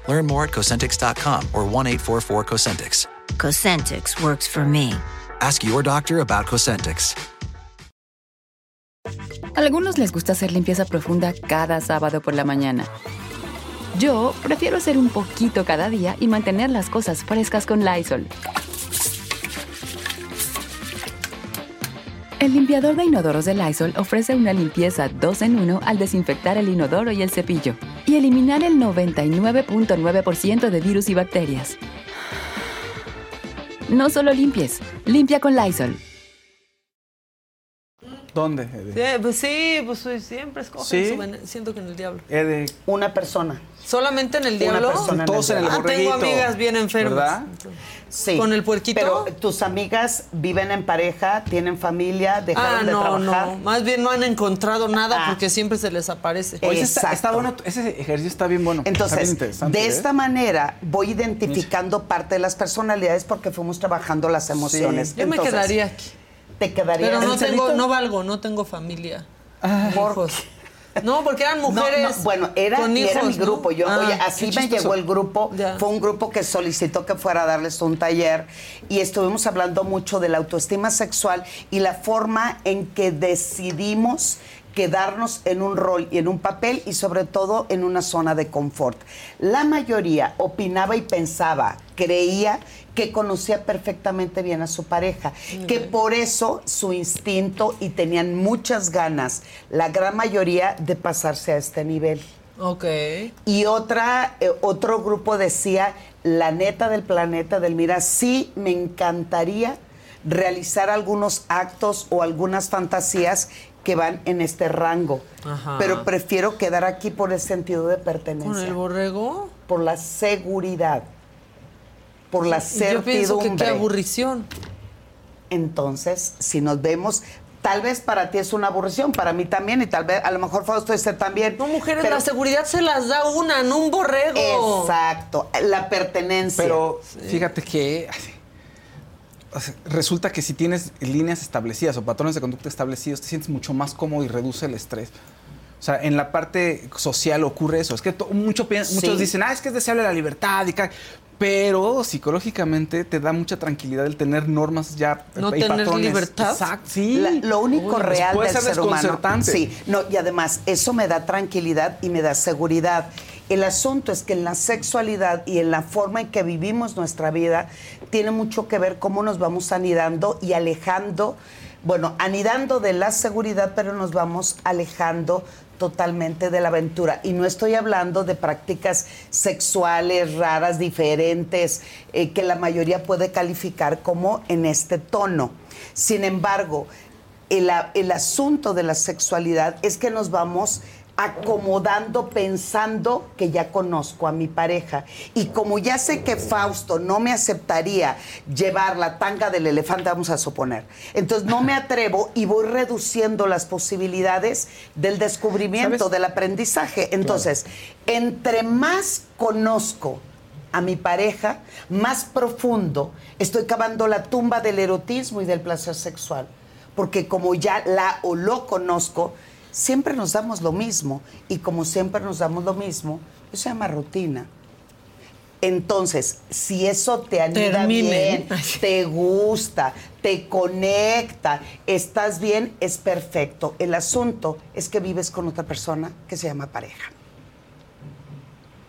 Learn more at Cosentix.com or 1 844 Cosentix. Cosentix works for me. Ask your doctor about Cosentix. A algunos les gusta hacer limpieza profunda cada sábado por la mañana. Yo prefiero hacer un poquito cada día y mantener las cosas frescas con Lysol. El limpiador de inodoros de Lysol ofrece una limpieza 2 en 1 al desinfectar el inodoro y el cepillo y eliminar el 99.9% de virus y bacterias. No solo limpies, limpia con Lysol. ¿Dónde? Ede? Sí, pues sí, pues siempre escogen Sí. su Siento que en el diablo. Ede, Una persona. ¿Solamente en el Una diablo? persona en Todos en el ah, tengo amigas bien enfermas. ¿Verdad? Sí. ¿Con el puerquito? Pero tus amigas viven en pareja, tienen familia, dejaron Ah, de no, trabajar. no. Más bien no han encontrado nada Ah. porque siempre se les aparece. Oye, ese está, bueno, ese ejercicio está bien bueno. bien Entonces, de ¿eh? esta manera voy identificando parte de las personalidades porque fuimos trabajando las emociones. Yo me Entonces, quedaría aquí. Te quedaría Pero no ¿El tengo, no valgo, no tengo familia. ¿Por hijos. No, porque eran mujeres. no, bueno, era, con era mi grupo. Yo, Ah, oye, así me llegó el grupo. Ya. Fue un grupo que solicitó que fuera a darles un taller y estuvimos hablando mucho de la autoestima sexual y la forma en que decidimos quedarnos en un rol y en un papel y sobre todo en una zona de confort. La mayoría opinaba y pensaba, creía que conocía perfectamente bien a su pareja, que por eso su instinto y tenían muchas ganas, la gran mayoría, de pasarse a este nivel. Ok. Y otra, eh, otro grupo decía, la neta del planeta del Mira, sí me encantaría realizar algunos actos o algunas fantasías que van en este rango. Ajá. Pero prefiero quedar aquí por el sentido de pertenencia. ¿Con el borrego? Por la seguridad. Por la Y Yo pienso que certidumbre. qué aburrición. Entonces, si nos vemos, tal vez para ti es una aburrición, para mí también, y tal vez a lo mejor Fausto este también. No, mujeres, Pero- la seguridad se las da una, no un borrego. Exacto, la pertenencia. Pero fíjate que resulta que si tienes líneas establecidas o patrones de conducta establecidos, te sientes mucho más cómodo y reduce el estrés. O sea, en la parte social ocurre eso. Es que mucho Sí. muchos dicen, ah, es que es deseable la libertad y ca-". Pero psicológicamente te da mucha tranquilidad el tener normas ya ¿No y tener patrones. libertad? Exacto, sí. La- lo único Uy, real puede del ser ser humano. Sí, no, y además eso me da tranquilidad y me da seguridad. El asunto es que en la sexualidad y en la forma en que vivimos nuestra vida tiene mucho que ver cómo nos vamos anidando y alejando, bueno, anidando de la seguridad, pero nos vamos alejando totalmente de la aventura. Y no estoy hablando de prácticas sexuales raras, diferentes, eh, que la mayoría puede calificar como en este tono. Sin embargo, el, asunto de la sexualidad es que nos vamos acomodando pensando que ya conozco a mi pareja. Y como ya sé que Fausto no me aceptaría llevar la tanga del elefante, vamos a suponer, entonces no me atrevo y voy reduciendo las posibilidades del descubrimiento, ¿Sabes? del aprendizaje. Entonces, entre más conozco a mi pareja, más profundo estoy cavando la tumba del erotismo y del placer sexual. Porque como ya la o lo conozco, siempre nos damos lo mismo. Y como siempre nos damos lo mismo, eso se llama rutina. Entonces, si eso te anida Terminen. bien, te gusta, te conecta, estás bien, es perfecto. El asunto es que vives con otra persona que se llama pareja.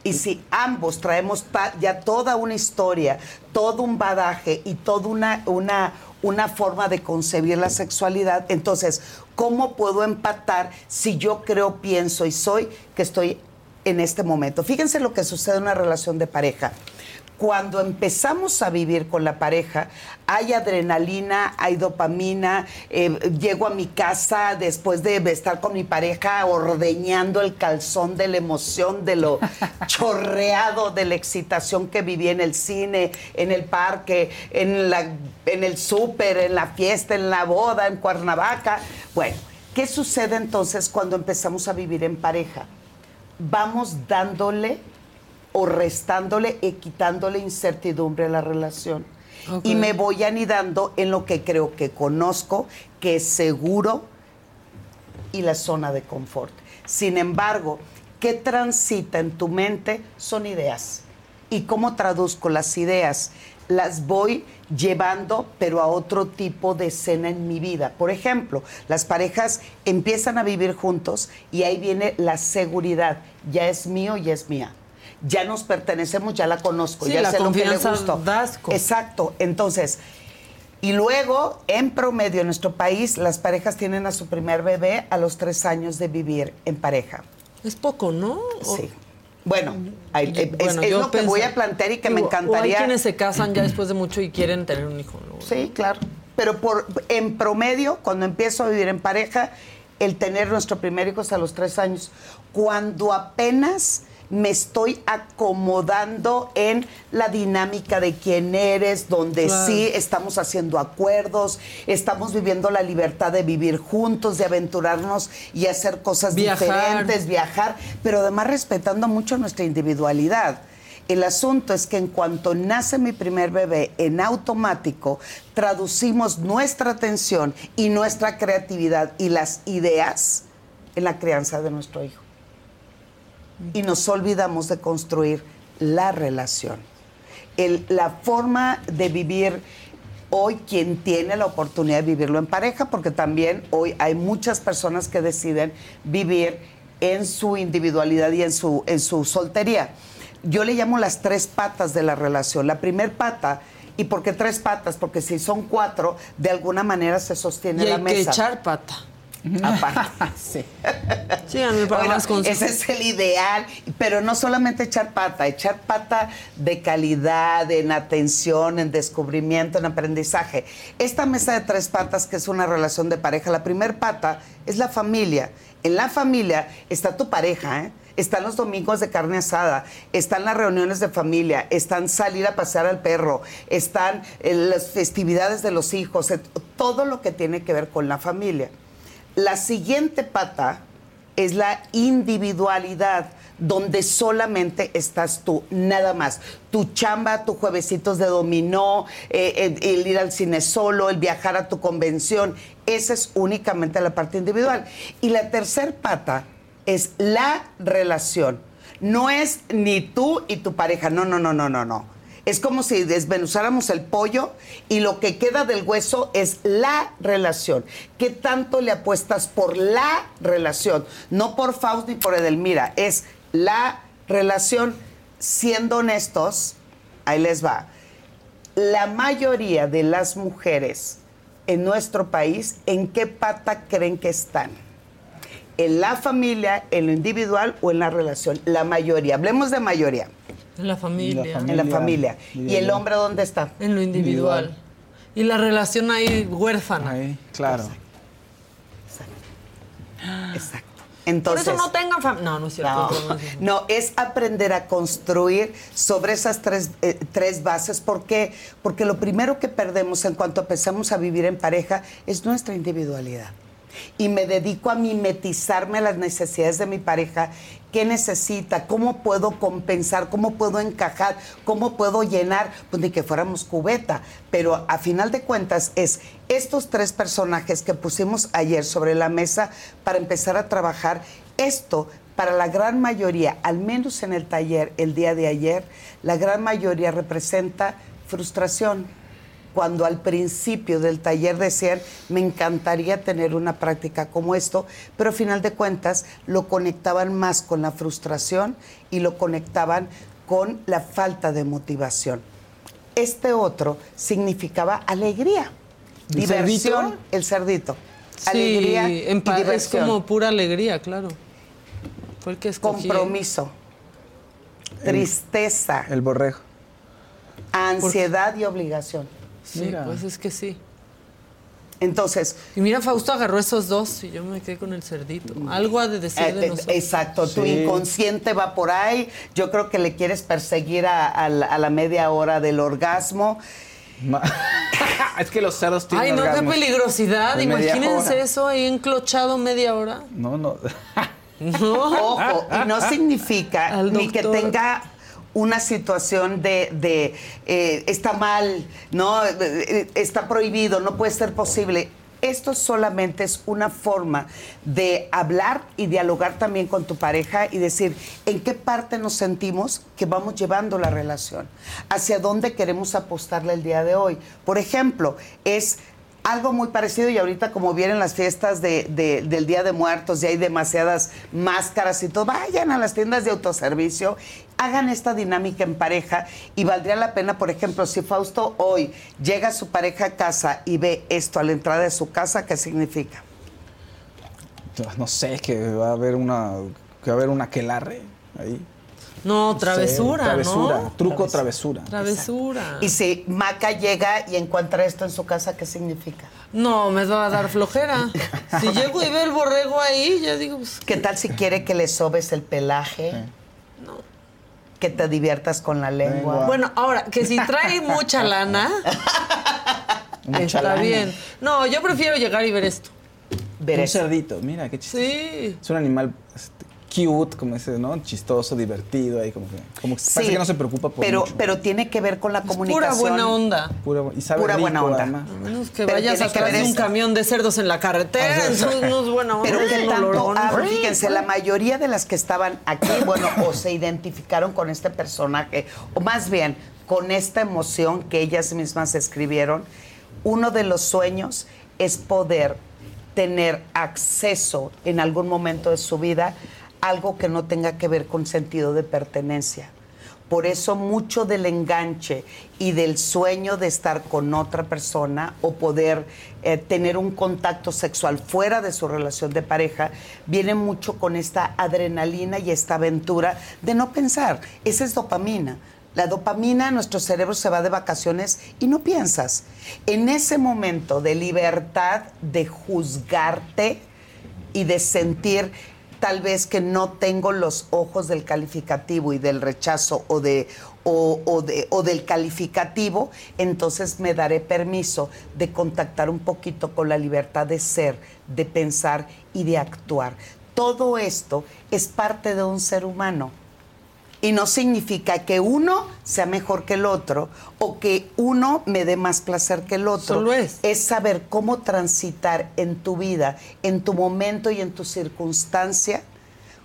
Y si ambos traemos ya toda una historia, todo un badaje y toda una, una, una forma de concebir la sexualidad, entonces, ¿cómo puedo empatar si yo creo, pienso y soy que estoy en este momento? Fíjense lo que sucede en una relación de pareja. Cuando empezamos a vivir con la pareja, hay adrenalina, hay dopamina, eh, llego a mi casa después de estar con mi pareja ordeñando el calzón de la emoción, de lo chorreado de la excitación que viví en el cine, en el parque, en, la, en el súper, en la fiesta, en la boda, en Cuernavaca. Bueno, ¿qué sucede entonces cuando empezamos a vivir en pareja? Vamos dándole o restándole y quitándole incertidumbre a la relación. Y me voy anidando en lo que creo que conozco, que es seguro y la zona de confort. Sin embargo, ¿qué transita en tu mente? Son ideas. ¿Y cómo traduzco las ideas? Las voy llevando, pero a otro tipo de escena en mi vida. Por ejemplo, las parejas empiezan a vivir juntos y ahí viene la seguridad. Ya es mío, ya es mía. Ya nos pertenecemos, ya la conozco, Sí, ya la sé lo que le gusto. da asco. Exacto. Entonces, y luego, en promedio, en nuestro país, las parejas tienen a su primer bebé a los tres años de vivir en pareja. Es poco, ¿no? Sí. Bueno, hay- Yo- es, bueno, es lo que voy a plantear y que me Digo, O hay encantaría. quienes se casan ya después de mucho y quieren tener un hijo. ¿no? Sí, claro. Pero por, en promedio, cuando empiezo a vivir en pareja, el tener nuestro primer hijo es a los tres años. Cuando apenas me estoy acomodando en la dinámica de quién eres, donde Claro. sí estamos haciendo acuerdos, estamos viviendo la libertad de vivir juntos, de aventurarnos y hacer cosas Viajar. diferentes, viajar, pero además respetando mucho nuestra individualidad. El asunto es que en cuanto nace mi primer bebé, en automático traducimos nuestra atención y nuestra creatividad y las ideas en la crianza de nuestro hijo. Y nos olvidamos de construir la relación. El- la forma de vivir hoy, quien tiene la oportunidad de vivirlo en pareja, porque también hoy hay muchas personas que deciden vivir en su individualidad y en su, en su soltería. Yo le llamo las tres patas de la relación. La primer pata, ¿y por qué tres patas? Porque si son cuatro, de alguna manera se sostiene Y la mesa. que echar pata. Aparte, sí. Síganme para Bueno, más consejos. ese es el ideal, pero no solamente echar pata, echar pata de calidad, en atención, en descubrimiento, en aprendizaje. Esta mesa de tres patas, que es una relación de pareja, la primer pata es la familia. En la familia está tu pareja, ¿eh? Están los domingos de carne asada, están las reuniones de familia, están salir a pasear al perro, están eh, las festividades de los hijos, todo lo que tiene que ver con la familia. La siguiente pata es la individualidad, donde solamente estás tú, nada más. Tu chamba, tu juevesitos de dominó, eh, el, el ir al cine solo, el viajar a tu convención, esa es únicamente la parte individual. Y la tercer pata es la relación. No es ni tú y tu pareja, no, no, no, no, no, no. Es como si desmenuzáramos el pollo y lo que queda del hueso es la relación. ¿Qué tanto le apuestas por la relación? No por Faust ni por Edelmira, es la relación. Siendo honestos, ahí les va. La mayoría de las mujeres en nuestro país, ¿en qué pata creen que están? ¿En la familia, en lo individual o en la relación? La mayoría. Hablemos de mayoría. En la familia. En la familia. ¿Y el hombre dónde está? En lo individual. Y la relación ahí huérfana. Claro. Exacto. Entonces, Por eso no tengan familia. No, no es cierto. No, no, es aprender a construir sobre esas tres, eh, tres bases. ¿Por qué? Porque lo primero que perdemos en cuanto empezamos a vivir en pareja es nuestra individualidad. Y me dedico a mimetizarme a las necesidades de mi pareja. ¿Qué necesita? ¿Cómo puedo compensar? ¿Cómo puedo encajar? ¿Cómo puedo llenar? Pues ni que fuéramos cubeta. Pero a final de cuentas es estos tres personajes que pusimos ayer sobre la mesa para empezar a trabajar esto para la gran mayoría, al menos en el taller el día de ayer, la gran mayoría representa frustración. Cuando al principio del taller decían, me encantaría tener una práctica como esto, pero a final de cuentas lo conectaban más con la frustración y lo conectaban con la falta de motivación. Este otro significaba alegría, ¿El diversión, cerdito? el cerdito. Sí, alegría en y es como pura alegría, claro. Fue el que escogí. compromiso, tristeza, El borrego. ansiedad y obligación. Sí, Mira. pues es que sí. Entonces. Y mira, Fausto agarró esos dos y yo me quedé con el cerdito. Algo ha de decir Eh, de eh, nosotros. exacto, tu inconsciente va por ahí. Yo creo que le quieres perseguir a, a la, a la media hora del orgasmo. es que los cerdos tienen Ay, no, qué peligrosidad. Imagínense hora. eso ahí enclochado media hora. No, no. No. Ojo, y no significa ni que tenga una situación de, eh, está mal, no Eh, eh, está prohibido, no puede ser posible. Esto solamente es una forma de hablar y dialogar también con tu pareja y decir en qué parte nos sentimos que vamos llevando la relación, hacia dónde queremos apostarle el día de hoy. Por ejemplo, es algo muy parecido y ahorita como vienen las fiestas de- de- del Día de Muertos y hay demasiadas máscaras y todo, vayan a las tiendas de autoservicio, hagan esta dinámica en pareja y valdría la pena, por ejemplo, si Fausto hoy llega a su pareja a casa y ve esto a la entrada de su casa, ¿qué significa? No sé, que va a haber una. Que va a haber una aquelarre ahí. No, travesura, travesura, ¿no? Truco travesura. Travesura. Y si Maca llega y encuentra esto en su casa, ¿qué significa? No, me va a dar flojera. Si llego y veo el borrego ahí, ya digo, pues, ¿Qué tal si quiere que le sobes el pelaje? Que te diviertas con la lengua. Bueno, ahora, que si trae mucha lana, Mucha está lana. bien. No, yo prefiero llegar y ver esto. Ver un cerdito, mira qué chistoso. Sí. Es un animal cute, como ese, ¿no? Chistoso, divertido, ahí como que, como que parece que no se preocupa por pero, mucho. pero tiene que ver con la Pura comunicación. buena onda. Pura, bu- y sabe Pura rico, buena onda. además. A menos que Pero vayas ver de un eso. camión de cerdos en la carretera, entonces no es buena onda. Pero es que tanto, ah, fíjense, la mayoría de las que estaban aquí, bueno, o se identificaron con este personaje, o más bien con esta emoción que ellas mismas escribieron, uno de los sueños es poder tener acceso en algún momento de su vida a algo que no tenga que ver con sentido de pertenencia. Por eso mucho del enganche y del sueño de estar con otra persona o poder eh, tener un contacto sexual fuera de su relación de pareja viene mucho con esta adrenalina y esta aventura de no pensar. Esa es dopamina. La dopamina, nuestro cerebro se va de vacaciones y no piensas. En ese momento de libertad de juzgarte y de sentir tal vez que no tengo los ojos del calificativo y del rechazo o, de, o, de, o del calificativo, entonces me daré permiso de contactar un poquito con la libertad de ser, de pensar y de actuar. todo esto es parte de un ser humano. Y no significa que uno sea mejor que el otro o que uno me dé más placer que el otro. Solo es. Es saber cómo transitar en tu vida, en tu momento y en tu circunstancia,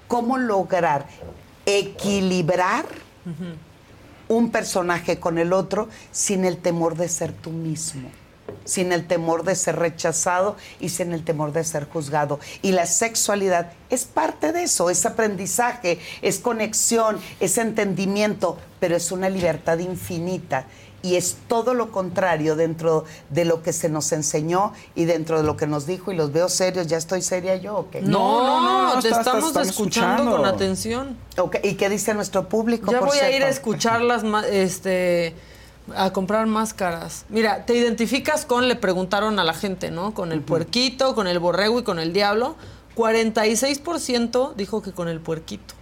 cómo lograr equilibrar un personaje con el otro sin el temor de ser tú mismo, sin el temor de ser rechazado y sin el temor de ser juzgado. Y la sexualidad es parte de eso, es aprendizaje, es conexión, es entendimiento, pero es una libertad infinita. Y es todo lo contrario dentro de lo que se nos enseñó y dentro de lo que nos dijo. Y los veo serios, ¿ya estoy seria yo o qué? No, no, no, te está- estamos, está- escuchando, escuchando. con atención. Ok, ¿Y qué dice nuestro público? Ya por voy a ir a escucharlas, ma- este, a comprar máscaras. Mira, te identificas con, le preguntaron a la gente, ¿no? Con el puerquito, con el borrego y con el diablo. 46% dijo que con el puerquito.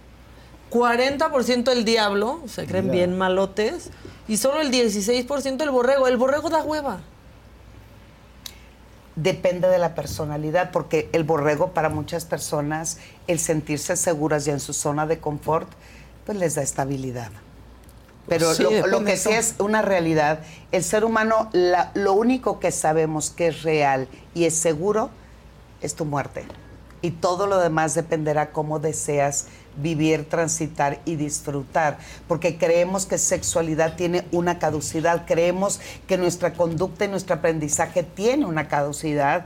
40% el diablo, se creen Ya. bien malotes. Y solo el 16% el borrego. El borrego da hueva. Depende de la personalidad, porque el borrego para muchas personas, el sentirse seguras y en su zona de confort, pues les da estabilidad. Pero Sí, lo, lo que sí es una realidad, el ser humano, la- lo único que sabemos que es real y es seguro es tu muerte. Y todo lo demás dependerá cómo deseas vivir, transitar y disfrutar. Porque creemos que sexualidad tiene una caducidad, creemos que nuestra conducta y nuestro aprendizaje tiene una caducidad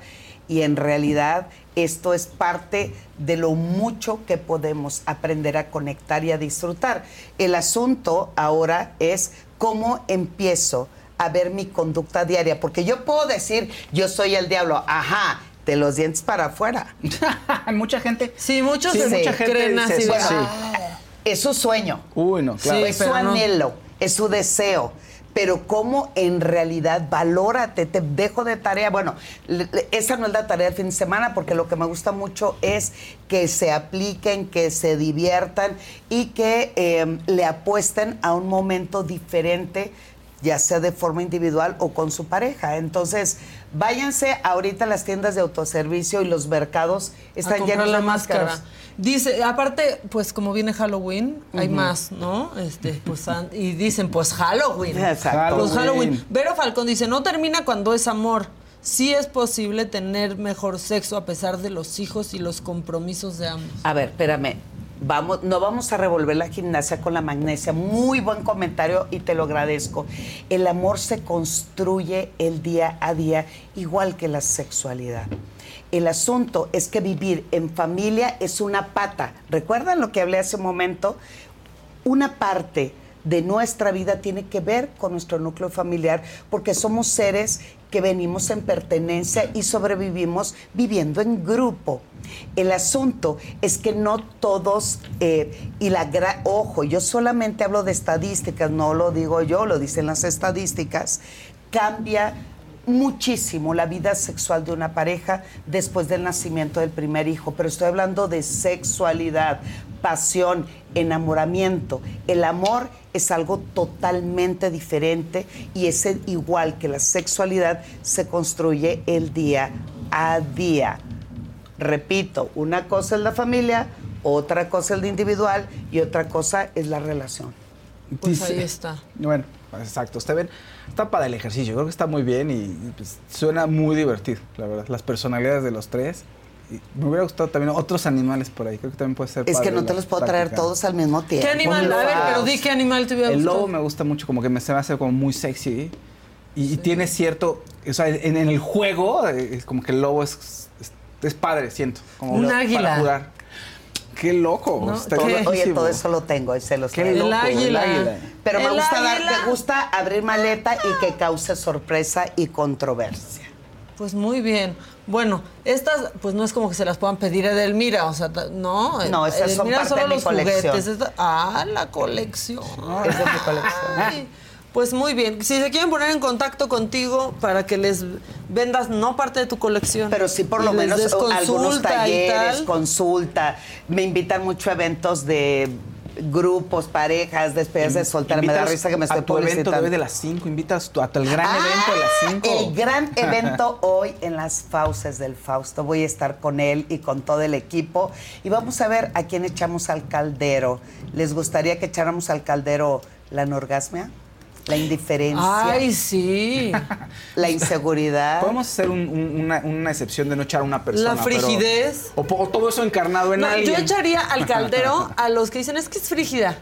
y en realidad esto es parte de lo mucho que podemos aprender a conectar y a disfrutar. El asunto ahora es cómo empiezo a ver mi conducta diaria, porque yo puedo decir, yo soy el diablo, ajá, de los dientes para afuera. mucha gente. Sí, muchos Sí, mucha gente creen así. "Ah". Es su sueño. Uy, no, claro. es su anhelo, es su deseo. Pero cómo en realidad valórate, te dejo de tarea. Bueno, esa no es la tarea del fin de semana, porque lo que me gusta mucho es que se apliquen, que se diviertan y que eh, le apuesten a un momento diferente, ya sea de forma individual o con su pareja. Entonces, váyanse ahorita a las tiendas de autoservicio y los mercados están llenos de máscara. Dice, aparte, pues como viene Halloween, hay más, ¿no? Este, pues y dicen, pues Halloween. Exacto. Pues Halloween. Halloween. Vero Falcón dice, no termina cuando es amor. Sí es posible tener mejor sexo a pesar de los hijos y los compromisos de ambos. A ver, espérame. Vamos, no vamos a revolver la gimnasia con la magnesia. Muy buen comentario y te lo agradezco. El amor se construye el día a día igual que la sexualidad. El asunto es que vivir en familia es una pata. ¿Recuerdan lo que hablé hace un momento? Una parte de nuestra vida tiene que ver con nuestro núcleo familiar porque somos seres que venimos en pertenencia y sobrevivimos viviendo en grupo. El asunto es que no todos, eh, y la gra- ojo, yo solamente hablo de estadísticas, no lo digo yo, lo dicen las estadísticas, cambia muchísimo la vida sexual de una pareja después del nacimiento del primer hijo, pero estoy hablando de sexualidad, pasión, enamoramiento. El amor es algo totalmente diferente y es el- igual que la sexualidad se construye el día a día. Repito, una cosa es la familia, otra cosa es lo individual y otra cosa es la relación. Pues ahí está. Bueno, exacto. Está bien. Está para el ejercicio. Creo que está muy bien y, pues, suena muy divertido, la verdad. Las personalidades de los tres. Y me hubiera gustado también otros animales por ahí. Creo que también puede ser Es que no te los puedo traer todos al mismo tiempo. ¿Qué animal? A ver, pero di qué animal te hubiera El gustado. lobo me gusta mucho, como que me, se me hace como muy sexy. Y, y tiene cierto. O sea, en, en el juego, eh, es como que el lobo es, es, es padre, siento. Como Un para águila. jugar. Qué loco. No, está todo- loquísimo. oye, todo eso lo tengo, se los Qué loco, el águila. Pero me gusta dar, me gusta abrir maleta y que cause sorpresa y controversia. Pues muy bien. Bueno, estas, pues no es como que se las puedan pedir a Edelmira, o sea, no. No, esas son parte solo de mi los colección. juguetes. esta- ah, la colección. Esa es mi colección. Ay, pues muy bien. Si se quieren poner en contacto contigo para que les vendas no parte de tu colección. Pero sí, por lo menos algunos talleres, tal. consulta. Me invitan mucho a eventos de grupos, parejas, despedidas de soltera. Me da risa que me estoy a tu evento publicitando. de hoy de las 5. Invítalos a tu- al gran evento de las 5. El gran evento hoy en las Fauces del Fausto. Voy a estar con él y con todo el equipo. Y vamos a ver a quién echamos al caldero. ¿Les gustaría que echáramos al caldero la anorgasmia? La indiferencia. Ay, sí. La inseguridad. Podemos hacer un- un- una, una excepción de no echar a una persona. La pero- frigidez. o, todo eso encarnado en No, alguien. yo echaría al caldero a los que dicen es que es frígida.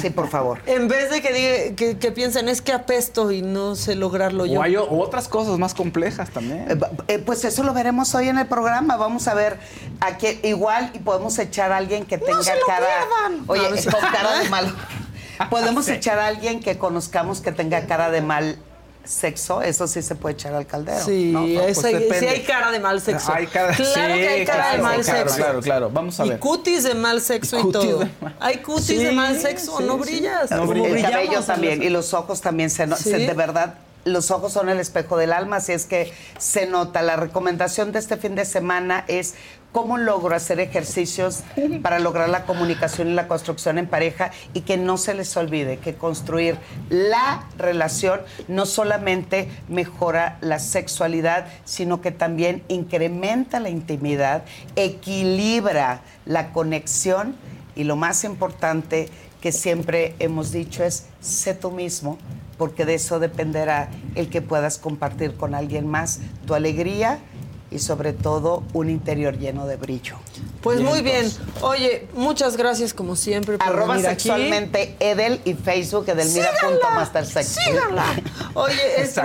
Sí, por favor. En vez de que, diga- que, que piensen es que apesto y no sé lograrlo yo. O hay o- otras cosas más complejas también. Eh, eh, pues eso lo veremos hoy en el programa. Vamos a ver a qué igual y podemos echar a alguien que tenga se lo cara. pierdan. Oye, No, no con cara de malo. Podemos Sí. echar a alguien que conozcamos que tenga cara de mal sexo. Eso sí se puede echar al caldero. Sí, ¿no? es- Pues sí depende. hay cara de mal sexo. Hay cara, claro sí, que hay cara claro, de mal claro, sexo. Claro, claro. Vamos a Y ver. cutis de mal sexo y, todo. Hay cutis Sí, de mal sexo, sí, no sí. brillas. No brillas. el cabello también y los ojos también se, no- ¿Sí? se- de verdad los ojos son el espejo del alma así es que se nota la recomendación de este fin de semana es cómo logro hacer ejercicios para lograr la comunicación y la construcción en pareja y que no se les olvide que construir la relación no solamente mejora la sexualidad sino que también incrementa la intimidad equilibra la conexión y lo más importante que siempre hemos dicho es sé tú mismo, porque de eso dependerá el que puedas compartir con alguien más. Tu alegría y sobre todo un interior lleno de brillo. Pues muy bien. Oye, muchas gracias como siempre por Arroba venir aquí. sexualmente Edel y Facebook edelmira.mastersex. Síganla. Oye,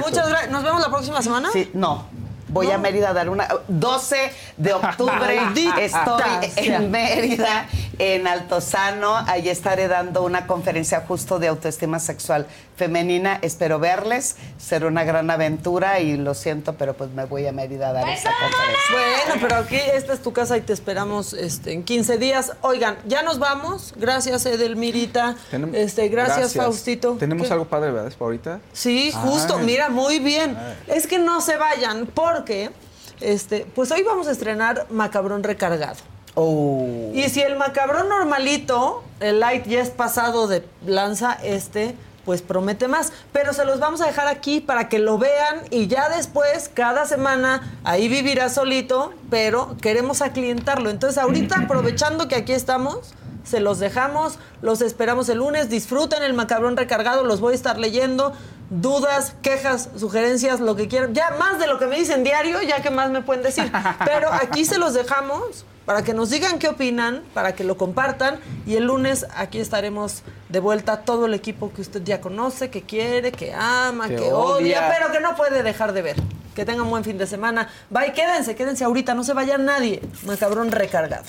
muchas gracias. ¿Nos vemos la próxima semana? Sí, no. Voy a Mérida a dar una. 12 de octubre estoy en Mérida, en Altozano. Allí estaré dando una conferencia justo de autoestima sexual femenina. Espero verles. Será una gran aventura y lo siento, pero pues me voy a Mérida a dar esta conferencia. Bueno, pero aquí esta es tu casa y te esperamos este, en 15 días. Oigan, ya nos vamos. Gracias, Edelmirita. Tenem- Este, gracias, Faustito. Tenemos ¿Qué? algo padre, ¿verdad? Por ahorita. Sí, justo. Mira, muy bien. Ay. Es que no se vayan porque, este, pues hoy vamos a estrenar Macabrón Recargado. Oh. Y si el macabrón normalito, el light ya es pasado de lanza, este pues promete más. Pero se los vamos a dejar aquí para que lo vean y ya después, cada semana, ahí vivirá solito, pero queremos aclientarlo. Entonces ahorita, aprovechando que aquí estamos, se los dejamos, los esperamos el lunes, disfruten el macabrón recargado, los voy a estar leyendo. Dudas, quejas, sugerencias, lo que quieran. Ya más de lo que me dicen diario, ya que más me pueden decir. Pero aquí se los dejamos para que nos digan qué opinan, para que lo compartan y el lunes aquí estaremos de vuelta todo el equipo que usted ya conoce, que quiere, que ama, que, Que odia, odia. pero que no puede dejar de ver. Que tengan un buen fin de semana. Bye, quédense, quédense ahorita, no se vaya nadie. Macabrón recargado.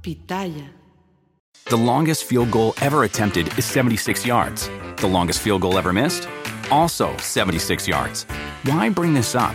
Pitaya. The longest field goal ever attempted is 76 yards. The longest field goal ever missed? Also 76 yards. Why bring this up?